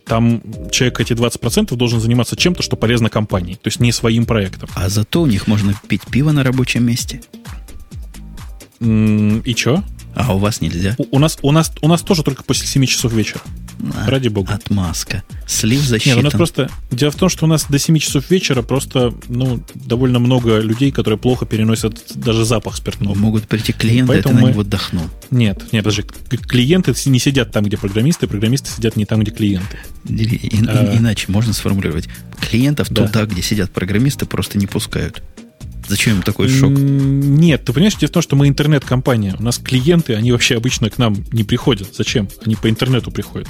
Там человек эти 20% должен заниматься чем-то, что полезно компании, то есть не своим проектом. А зато у них можно пить пиво на рабочем месте. И что? А у вас нельзя. У, у нас, у, нас, у нас тоже только после 7 часов вечера. Ради бога. Отмазка. Слив Нет, засчитан. у нас просто... Дело в том, что у нас до 7 часов вечера просто ну, довольно много людей, которые плохо переносят даже запах спиртного. Могут прийти клиенты, а ты Поэтому на мы- него отдохнул. Нет, нет, подожди. К- Клиенты не сидят там, где программисты, программисты сидят не там, где клиенты. И- и- А. Иначе можно сформулировать. Клиентов Да. туда, где сидят программисты, просто не пускают. Зачем им такой шок? Нет, ты понимаешь, дело в том, что мы интернет-компания. У нас клиенты, они вообще обычно к нам не приходят. Зачем? Они по интернету приходят.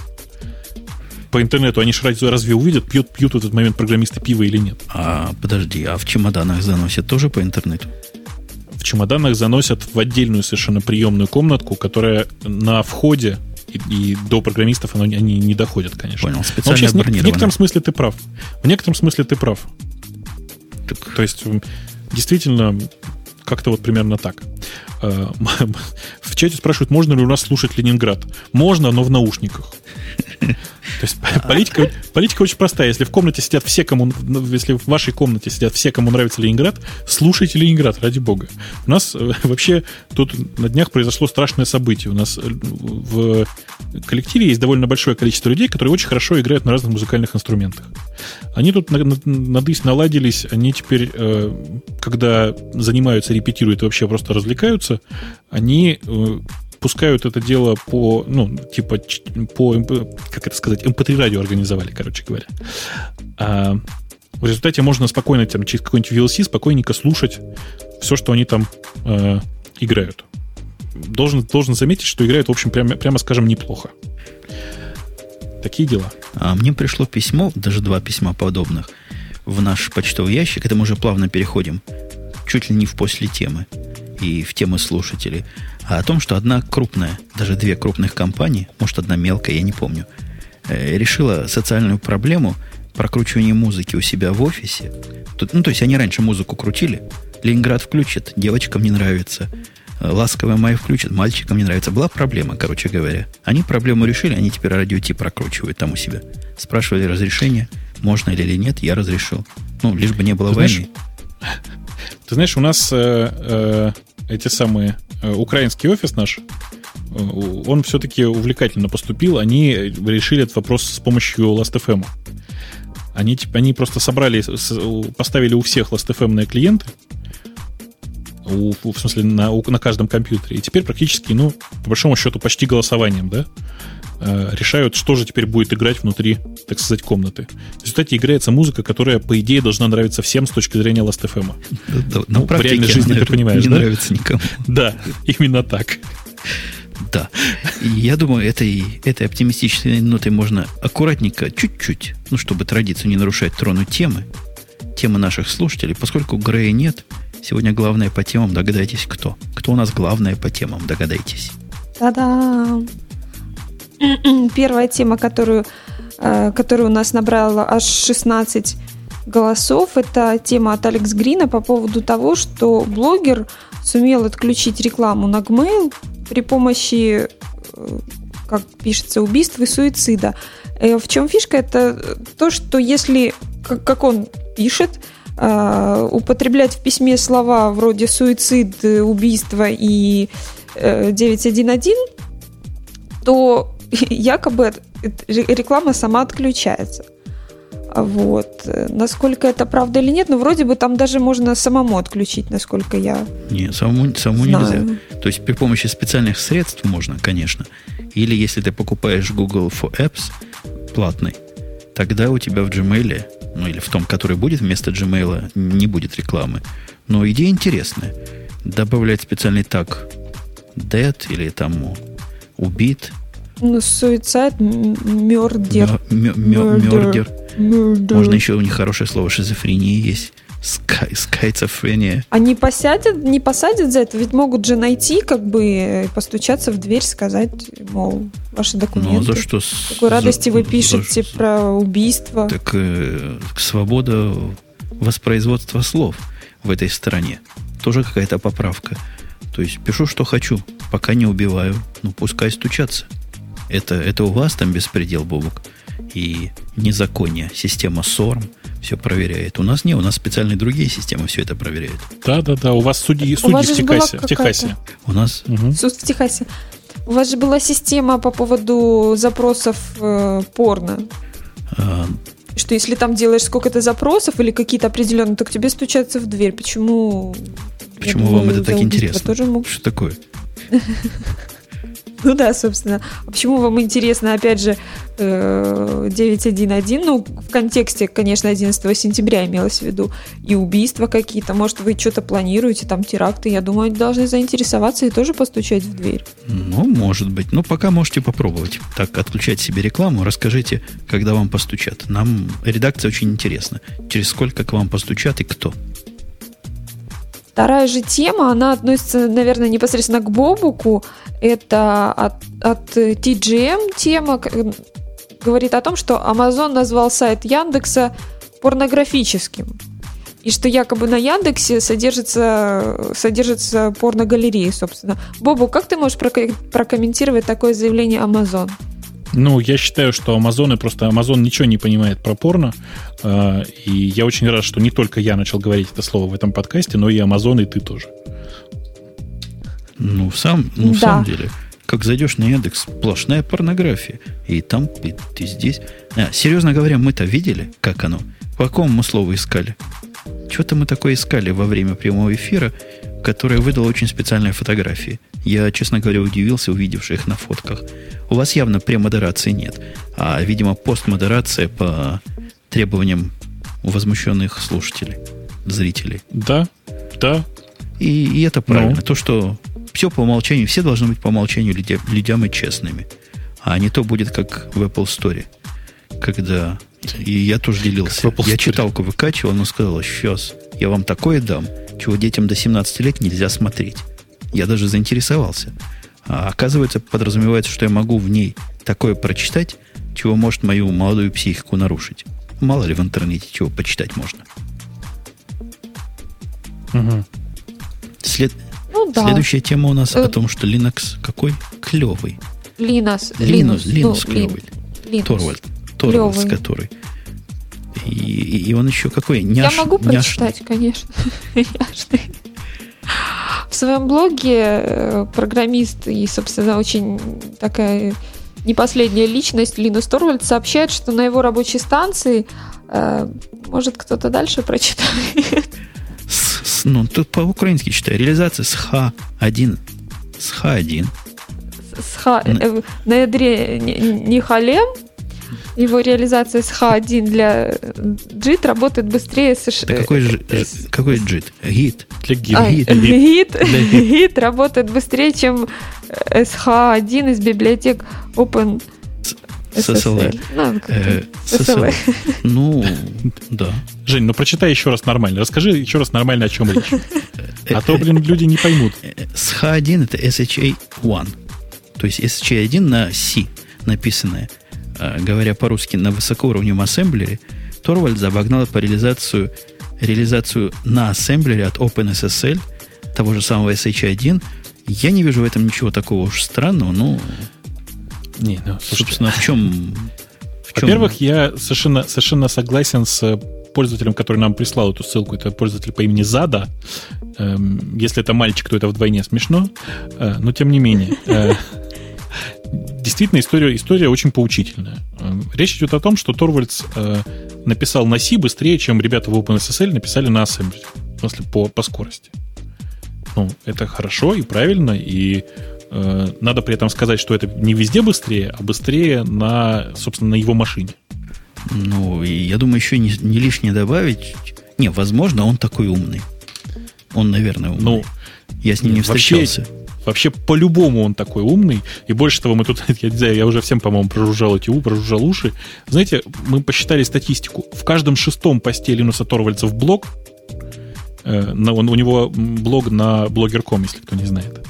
По интернету они ж разве, увидят, пьют, пьют в этот момент программисты пиво или нет? А подожди, а в чемоданах заносят тоже по интернету? В чемоданах заносят в отдельную совершенно приемную комнатку, которая на входе и, и до программистов оно- они не доходят, конечно. Понял, Но специально вообще, в некотором смысле ты прав. В некотором смысле ты прав. Так, То есть, действительно, как-то вот примерно так. Э, В чате спрашивают, можно ли у нас слушать Ленинград. Можно, но в наушниках. То есть политика, политика очень простая. Если в комнате сидят все, кому... ну, Если в вашей комнате сидят все, кому нравится Ленинград, слушайте Ленинград, ради бога. У нас э, вообще тут на днях произошло страшное событие. У нас э, в коллективе есть довольно большое количество людей, которые очень хорошо играют на разных музыкальных инструментах. Они тут на- на- надысь наладились, они теперь, когда занимаются, репетируют вообще просто развлекаются, они э, пускают это дело по, ну, типа, по, как это сказать, MP3 эм радио организовали, короче говоря. А в результате можно спокойно там, через какой-нибудь VLC спокойненько слушать все, что они там э, играют. Должен, должен заметить, что играют, в общем, прямо, прямо скажем, неплохо. Такие дела. А мне пришло письмо, даже два письма подобных, в наш почтовый ящик. Это мы уже плавно переходим чуть ли не в после темы и в темы слушателей, а о том, что одна крупная, даже две крупных компании, может, одна мелкая, я не помню, э, решила социальную проблему прокручивания музыки у себя в офисе. Тут, ну, то есть они раньше музыку крутили, Ленинград включит, девочкам не нравится, Ласковая май включит, мальчикам не нравится. Была проблема, короче говоря. Они проблему решили, они теперь радио Ти прокручивают там у себя. Спрашивали разрешение, можно ли или нет, я разрешил. Ну, лишь бы не было ты войны. Знаешь, ты знаешь, у нас э, э, эти самые э, украинский офис наш, э, он все-таки увлекательно поступил. Они решили этот вопрос с помощью Last.fm. Они, типа, они просто собрали, поставили у всех Last.fm клиенты, у, в смысле на, у, на каждом компьютере. И теперь практически, ну, по большому счету, почти голосованием, да, решают, что же теперь будет играть внутри, так сказать, комнаты. В результате играется музыка, которая, по идее, должна нравиться всем с точки зрения Last.fm. Да, ну, в реальной жизни ты понимаешь, не да? нравится никому. (laughs) Да, именно так. Да. Я думаю, этой, этой оптимистичной нотой можно аккуратненько, чуть-чуть, ну, чтобы традицию не нарушать, тронуть темы, темы наших слушателей. Поскольку Грея нет, Сегодня главное по темам, догадайтесь, кто. Кто у нас главное по темам, догадайтесь. Та-да! Первая тема, которую, э, которую у нас набрала аж 16 голосов, это тема от Алекс Грина по поводу того, что блогер сумел отключить рекламу на Gmail при помощи, э, как пишется, убийства и суицида. Э, в чем фишка? Это то, что если, как он пишет, употреблять в письме слова вроде суицид, убийство и э, 911, то (laughs) якобы реклама сама отключается. Вот. Насколько это правда или нет, но вроде бы там даже можно самому отключить, насколько я Не, самому, самому знаю. нельзя. То есть при помощи специальных средств можно, конечно. Или если ты покупаешь Google for Apps платный, тогда у тебя в Gmail ну или в том, который будет вместо Gmail, не будет рекламы. Но идея интересная. Добавлять специальный так dead или там убит. Ну, суицид, мердер. Мердер. Можно еще у них хорошее слово шизофрения есть. Скай, скайцофрения. Они посадят, не посадят за это, ведь могут же найти, как бы, постучаться в дверь, сказать, мол, ваши документы. Ну, а за что? Какой радости вы пишете за, про убийство. Так э, свобода воспроизводства слов в этой стране. Тоже какая-то поправка. То есть пишу, что хочу, пока не убиваю. Ну, пускай стучатся. Это, это у вас там беспредел, Бобок. И незаконие. Система СОРМ все проверяет. У нас не, у нас специальные другие системы все это проверяют. Да, да, да. У вас судьи, судьи вас в, Техасе, в Техасе. У нас угу. суд в Техасе. У вас же была система по поводу запросов э, порно. А... Что если там делаешь сколько-то запросов или какие-то определенные, то к тебе стучатся в дверь. Почему? Почему думаю, вам это так интересно? Тоже мог... Что такое? (laughs) Ну да, собственно. А почему вам интересно, опять же, 9.1.1? Э, ну, в контексте, конечно, 11 сентября имелось в виду. И убийства какие-то. Может, вы что-то планируете, там теракты. Я думаю, они должны заинтересоваться и тоже постучать в дверь. Ну, может быть. Ну, пока можете попробовать. Так, отключать себе рекламу. Расскажите, когда вам постучат. Нам редакция очень интересна. Через сколько к вам постучат и кто? Вторая же тема, она относится, наверное, непосредственно к Бобуку. Это от, от TGM тема, говорит о том, что Amazon назвал сайт Яндекса порнографическим. И что якобы на Яндексе содержится, содержится порногалереи, собственно. Бобу, как ты можешь прокомментировать такое заявление Amazon? Ну, я считаю, что Амазоны просто Амазон ничего не понимает про порно. Э, и я очень рад, что не только я начал говорить это слово в этом подкасте, но и Амазон, и ты тоже. Ну, в, сам, ну, да. в самом деле, как зайдешь на Яндекс, сплошная порнография. И там, и ты здесь. А, серьезно говоря, мы-то видели, как оно. По какому мы слову искали? Что-то мы такое искали во время прямого эфира, которое выдало очень специальные фотографии. Я, честно говоря, удивился, увидевши их на фотках. У вас явно премодерации нет, а, видимо, постмодерация по требованиям возмущенных слушателей, зрителей. Да, да. И, и это правильно. Ну. То, что все по умолчанию, все должны быть по умолчанию людя, людям и честными. А не то будет как в Apple Store, когда... И я тоже делился. Я читалку выкачивал, но сказал, сейчас я вам такое дам, чего детям до 17 лет нельзя смотреть. Я даже заинтересовался. А оказывается, подразумевается, что я могу в ней такое прочитать, чего может мою молодую психику нарушить. Мало ли в интернете чего почитать можно. Мгм. След- Ну да. Следующая тема у нас Э, о том, что Linux какой клевый. Linux, ну, Linux Лин- клевый. Linux. Торвальд. Торвальдс, Клевый. который. И, и он еще какой? Я Няш- могу няшный. прочитать, конечно. (laughs) Няшный. В своем блоге э, программист и, собственно, очень такая не последняя личность Линус Торвальд сообщает, что на его рабочей станции э, может кто-то дальше прочитает. (laughs) Ну, тут по-украински читаю. Реализация с Х1. С Х1. С Х- э, на ядре не- не халем. Его реализация с Х1 для JIT работает быстрее с... Да какой же, э, какой джит? Гид. Для гид. А, гид. гид работает быстрее, чем SH1 из библиотек Open С SSL. Ну, как-то Э. Ну, да. Жень, ну прочитай еще раз нормально. Расскажи еще раз нормально, о чем речь. А то, блин, люди не поймут. Э, С Х1 это SHA1. То есть SHA1 на C написанное. Э, Говоря по-русски, на высокоуровневом ассемблере, Торвальд обогнал по реализацию, реализацию на ассемблере от OpenSSL, того же самого SH1. Я не вижу в этом ничего такого уж странного, но, Не, ну, собственно, в чем... в чем- Во-первых, я совершенно, совершенно согласен с пользователем, который нам прислал эту ссылку. Это пользователь по имени Зада. Эм, Если это мальчик, то это вдвойне смешно. Э, Но тем не менее. э, Действительно, история, история очень поучительная. Э, Речь идет о том, что Торвальдс э, написал на C быстрее, чем ребята в OpenSSL написали на Assembly. В смысле, по, по скорости. Ну, это хорошо и правильно, и надо при этом сказать, что это не везде быстрее, а быстрее на, собственно, на его машине. Ну, и я думаю, еще не, не лишнее добавить. Не, возможно, он такой умный. Он, наверное, умный. Ну, я с ним не вообще- встречался. Вообще, по-любому он такой умный. И больше того, мы тут, (laughs) я не знаю, я уже всем, по-моему, прожужжал эти у, прожужжал уши. Знаете, мы посчитали статистику. В каждом шестом посте Линуса Торвальдса в блог, э, на, он, у него блог на блогер.ком, если кто не знает.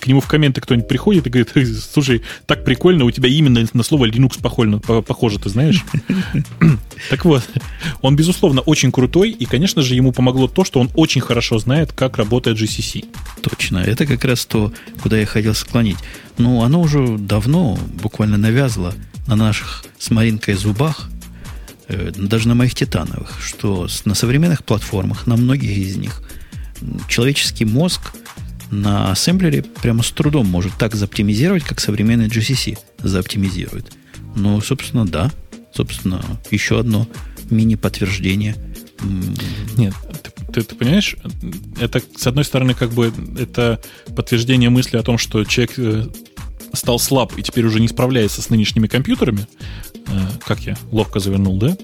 К нему в комменты кто-нибудь приходит и говорит, слушай, так прикольно, у тебя именно на слово Linux похоже, похоже ты знаешь? (laughs) Так вот, он, безусловно, очень крутой, и, конечно же, ему помогло то, что он очень хорошо знает, как работает GCC. Точно. Это как раз то, куда я хотел склонить. Ну, оно уже давно буквально навязло на наших с Маринкой зубах, э, даже на моих титановых, что на современных платформах, на многих из них, человеческий мозг на ассемблере прямо с трудом может так заоптимизировать, как современный GCC заоптимизирует. Ну, собственно, да. Собственно, еще одно мини-подтверждение. Нет, ты, ты- ты понимаешь, это, с одной стороны, как бы это подтверждение мысли о том, что человек э, стал слаб и теперь уже не справляется с нынешними компьютерами, э, как я ловко завернул, да?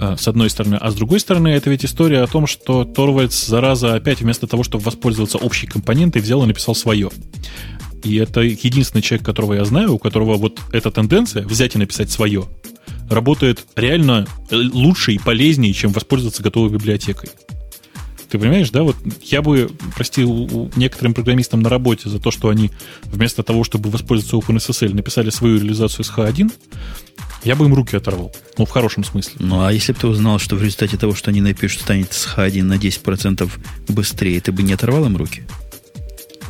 Э, С одной стороны. А с другой стороны, это ведь история о том, что Торвальдс, зараза, опять вместо того, чтобы воспользоваться общей компонентой, взял и написал свое. И это единственный человек, которого я знаю, у которого вот эта тенденция взять и написать свое, работает реально э, лучше и полезнее, чем воспользоваться готовой библиотекой. Ты понимаешь, да? Вот я бы простил некоторым программистам на работе за то, что они вместо того, чтобы воспользоваться OpenSSL, написали свою реализацию с H1, я бы им руки оторвал. Ну, в хорошем смысле. Ну, а если бы ты узнал, что в результате того, что они напишут, станет с Х1 на 10% быстрее, ты бы не оторвал им руки?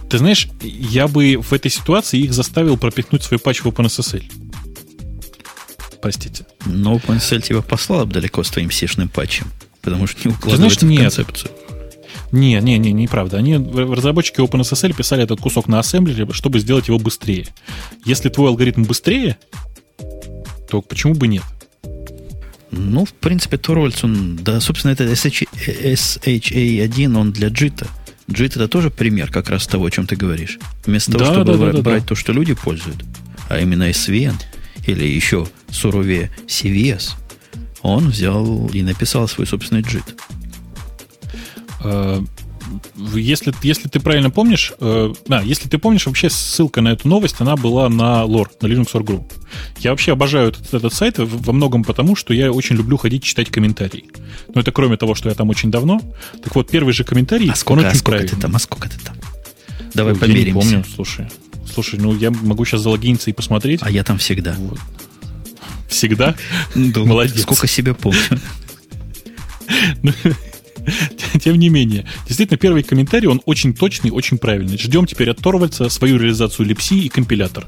Ты знаешь, я бы в этой ситуации их заставил пропихнуть свой патч в OpenSSL. Простите. Но OpenSL тебя послал бы далеко с твоим сешным патчем, потому что не знаешь, укладывается в нет. концепцию. Не, не, не, неправда. Они, в- разработчики OpenSSL писали этот кусок на ассемблере, чтобы сделать его быстрее. Если твой алгоритм быстрее, то почему бы нет? Ну, в принципе, Торвальдс, он, да, собственно, это SH, SHA1, он для JIT. JIT это тоже пример как раз того, о чем ты говоришь. Вместо того, Да, чтобы да, да, да, брать да. то, что люди пользуют, а именно SVN, или еще суровее CVS, он взял и написал свой собственный JIT. Если, если ты правильно помнишь, э, да, если ты помнишь, вообще ссылка на эту новость, она была на лор, на Linux.org. Я вообще обожаю этот, этот сайт во многом потому, что я очень люблю ходить читать комментарии. Но это кроме того, что я там очень давно. Так вот, первый же комментарий, А сколько, а сколько ты там? А сколько ты там? Давай Ой, Я не померимся. помню, слушай. Слушай, ну я могу сейчас залогиниться и посмотреть. А я там всегда. Вот. Всегда? Да, Молодец. Сколько себя помню. (laughs) (laughs) Тем не менее, действительно, первый комментарий, он очень точный, очень правильный. Ждем теперь от Торвальца свою реализацию липси и компилятор.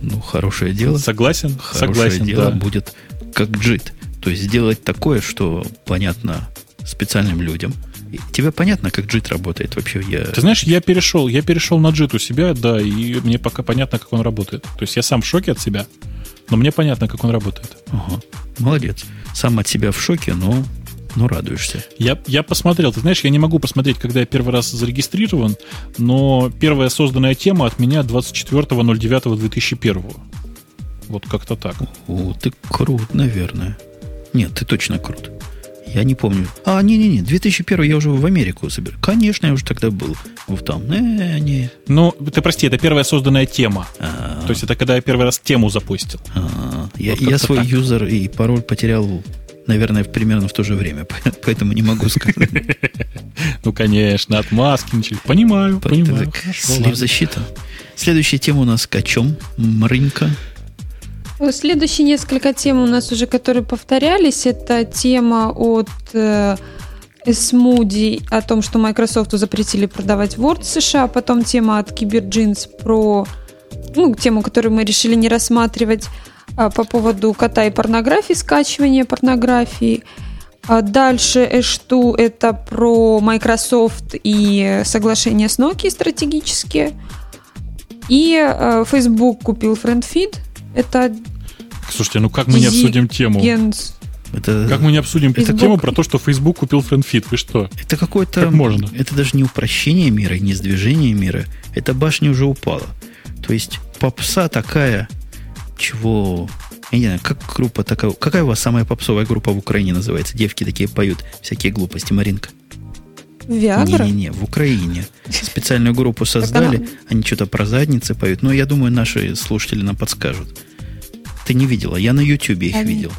Ну, хорошее дело. Согласен? Хорошее Согласен, дело да. будет как JIT. То есть сделать такое, что понятно специальным людям. И тебе понятно, как JIT работает вообще? Я... Ты знаешь, я перешел, я перешел на JIT у себя, да, и мне пока понятно, как он работает. То есть я сам в шоке от себя, но мне понятно, как он работает. Ага. Молодец. Сам от себя в шоке, но, но радуешься. Я, я посмотрел, ты знаешь, я не могу посмотреть, когда я первый раз зарегистрирован, но первая созданная тема от меня 24.09.2001. Вот как-то так. О, ты крут, наверное. Нет, ты точно крут. Я не помню. А, не-не-не, 2001 я уже в Америку собирал. Конечно, я уже тогда был в там. Не, не. Ну, ты прости, это первая созданная тема. А, То есть это когда я первый раз тему запустил. а, я, Вот я свой так. юзер и пароль потерял, наверное, примерно в то же время. (laughs) Поэтому не могу сказать. (laughs) Ну, конечно, отмазки. Понимаю, понимаю. Слив ладно. защита. Следующая тема у нас качом. Мрынька. Следующие несколько тем у нас уже, которые повторялись, это тема от э, Смуди о том, что Microsoft запретили продавать Word в США, потом тема от Киберджинс про ну, тему, которую мы решили не рассматривать, а, по поводу кота и порнографии, скачивания порнографии. А Дальше H2 это про Microsoft и соглашение с Nokia стратегические. И э, Facebook купил FriendFeed. Это Слушайте, ну как мы не обсудим тему? Генс. Это, Как мы не обсудим эту тему про то, что Facebook купил FriendFit? Вы что? это какое-то... Как можно? Это даже не упрощение мира, не сдвижение мира. Эта башня уже упала. То есть попса такая, чего... Я не знаю, как группа такая... Какая у вас самая попсовая группа в Украине называется? Девки такие поют всякие глупости, Маринка. Виагра? Не-не-не, в Украине. Специальную группу создали, они что-то про задницы поют. Но я думаю, наши слушатели нам подскажут. Ты не видела? Я на Ютубе их видел.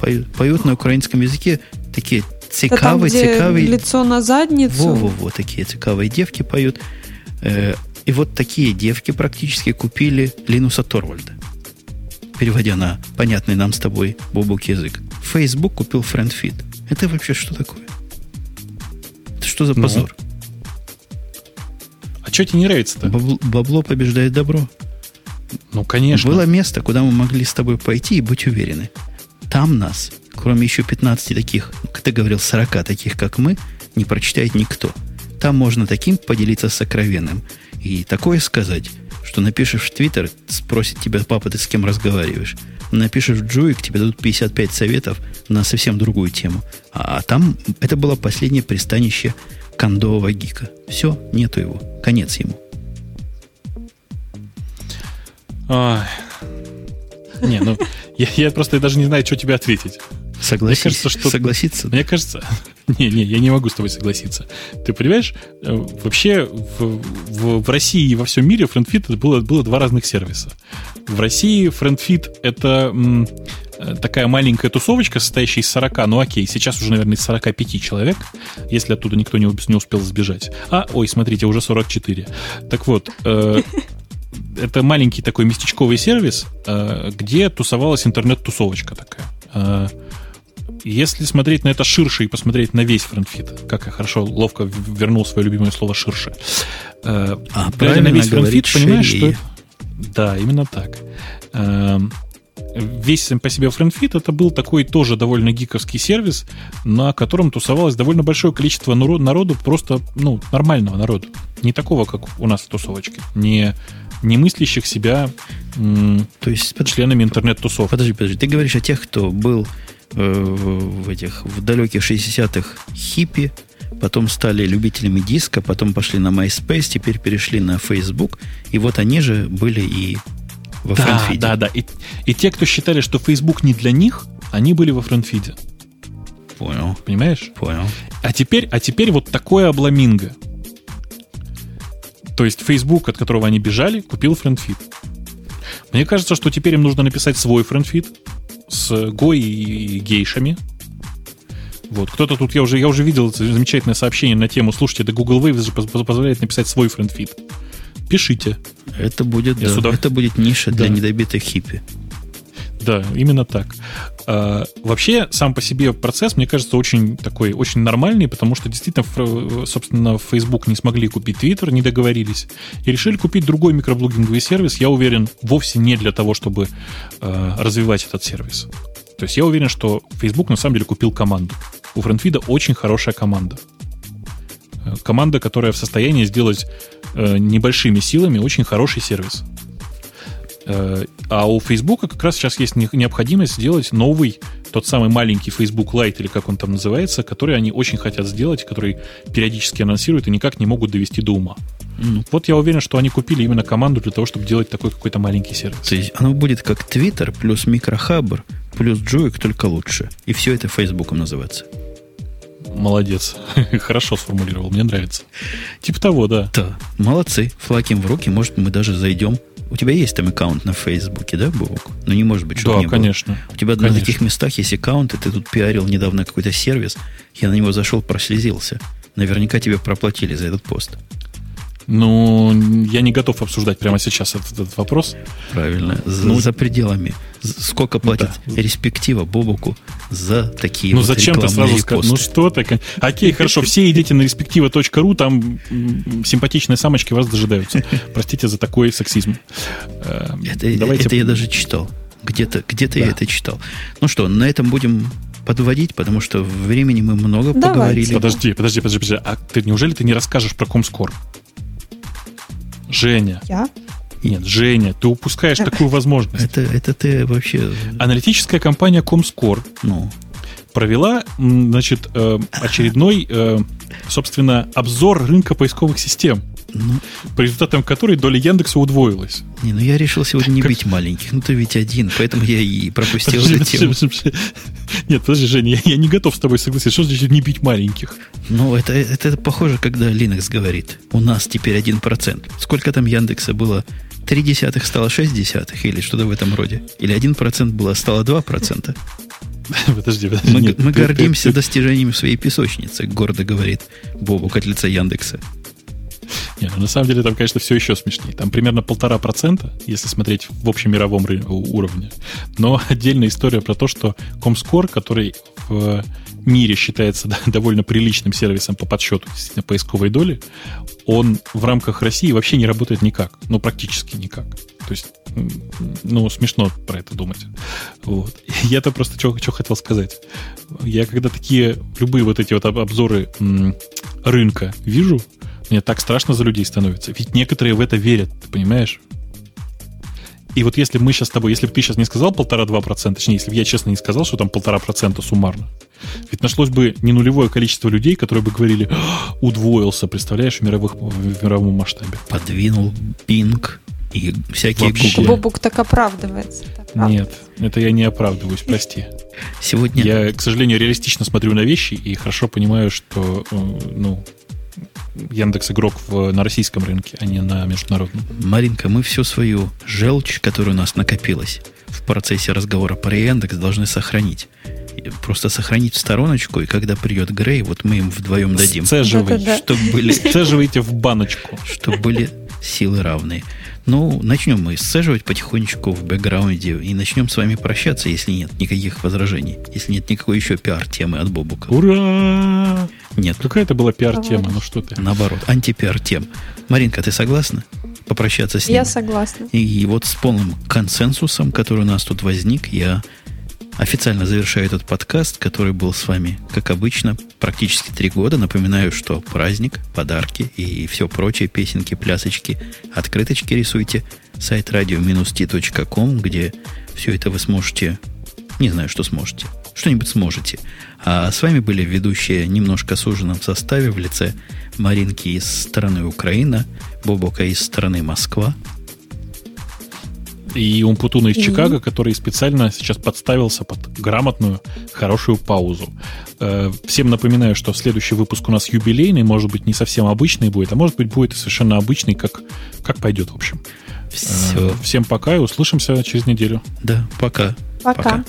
Поют, поют на украинском языке такие цикавые, где цикавые. лицо на задницу. Во-во-во, такие цикавые девки поют. Э, и вот такие девки практически купили Линуса Торвальда. Переводя на понятный нам с тобой бобук язык. Facebook купил FriendFeed. Это вообще что такое? Это что за Ну, позор? А что тебе не нравится-то? Бабло, бабло побеждает добро. Ну, конечно. Было место, куда мы могли с тобой пойти и быть уверены. Там нас, кроме еще 15 таких, как ты говорил, 40 таких, как мы, не прочитает никто. Там можно таким поделиться сокровенным. И такое сказать, что напишешь в Твиттер, спросит тебя папа, ты с кем разговариваешь. Напишешь в Джуик, тебе дадут 55 советов на совсем другую тему. А, а там это было последнее пристанище кондового гика. Все, нету его. Конец ему. Ай. Не, ну, я, я просто даже не знаю, что тебе ответить. Согласись, кажется, что- согласиться. Мне кажется... (laughs) Не, не, я не могу с тобой согласиться. Ты понимаешь, э, вообще в, в, в России и во всем мире FriendFit это было, было два разных сервиса. В России FriendFit это м, э, такая маленькая тусовочка, состоящая из 40, ну окей, сейчас уже, наверное, из 45 человек, если оттуда никто не, не успел сбежать. А, ой, смотрите, уже 44. Так вот, э, (laughs) это маленький такой местечковый сервис, э, где тусовалась интернет-тусовочка такая. Э, Если смотреть на это ширше и посмотреть на весь FriendFit, как я хорошо, ловко вернул свое любимое слово «ширше», э, А, глядя правильно на весь FriendFit, понимаешь, что... Да, именно так. Эм, Весь сам по себе FriendFit это был такой тоже довольно гиковский сервис, на котором тусовалось довольно большое количество народ- народу, просто, ну, нормального народу. Не такого, как у нас в тусовочке. Не, не мыслящих себя м, То есть, членами интернет-тусовки. подожди, подожди, ты говоришь о тех, кто был э, в в этих в далеких 60-х хиппи, потом стали любителями диска, потом пошли на MySpace, теперь перешли на Facebook, и вот они же были и во да, FriendFeed е. да, да. И, и те, кто считали, что Facebook не для них, они были во FriendFeed е. Понял, Понимаешь? понял. А теперь, а теперь вот такое обламинго. То есть Facebook, от которого они бежали, купил FriendFeed. Мне кажется, что теперь им нужно написать свой FriendFeed с Go и гейшами. Вот, кто-то тут, я уже, я уже видел замечательное сообщение на тему, слушайте, да Google Wave же поз- позволяет написать свой FriendFeed. Пишите. Это будет, Я да, сюда- это будет ниша для Да. недобитых хиппи. Да, именно так. А, вообще, сам по себе процесс, мне кажется, очень такой, очень нормальный, потому что действительно, собственно, Facebook не смогли купить Twitter, не договорились, и решили купить другой микроблогинговый сервис, я уверен, вовсе не для того, чтобы э, развивать этот сервис. То есть я уверен, что Facebook на самом деле купил команду. У FriendFeed очень хорошая команда. Команда, которая в состоянии сделать э, небольшими силами очень хороший сервис. Э, А у Facebook как раз сейчас есть не- необходимость сделать новый, тот самый маленький Facebook Lite, или как он там называется, который они очень хотят сделать, который периодически анонсируют и никак не могут довести до ума. Ну, Вот я уверен, что они купили именно команду для того, чтобы делать такой какой-то маленький сервис. то есть оно будет как Twitter плюс микрохабр плюс Джоик, только лучше. И все это Фейсбуком называется. Молодец. (laughs) Хорошо сформулировал, мне нравится. Типа того, да. Да, молодцы. Флаг им в руки. Может, мы даже зайдем. У тебя есть там аккаунт на Фейсбуке, да, Бобок? Ну, не может быть, чтобы Да, не было. конечно. У тебя на Конечно. таких местах есть аккаунт, и ты тут пиарил недавно какой-то сервис. Я на него зашел, прослезился. Наверняка тебе проплатили за этот пост. Ну, я не готов обсуждать прямо сейчас этот, этот вопрос. Правильно. За, Ну, за пределами. Сколько платит респектива Бобуку за такие ну вот зачем ты сразу сказал? Ну что ты? кон- Окей, хорошо, все идите на респектива.ру, там симпатичные самочки вас дожидаются. (laughs) Простите за такой сексизм. Э, Это, Давайте... это я даже читал. Где-то где я Да. это читал. Ну что, на этом будем подводить, потому что времени мы много Давайте. поговорили. Подожди, подожди, подожди, подожди. А ты неужели ты не расскажешь про Комскор? Женя. Я? Нет, Женя, ты упускаешь (laughs) такую возможность. Это, это ты вообще... Аналитическая компания Комскор Ну, провела, значит, э, (laughs) очередной, э, собственно, обзор рынка поисковых систем, ну, по результатам которой доля Яндекса удвоилась. не, ну я решил сегодня не бить маленьких. Ну ты ведь один, поэтому я и пропустил эту тему. Нет, подожди, Женя, я, не готов с тобой согласиться. Что значит не бить маленьких? Ну, это, это, похоже, когда Linux говорит, у нас теперь 1%. Сколько там Яндекса было? 3 десятых стало 6 десятых или что-то в этом роде? Или 1% было, стало 2%? (laughs) Подожди, подожди. Мы, нет, мы ты- гордимся ты- достижениями своей песочницы, гордо говорит Бобук от лица Яндекса. Нет, ну, на самом деле там, конечно, все еще смешнее. Там примерно полтора процента, если смотреть в общемировом ры- уровне. Но (laughs) отдельная история про то, что Comscore, который в мире считается да, (laughs) довольно приличным сервисом по подсчету действительно, поисковой доли, он в рамках России вообще не работает никак. Ну, практически никак. То есть, ну, смешно про это думать. Вот. (laughs) Я-то просто что хотел сказать. Я когда такие, любые вот эти вот об- обзоры рынка вижу, мне так страшно за людей становится. Ведь некоторые в это верят, ты понимаешь? И вот если мы сейчас с тобой, если бы ты сейчас не сказал полтора-два процента, точнее, если бы я честно не сказал, что там полтора процента суммарно, ведь нашлось бы не нулевое количество людей, которые бы говорили, «А, удвоился, представляешь, в, мировых, в мировом масштабе. Подвинул Bing и всякие Вообще. Google. Бобук так оправдывается. так. Нет, это я не оправдываюсь, прости. Сегодня Я, к сожалению, реалистично смотрю на вещи и хорошо понимаю, что, э, ну, Яндекс игрок в, на российском рынке, а не на международном. Маринка, мы всю свою желчь, которая у нас накопилась в процессе разговора про Яндекс, должны сохранить. Просто сохранить в стороночку, и когда придет Грей, вот мы им вдвоем дадим, Сцеживай. Чтобы были, Сцеживайте в баночку. чтобы были силы равные. Ну, начнем мы сцеживать потихонечку в бэкграунде и начнем с вами прощаться, если нет никаких возражений, если нет никакой еще пиар-темы от Бобука. Ура! Нет, Какая это была пиар-тема, ну что ты. наоборот, антипиар-тем. Маринка, ты согласна попрощаться с ним? Я согласна. И вот с полным консенсусом, который у нас тут возник, я официально завершаю этот подкаст, который был с вами, как обычно, практически три года. Напоминаю, что праздник, подарки и все прочее, песенки, плясочки, открыточки рисуйте. Сайт radio-t.com, где все это вы сможете Не знаю, что сможете. Что-нибудь сможете. А с вами были ведущие немножко суженном составе в лице Маринки из стороны Украина, Бобока из стороны Москва. И Умпутуна из. Чикаго, который специально сейчас подставился под грамотную, хорошую паузу. Э, всем напоминаю, что следующий выпуск у нас юбилейный, может быть, не совсем обычный будет, а может быть, будет и совершенно обычный, как, как пойдет, в общем. Все. Всем пока и услышимся через неделю. Да, пока. Пока. пока.